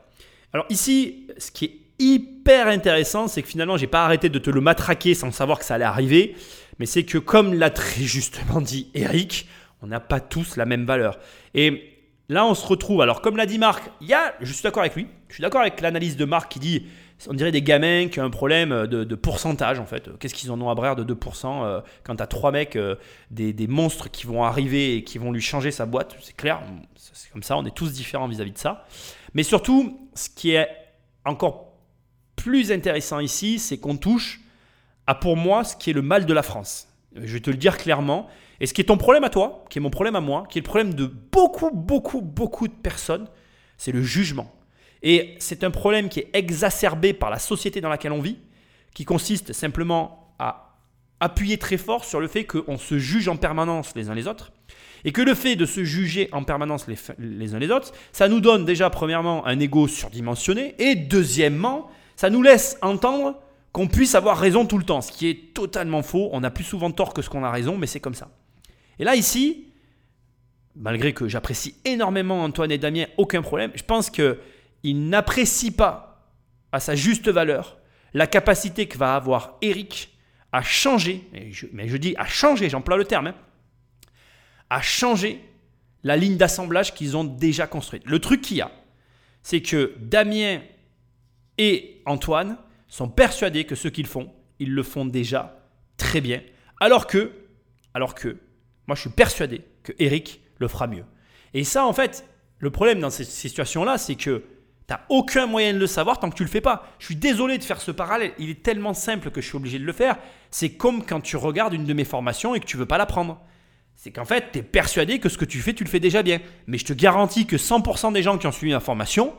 A: Alors ici, ce qui est hyper intéressant, c'est que finalement, j'ai pas arrêté de te le matraquer sans savoir que ça allait arriver, mais c'est que comme l'a très justement dit Eric, on n'a pas tous la même valeur. Et là, on se retrouve. Alors, comme l'a dit Marc, il y a, je suis d'accord avec lui. Je suis d'accord avec l'analyse de Marc qui dit, on dirait des gamins qui ont un problème de, pourcentage en fait. Qu'est-ce qu'ils en ont à brère de 2% euh, quand tu as trois mecs, euh, des, des monstres qui vont arriver et qui vont lui changer sa boîte? C'est clair, c'est comme ça. On est tous différents vis-à-vis de ça. Mais surtout, ce qui est encore plus intéressant ici, c'est qu'on touche pour moi ce qui est le mal de la France. Je vais te le dire clairement. Et ce qui est ton problème à toi, qui est mon problème à moi, qui est le problème de beaucoup, beaucoup, beaucoup de personnes, c'est le jugement. Et c'est un problème qui est exacerbé par la société dans laquelle on vit, qui consiste simplement à appuyer très fort sur le fait qu'on se juge en permanence les uns les autres, et que le fait de se juger en permanence les, les uns les autres, ça nous donne déjà premièrement un ego surdimensionné, et deuxièmement, ça nous laisse entendre qu'on puisse avoir raison tout le temps, ce qui est totalement faux. On a plus souvent tort que ce qu'on a raison, mais c'est comme ça. Et là, ici, malgré que j'apprécie énormément Antoine et Damien, aucun problème, je pense qu'ils n'apprécient pas à sa juste valeur la capacité que va avoir Eric à changer, mais je dis à changer, j'emploie le terme, hein, à changer la ligne d'assemblage qu'ils ont déjà construite. Le truc qu'il y a, c'est que Damien et Antoine sont persuadés que ce qu'ils font, ils le font déjà très bien, alors que, alors que, moi je suis persuadé que Eric le fera mieux. Et ça, en fait, le problème dans ces situations-là, c'est que tu n'as aucun moyen de le savoir tant que tu le fais pas. Je suis désolé de faire ce parallèle, il est tellement simple que je suis obligé de le faire. C'est comme quand tu regardes une de mes formations et que tu veux pas l'apprendre. C'est qu'en fait, tu es persuadé que ce que tu fais, tu le fais déjà bien. Mais je te garantis que 100% des gens qui ont suivi ma formation,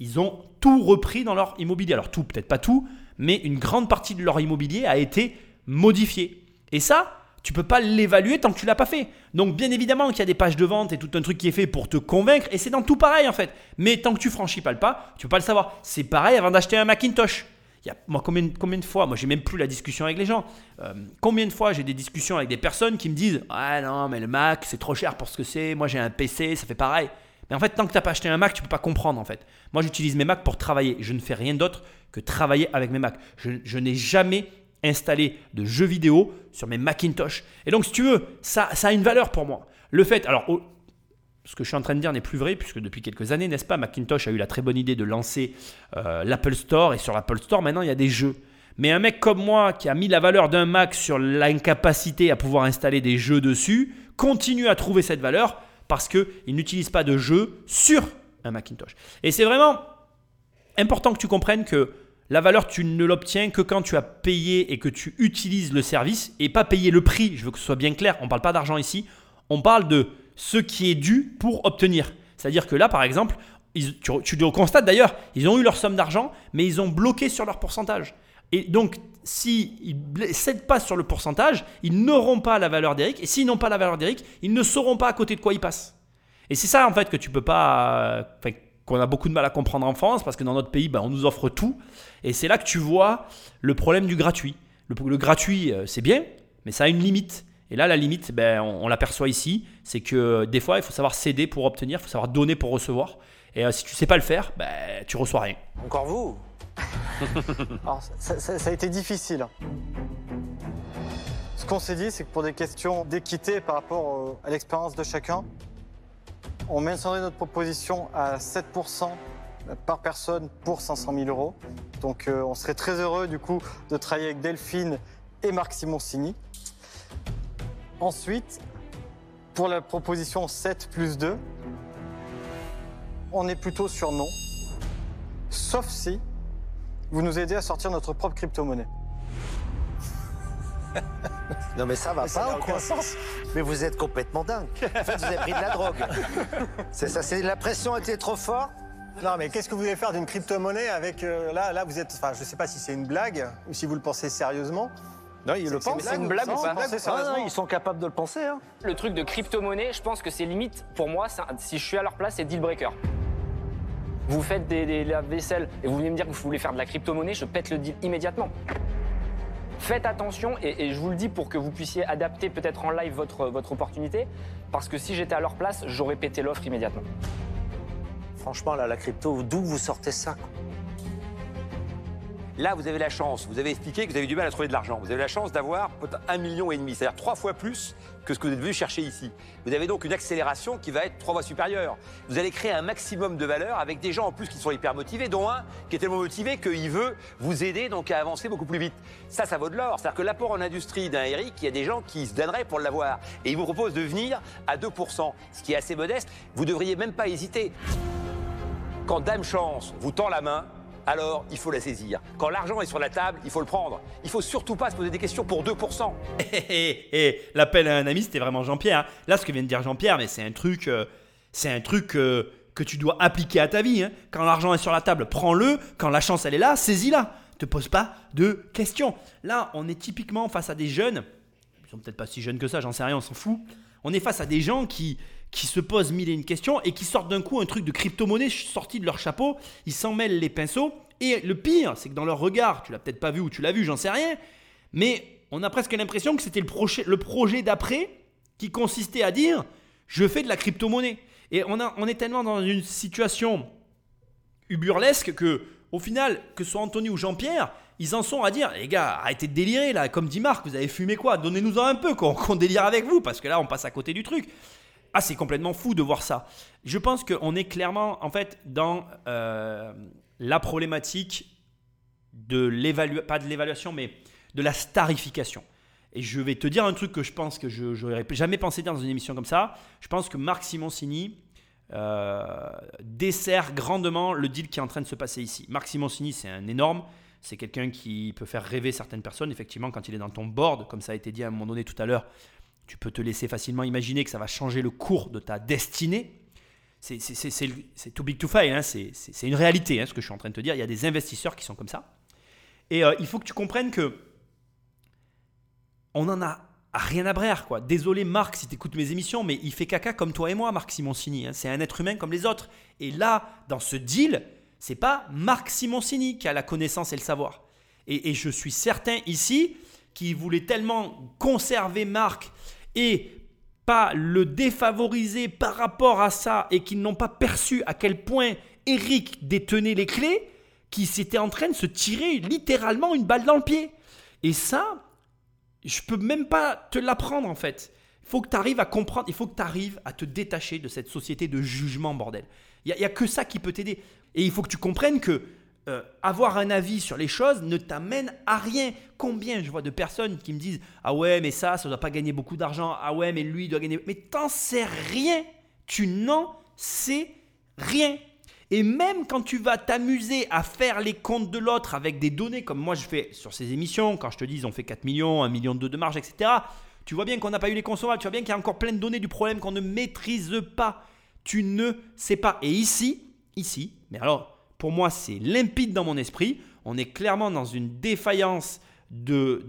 A: ils ont tout repris dans leur immobilier. Alors tout, peut-être pas tout, mais une grande partie de leur immobilier a été modifiée. Et ça, tu peux pas l'évaluer tant que tu l'as pas fait. Donc bien évidemment qu'il y a des pages de vente et tout un truc qui est fait pour te convaincre, et c'est dans tout pareil en fait. Mais tant que tu franchis pas le pas, tu peux pas le savoir. C'est pareil avant d'acheter un Macintosh. Il y a, moi, combien, combien de fois, moi j'ai même plus la discussion avec les gens, Euh, combien de fois j'ai des discussions avec des personnes qui me disent Ah non, mais le Mac c'est trop cher pour ce que c'est, moi j'ai un PC, ça fait pareil. Mais en fait, tant que tu n'as pas acheté un Mac, tu peux pas comprendre en fait. Moi j'utilise mes Macs pour travailler, je ne fais rien d'autre que travailler avec mes Macs. Je, n'ai jamais installé de jeux vidéo sur mes Macintosh. Et donc si tu veux, ça, a une valeur pour moi. Le fait, alors ce que je suis en train de dire n'est plus vrai, puisque depuis quelques années, n'est-ce pas, Macintosh a eu la très bonne idée de lancer euh, l'Apple Store, et sur l'Apple Store, maintenant, il y a des jeux. Mais un mec comme moi, qui a mis la valeur d'un Mac sur l'incapacité à pouvoir installer des jeux dessus, continue à trouver cette valeur parce qu'il n'utilise pas de jeux sur un Macintosh. Et c'est vraiment important que tu comprennes que la valeur, tu ne l'obtiens que quand tu as payé et que tu utilises le service et pas payer le prix. Je veux que ce soit bien clair. On ne parle pas d'argent ici. On parle de ce qui est dû pour obtenir. C'est-à-dire que là, par exemple, tu, tu le constates d'ailleurs, ils ont eu leur somme d'argent, mais ils ont bloqué sur leur pourcentage. Et donc, s'ils ne cèdent pas sur le pourcentage, ils n'auront pas la valeur d'Eric. Et s'ils n'ont pas la valeur d'Eric, ils ne sauront pas à côté de quoi ils passent. Et c'est ça, en fait, que tu peux pas. euh, qu'on a beaucoup de mal à comprendre en France, parce que dans notre pays, ben, on nous offre tout. Et c'est là que tu vois le problème du gratuit. Le, gratuit, euh, c'est bien, mais ça a une limite. Et là, la limite, ben, on, l'aperçoit ici, c'est que euh, des fois, il faut savoir céder pour obtenir, il faut savoir donner pour recevoir. Et si tu sais pas le faire, ben, tu reçois rien.
E: Encore vous?
B: Alors, ça, a été difficile. hein. Ce qu'on s'est dit, c'est que pour des questions d'équité par rapport à l'expérience de chacun, on maintiendrait notre proposition à 7% par personne pour 500 000 euros. Donc euh, on serait très heureux du coup de travailler avec Delphine et Marc Simoncini. Ensuite, pour la proposition 7 plus 2, on est plutôt sur non. Sauf si vous nous aidez à sortir notre propre crypto-monnaie.
E: Non mais ça va
B: ça
E: pas
B: n'a
E: ou quoi
B: aucun sens.
E: Mais vous êtes complètement dingue. En fait, vous avez pris de la drogue. C'est ça, c'est la pression était trop forte.
H: Non, mais qu'est-ce que vous voulez faire d'une crypto-monnaie avec. euh, là, là, vous êtes. Enfin, je sais pas si c'est une blague ou si vous le pensez sérieusement.
E: Non, ils le pensent.
H: c'est une
F: blague ou pas
E: Ah, ils sont capables de le penser. Hein.
F: Le truc de crypto-monnaie, je pense que c'est limite, pour moi, un- si je suis à leur place, c'est deal breaker. Vous faites des, lave-vaisselle et vous venez me dire que vous voulez faire de la crypto-monnaie, je pète le deal immédiatement. Faites attention et, je vous le dis pour que vous puissiez adapter peut-être en live votre, opportunité, parce que si j'étais à leur place, j'aurais pété l'offre immédiatement.
E: Franchement, là, la crypto, d'où vous sortez ça
G: Là, vous avez la chance, vous avez expliqué que vous avez du mal à trouver de l'argent. Vous avez la chance d'avoir un million et demi, c'est-à-dire trois fois plus que ce que vous êtes venu chercher ici. Vous avez donc une accélération qui va être trois fois supérieure. Vous allez créer un maximum de valeur avec des gens en plus qui sont hyper motivés, dont un qui est tellement motivé qu'il veut vous aider donc à avancer beaucoup plus vite. Ça, ça vaut de l'or. C'est-à-dire que l'apport en industrie d'un Eric, il y a des gens qui se donneraient pour l'avoir. Et il vous propose de venir à 2%, ce qui est assez modeste. Vous devriez même pas hésiter. Quand Dame Chance vous tend la main, alors il faut la saisir. Quand l'argent est sur la table, il faut le prendre. Il faut surtout pas se poser des questions pour 2%.
A: Et, et l'appel à un ami, c'était vraiment Jean-Pierre. hein. Là, ce que vient de dire Jean-Pierre, mais c'est un truc, euh, c'est un truc euh, que tu dois appliquer à ta vie. hein. Quand l'argent est sur la table, prends-le. Quand la chance elle est là, saisis-la. Te pose pas de questions. Là, on est typiquement face à des jeunes. Ils sont peut-être pas si jeunes que ça, j'en sais rien, on s'en fout. On est face à des gens qui qui se posent mille et une questions et qui sortent d'un coup un truc de crypto-monnaie sorti de leur chapeau. Ils s'en mêlent les pinceaux. Et le pire, c'est que dans leur regard, tu l'as peut-être pas vu ou tu l'as vu, j'en sais rien, mais on a presque l'impression que c'était le, projet- d'après qui consistait à dire je fais de la crypto-monnaie. Et on, est tellement dans une situation burlesque que, au final, que ce soit Anthony ou Jean-Pierre, ils en sont à dire les gars, arrêtez de délirer là. Comme dit Marc, vous avez fumé quoi? Donnez-nous-en un peu, qu'on délire avec vous, parce que là, on passe à côté du truc. Ah, c'est complètement fou de voir ça. Je pense qu'on est clairement, en fait, dans euh, la problématique de l'évaluation, pas de l'évaluation, mais de la starification. Et je vais te dire un truc que je pense que je n'aurais jamais pensé dire dans une émission comme ça. Je pense que Marc Simoncini euh, dessert grandement le deal qui est en train de se passer ici. Marc Simoncini, c'est un énorme. C'est quelqu'un qui peut faire rêver certaines personnes. Effectivement, quand il est dans ton board, comme ça a été dit à un moment donné tout à l'heure, tu peux te laisser facilement imaginer que ça va changer le cours de ta destinée. C'est- too big to fail, hein. c'est une réalité hein, ce que je suis en train de te dire. Il y a des investisseurs qui sont comme ça. Et euh, il faut que tu comprennes que on en a rien à brère. Quoi. Désolé Marc si tu écoutes mes émissions, mais il fait caca comme toi et moi, Marc Simoncini. hein. C'est un être humain comme les autres. Et là, dans ce deal, c'est pas Marc Simoncini qui a la connaissance et le savoir. Et, et je suis certain ici qu'il voulait tellement conserver Marc et pas le défavoriser par rapport à ça et qu'ils n'ont pas perçu à quel point Eric détenait les clés, qu'ils s'étaient en train de se tirer littéralement une balle dans le pied. Et ça, je peux même pas te l'apprendre en fait. Il faut que tu arrives à comprendre, il faut que tu arrives à te détacher de cette société de jugement, bordel. Il n'y a, que ça qui peut t'aider. Et il faut que tu comprennes que euh, avoir un avis sur les choses ne t'amène à rien. Combien je vois de personnes qui me disent Ah ouais, mais ça, ça ne doit pas gagner beaucoup d'argent. Ah ouais, mais lui, il doit gagner. Mais t'en sais rien. Tu n'en sais rien. Et même quand tu vas t'amuser à faire les comptes de l'autre avec des données comme moi je fais sur ces émissions, quand je te dis ont fait 4 millions, 1 million de marge, etc., tu vois bien qu'on n'a pas eu les consommables, tu vois bien qu'il y a encore plein de données du problème qu'on ne maîtrise pas. Tu ne sais pas. Et ici, ici, mais alors pour moi c'est limpide dans mon esprit, on est clairement dans une défaillance de,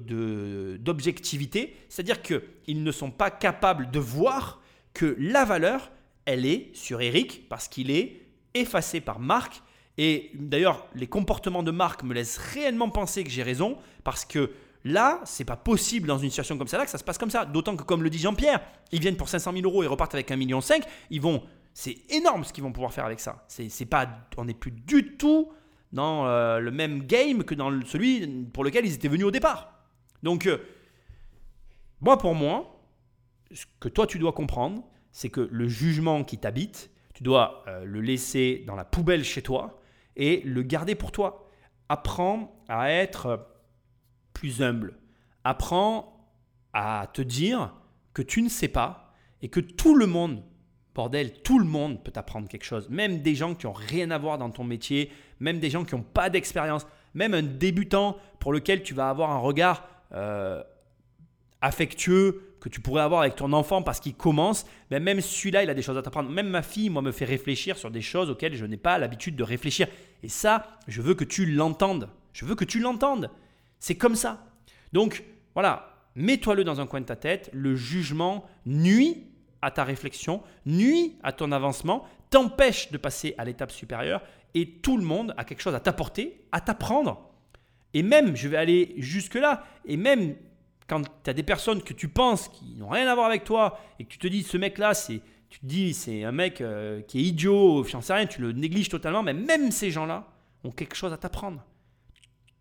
A: d'objectivité, c'est-à-dire qu'ils ne sont pas capables de voir que la valeur, elle est sur Eric parce qu'il est effacé par Marc. Et d'ailleurs, les comportements de Marc me laissent réellement penser que j'ai raison parce que là, c'est pas possible dans une situation comme ça là que ça se passe comme ça. D'autant que, comme le dit Jean-Pierre, ils viennent pour 500 000 euros et repartent avec 1,5 million. Ils vont, c'est énorme ce qu'ils vont pouvoir faire avec ça. C'est, pas, on n'est plus du tout dans euh, le même game que dans celui pour lequel ils étaient venus au départ. Donc, euh, moi pour moi, ce que toi tu dois comprendre, c'est que le jugement qui t'habite, tu dois euh, le laisser dans la poubelle chez toi et le garder pour toi. Apprends à être plus humble. Apprends à te dire que tu ne sais pas et que tout le monde Bordel, tout le monde peut apprendre quelque chose. Même des gens qui n'ont rien à voir dans ton métier, même des gens qui n'ont pas d'expérience, même un débutant pour lequel tu vas avoir un regard euh, affectueux que tu pourrais avoir avec ton enfant parce qu'il commence, mais même celui-là, il a des choses à t'apprendre. Même ma fille, moi, me fait réfléchir sur des choses auxquelles je n'ai pas l'habitude de réfléchir. Et ça, je veux que tu l'entendes. Je veux que tu l'entendes. C'est comme ça. Donc, voilà, mets-toi-le dans un coin de ta tête. Le jugement nuit à ta réflexion, nuit à ton avancement, t'empêche de passer à l'étape supérieure et tout le monde a quelque chose à t'apporter, à t'apprendre. Et même, je vais aller jusque-là, et même quand tu as des personnes que tu penses qui n'ont rien à voir avec toi et que tu te dis ce mec-là, c'est tu te dis c'est un mec euh, qui est idiot, j'en sais rien, tu le négliges totalement, mais même ces gens-là ont quelque chose à t'apprendre.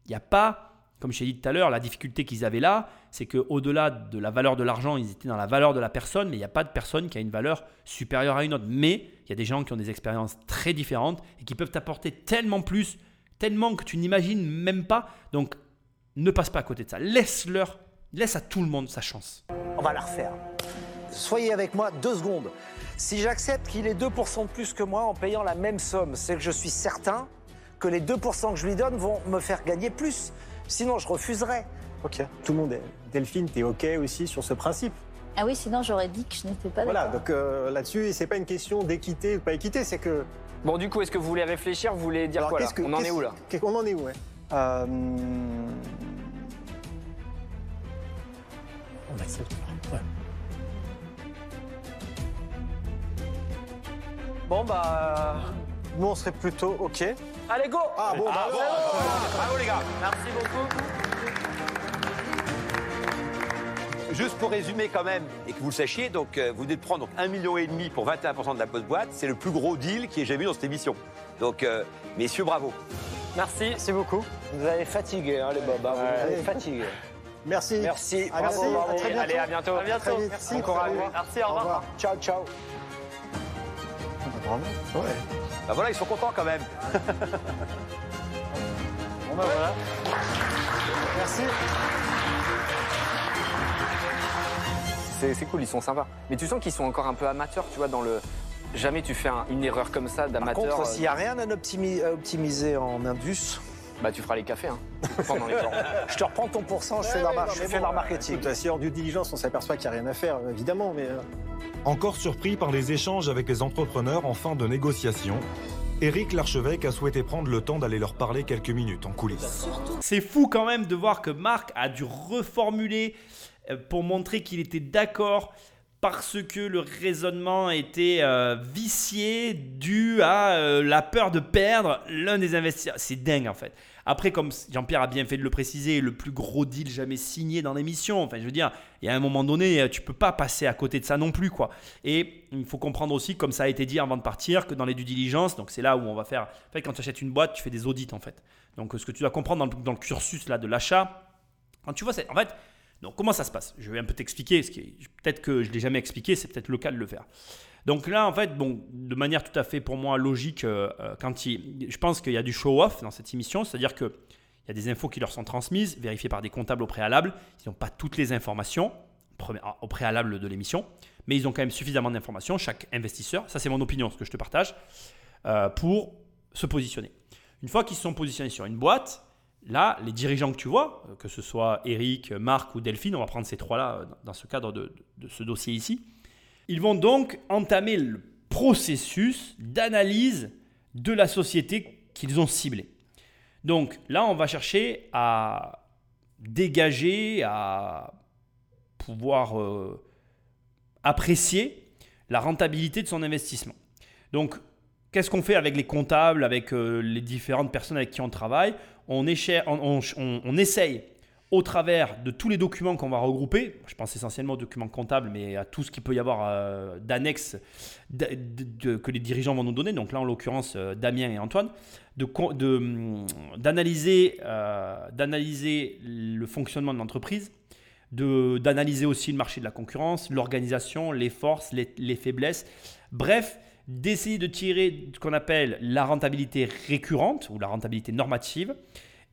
A: Il n'y a pas comme je t'ai dit tout à l'heure, la difficulté qu'ils avaient là, c'est qu'au-delà de la valeur de l'argent, ils étaient dans la valeur de la personne, mais il n'y a pas de personne qui a une valeur supérieure à une autre. Mais il y a des gens qui ont des expériences très différentes et qui peuvent t'apporter tellement plus, tellement que tu n'imagines même pas. Donc, ne passe pas à côté de ça. Laisse-leur, laisse à tout le monde sa chance.
E: On va la refaire. Soyez avec moi deux secondes. Si j'accepte qu'il ait 2% de plus que moi en payant la même somme, c'est que je suis certain que les 2% que je lui donne vont me faire gagner plus. Sinon, je refuserais.
H: Ok. Tout le monde est. Delphine, t'es ok aussi sur ce principe
D: Ah oui, sinon j'aurais dit que je n'étais pas
H: Voilà, donc euh, là-dessus, c'est pas une question d'équité ou pas équité, c'est que.
F: Bon, du coup, est-ce que vous voulez réfléchir Vous voulez dire quoi là On en est où là
H: On en est où, ouais
B: Euh,
H: On accepte. Ouais.
C: Bon, bah.
B: Nous, on serait plutôt OK.
C: Allez, go
H: Ah bon, bah,
G: Bravo les gars
C: Merci beaucoup.
G: Juste pour résumer quand même, et que vous le sachiez, donc euh, vous venez de prendre donc, 1,5 million et demi pour 21% de la post-boîte. C'est le plus gros deal qui ait jamais eu dans cette émission. Donc, euh, messieurs, bravo.
C: Merci.
B: Merci beaucoup.
E: Vous avez fatigué, hein, les bobs. hein, Vous avez fatigué.
H: Merci.
E: Merci.
H: À
E: Bravo,
H: merci.
E: bravo.
H: À très bientôt.
F: Allez, à bientôt.
C: À bientôt. Merci.
H: Bon courage.
C: Merci, au revoir.
E: Ciao, ciao.
B: Bravo.
H: Ouais.
G: Bah voilà, ils sont contents quand même.
B: Bon, bah voilà. Merci.
F: C'est cool, ils sont sympas. Mais tu sens qu'ils sont encore un peu amateurs, tu vois, dans le. Jamais tu fais un- une erreur comme ça
E: Par
F: d'amateur.
E: contre,
F: euh,
E: s'il n'y a rien à optimiser en Indus,
F: Bah, tu feras les cafés, hein, pendant les temps.
E: je te reprends ton pourcent, je fais
H: Ouais,
E: leur,
H: ouais,
E: mar-
H: non,
E: je
H: mais
E: fais
H: bon,
E: leur
H: euh,
E: marketing.
H: écoute, si hors due diligence, on s'aperçoit qu'il n'y a rien à faire, euh, évidemment, mais. euh,
I: Encore surpris par les échanges avec les entrepreneurs en fin de négociation, Éric Larchevêque a souhaité prendre le temps d'aller leur parler quelques minutes en coulisses.
A: C'est fou quand même de voir que Marc a dû reformuler euh, pour montrer qu'il était d'accord parce que le raisonnement était euh, vicié dû à euh, la peur de perdre l'un des investisseurs. C'est dingue en fait. Après, comme Jean-Pierre a bien fait de le préciser, le plus gros deal jamais signé dans l'émission. Enfin, je veux dire, il y a un moment donné, tu peux pas passer à côté de ça non plus, quoi. Et il faut comprendre aussi, comme ça a été dit avant de partir, que dans les due diligence, donc c'est là où on va faire. En fait, quand tu achètes une boîte, tu fais des audits en fait. Donc, ce que tu dois comprendre dans le, cursus là de l'achat, quand tu vois, c'est en fait, donc comment ça se passe? Je vais un peu t'expliquer. Peut-être que je l'ai jamais expliqué, c'est peut-être le cas de le faire. Donc là, en fait, bon, de manière tout à fait pour moi logique, euh, euh, quand il, je pense qu'il y a du show-off dans cette émission, c'est-à-dire que il y a des infos qui leur sont transmises, vérifiées par des comptables au préalable. Ils n'ont pas toutes les informations pré- au préalable de l'émission, mais ils ont quand même suffisamment d'informations, chaque investisseur, ça c'est mon opinion, ce que je te partage, euh, pour se positionner. Une fois qu'ils se sont positionnés sur une boîte, là, les dirigeants que tu vois, que ce soit Eric, Marc ou Delphine, on va prendre ces trois-là dans ce cadre de, de ce dossier ici, ils vont donc entamer le processus d'analyse de la société qu'ils ont ciblée. Donc là, on va chercher à dégager, à pouvoir euh, apprécier la rentabilité de son investissement. Donc, qu'est-ce qu'on fait avec les comptables, avec euh, les différentes personnes avec qui on travaille? On, on, on, essaye au travers de tous les documents qu'on va regrouper, je pense essentiellement aux documents comptables, mais à tout ce qu'il peut y avoir euh, d'annexes que les dirigeants vont nous donner, donc là en l'occurrence euh, Damien et Antoine, hum, d'analyser d'analyser le fonctionnement de l'entreprise, d'analyser aussi le marché de la concurrence, l'organisation, les forces, les, les faiblesses, bref, d'essayer de tirer ce qu'on appelle la rentabilité récurrente ou la rentabilité normative.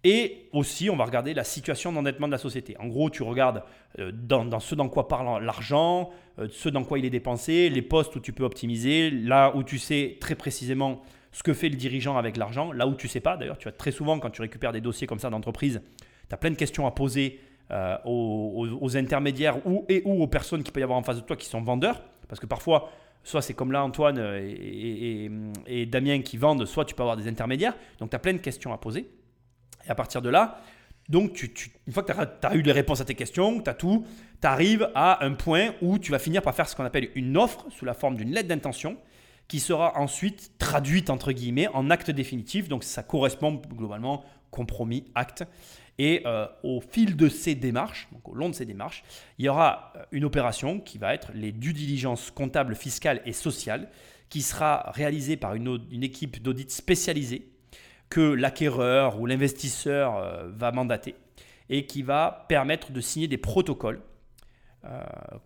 A: Et aussi, on va regarder la situation d'endettement de la société. En gros, tu regardes euh, dans, ce dans quoi parle l'argent, euh, ce dans quoi il est dépensé, les postes où tu peux optimiser, là où tu sais très précisément ce que fait le dirigeant avec l'argent, là où tu sais pas. D'ailleurs, tu as très souvent, quand tu récupères des dossiers comme ça d'entreprise, tu as plein de questions à poser euh, aux, intermédiaires ou, et ou aux personnes qui peuvent y avoir en face de toi qui sont vendeurs. Parce que parfois, soit c'est comme là Antoine et, Damien qui vendent, soit tu peux avoir des intermédiaires. Donc tu as plein de questions à poser. Et à partir de là, donc tu, une fois que tu as, eu les réponses à tes questions, tu as tout, tu arrives à un point où tu vas finir par faire ce qu'on appelle une offre sous la forme d'une lettre d'intention qui sera ensuite traduite entre guillemets en acte définitif. Donc ça correspond globalement compromis, acte. Et euh, au fil de ces démarches, donc au long de ces démarches, il y aura euh, une opération qui va être les due diligence comptables, fiscales et sociales, qui sera réalisée par une, équipe d'audit spécialisée que l'acquéreur ou l'investisseur euh, va mandater et qui va permettre de signer des protocoles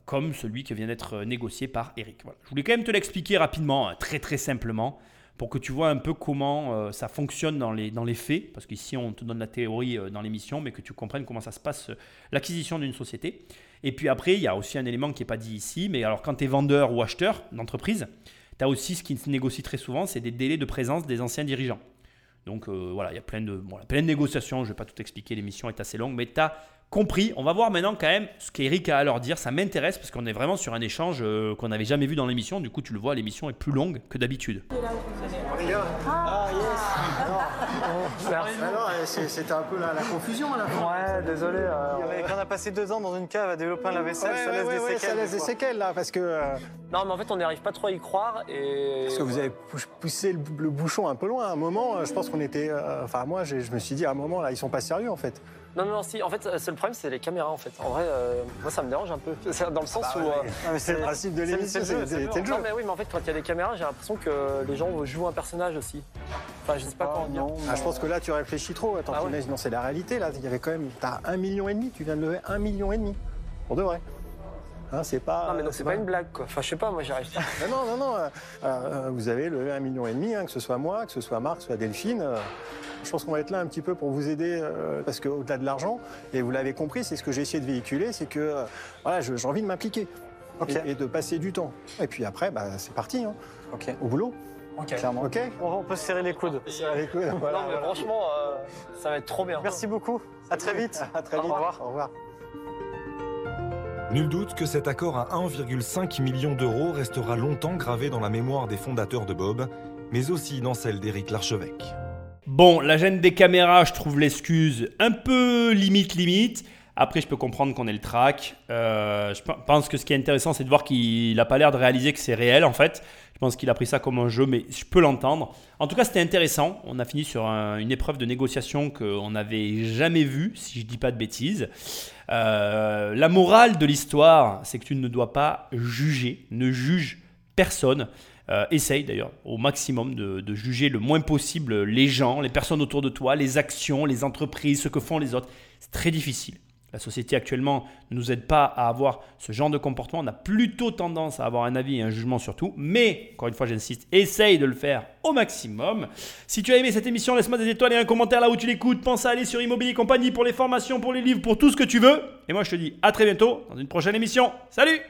A: comme celui qui vient d'être négocié par Eric. Je voulais quand même te l'expliquer rapidement, hein, très très simplement pour que tu vois un peu comment euh, ça fonctionne dans les, dans les faits, parce qu'ici on te donne la théorie euh, dans l'émission, mais que tu comprennes comment ça se passe, euh, l'acquisition d'une société. Et puis après, il y a aussi un élément qui n'est pas dit ici, mais alors quand tu es vendeur ou acheteur d'entreprise, tu as aussi ce qui se négocie très souvent, c'est des délais de présence des anciens dirigeants. Donc voilà, il y a plein de, plein de négociations, je ne vais pas tout expliquer, l'émission est assez longue, mais tu compris. On va voir maintenant quand même ce qu'Eric a à leur dire. Ça m'intéresse parce qu'on est vraiment sur un échange euh, qu'on n'avait jamais vu dans l'émission. Du coup, tu le vois, l'émission est plus longue que d'habitude.
H: Ah, yes Alors, c'était un peu la, confusion à la fin.
B: Ouais, désolé. Euh, quand on a passé deux ans dans une cave à développer un lave-vaisselle, ça, laisse des séquelles,
H: ça laisse des séquelles. là, parce que... Euh,
C: non, mais en fait, on n'arrive pas trop à y croire et...
H: Parce que vous avez poussé le, bouchon un peu loin. À un moment, je pense qu'on était... Enfin, moi, je me suis dit, à un moment, là, ils sont pas sérieux, en fait.
C: Non, non, si. En fait, c'est le problème, c'est les caméras. En fait, en vrai, euh, moi, ça me dérange un peu. Dans le sens
H: bah
C: où.
H: Euh, c'est le principe de l'émission, c'est le jeu.
C: Non, mais oui, mais en fait, quand il y a des caméras, j'ai l'impression que les gens jouent un personnage aussi. Enfin, je sais pas comment dire.
H: Ah, je pense que là, tu réfléchis trop. Attends, ah non, c'est la réalité. Là, il y avait quand même. T'as un million et demi. Tu viens de lever un million et demi. Pour de vrai. Hein, c'est pas.
C: Non, mais donc c'est pas une blague, quoi. Enfin, je sais pas, moi, j'y arrive pas.
H: non, non, non. Euh, vous avez levé un million et demi, hein, que ce soit moi, que ce soit Marc, que ce soit Delphine. Je pense qu'on va être là un petit peu pour vous aider, euh, parce qu'au-delà de l'argent, et vous l'avez compris, c'est ce que j'ai essayé de véhiculer, c'est que euh, voilà, j'ai envie de m'impliquer et, de passer du temps. Et puis après, bah, c'est parti, hein, au boulot.
B: Clairement.
H: Ok.
B: On peut se serrer les coudes.
H: Serrer les coudes. Voilà,
C: non, mais franchement, euh, ça va être trop bien.
B: Merci beaucoup. À très vite.
H: à très vite. Au
B: revoir.
H: Au revoir.
I: Nul doute que cet accord à 1,5 million d'euros restera longtemps gravé dans la mémoire des fondateurs de Bob, mais aussi dans celle d'Éric Larchevêque.
A: Bon, la gêne des caméras, je trouve l'excuse un peu limite limite. Après, je peux comprendre qu'on ait le track. Euh, je pense que ce qui est intéressant, c'est de voir qu'il n'a pas l'air de réaliser que c'est réel en fait. Je pense qu'il a pris ça comme un jeu, mais je peux l'entendre. En tout cas, c'était intéressant. On a fini sur une épreuve de négociation qu'on n'avait jamais vue, si je ne dis pas de bêtises. Euh, la morale de l'histoire, c'est que tu ne dois pas juger. Ne juge personne. Euh, essaye d'ailleurs au maximum de, juger le moins possible les gens, les personnes autour de toi, les actions, les entreprises, ce que font les autres. C'est très difficile. La société actuellement ne nous aide pas à avoir ce genre de comportement. On a plutôt tendance à avoir un avis et un jugement sur tout. Mais, encore une fois, j'insiste, essaye de le faire au maximum. Si tu as aimé cette émission, laisse-moi des étoiles et un commentaire là où tu l'écoutes. Pense à aller sur Immobilier Compagnie pour les formations, pour les livres, pour tout ce que tu veux. Et moi, je te dis à très bientôt dans une prochaine émission. Salut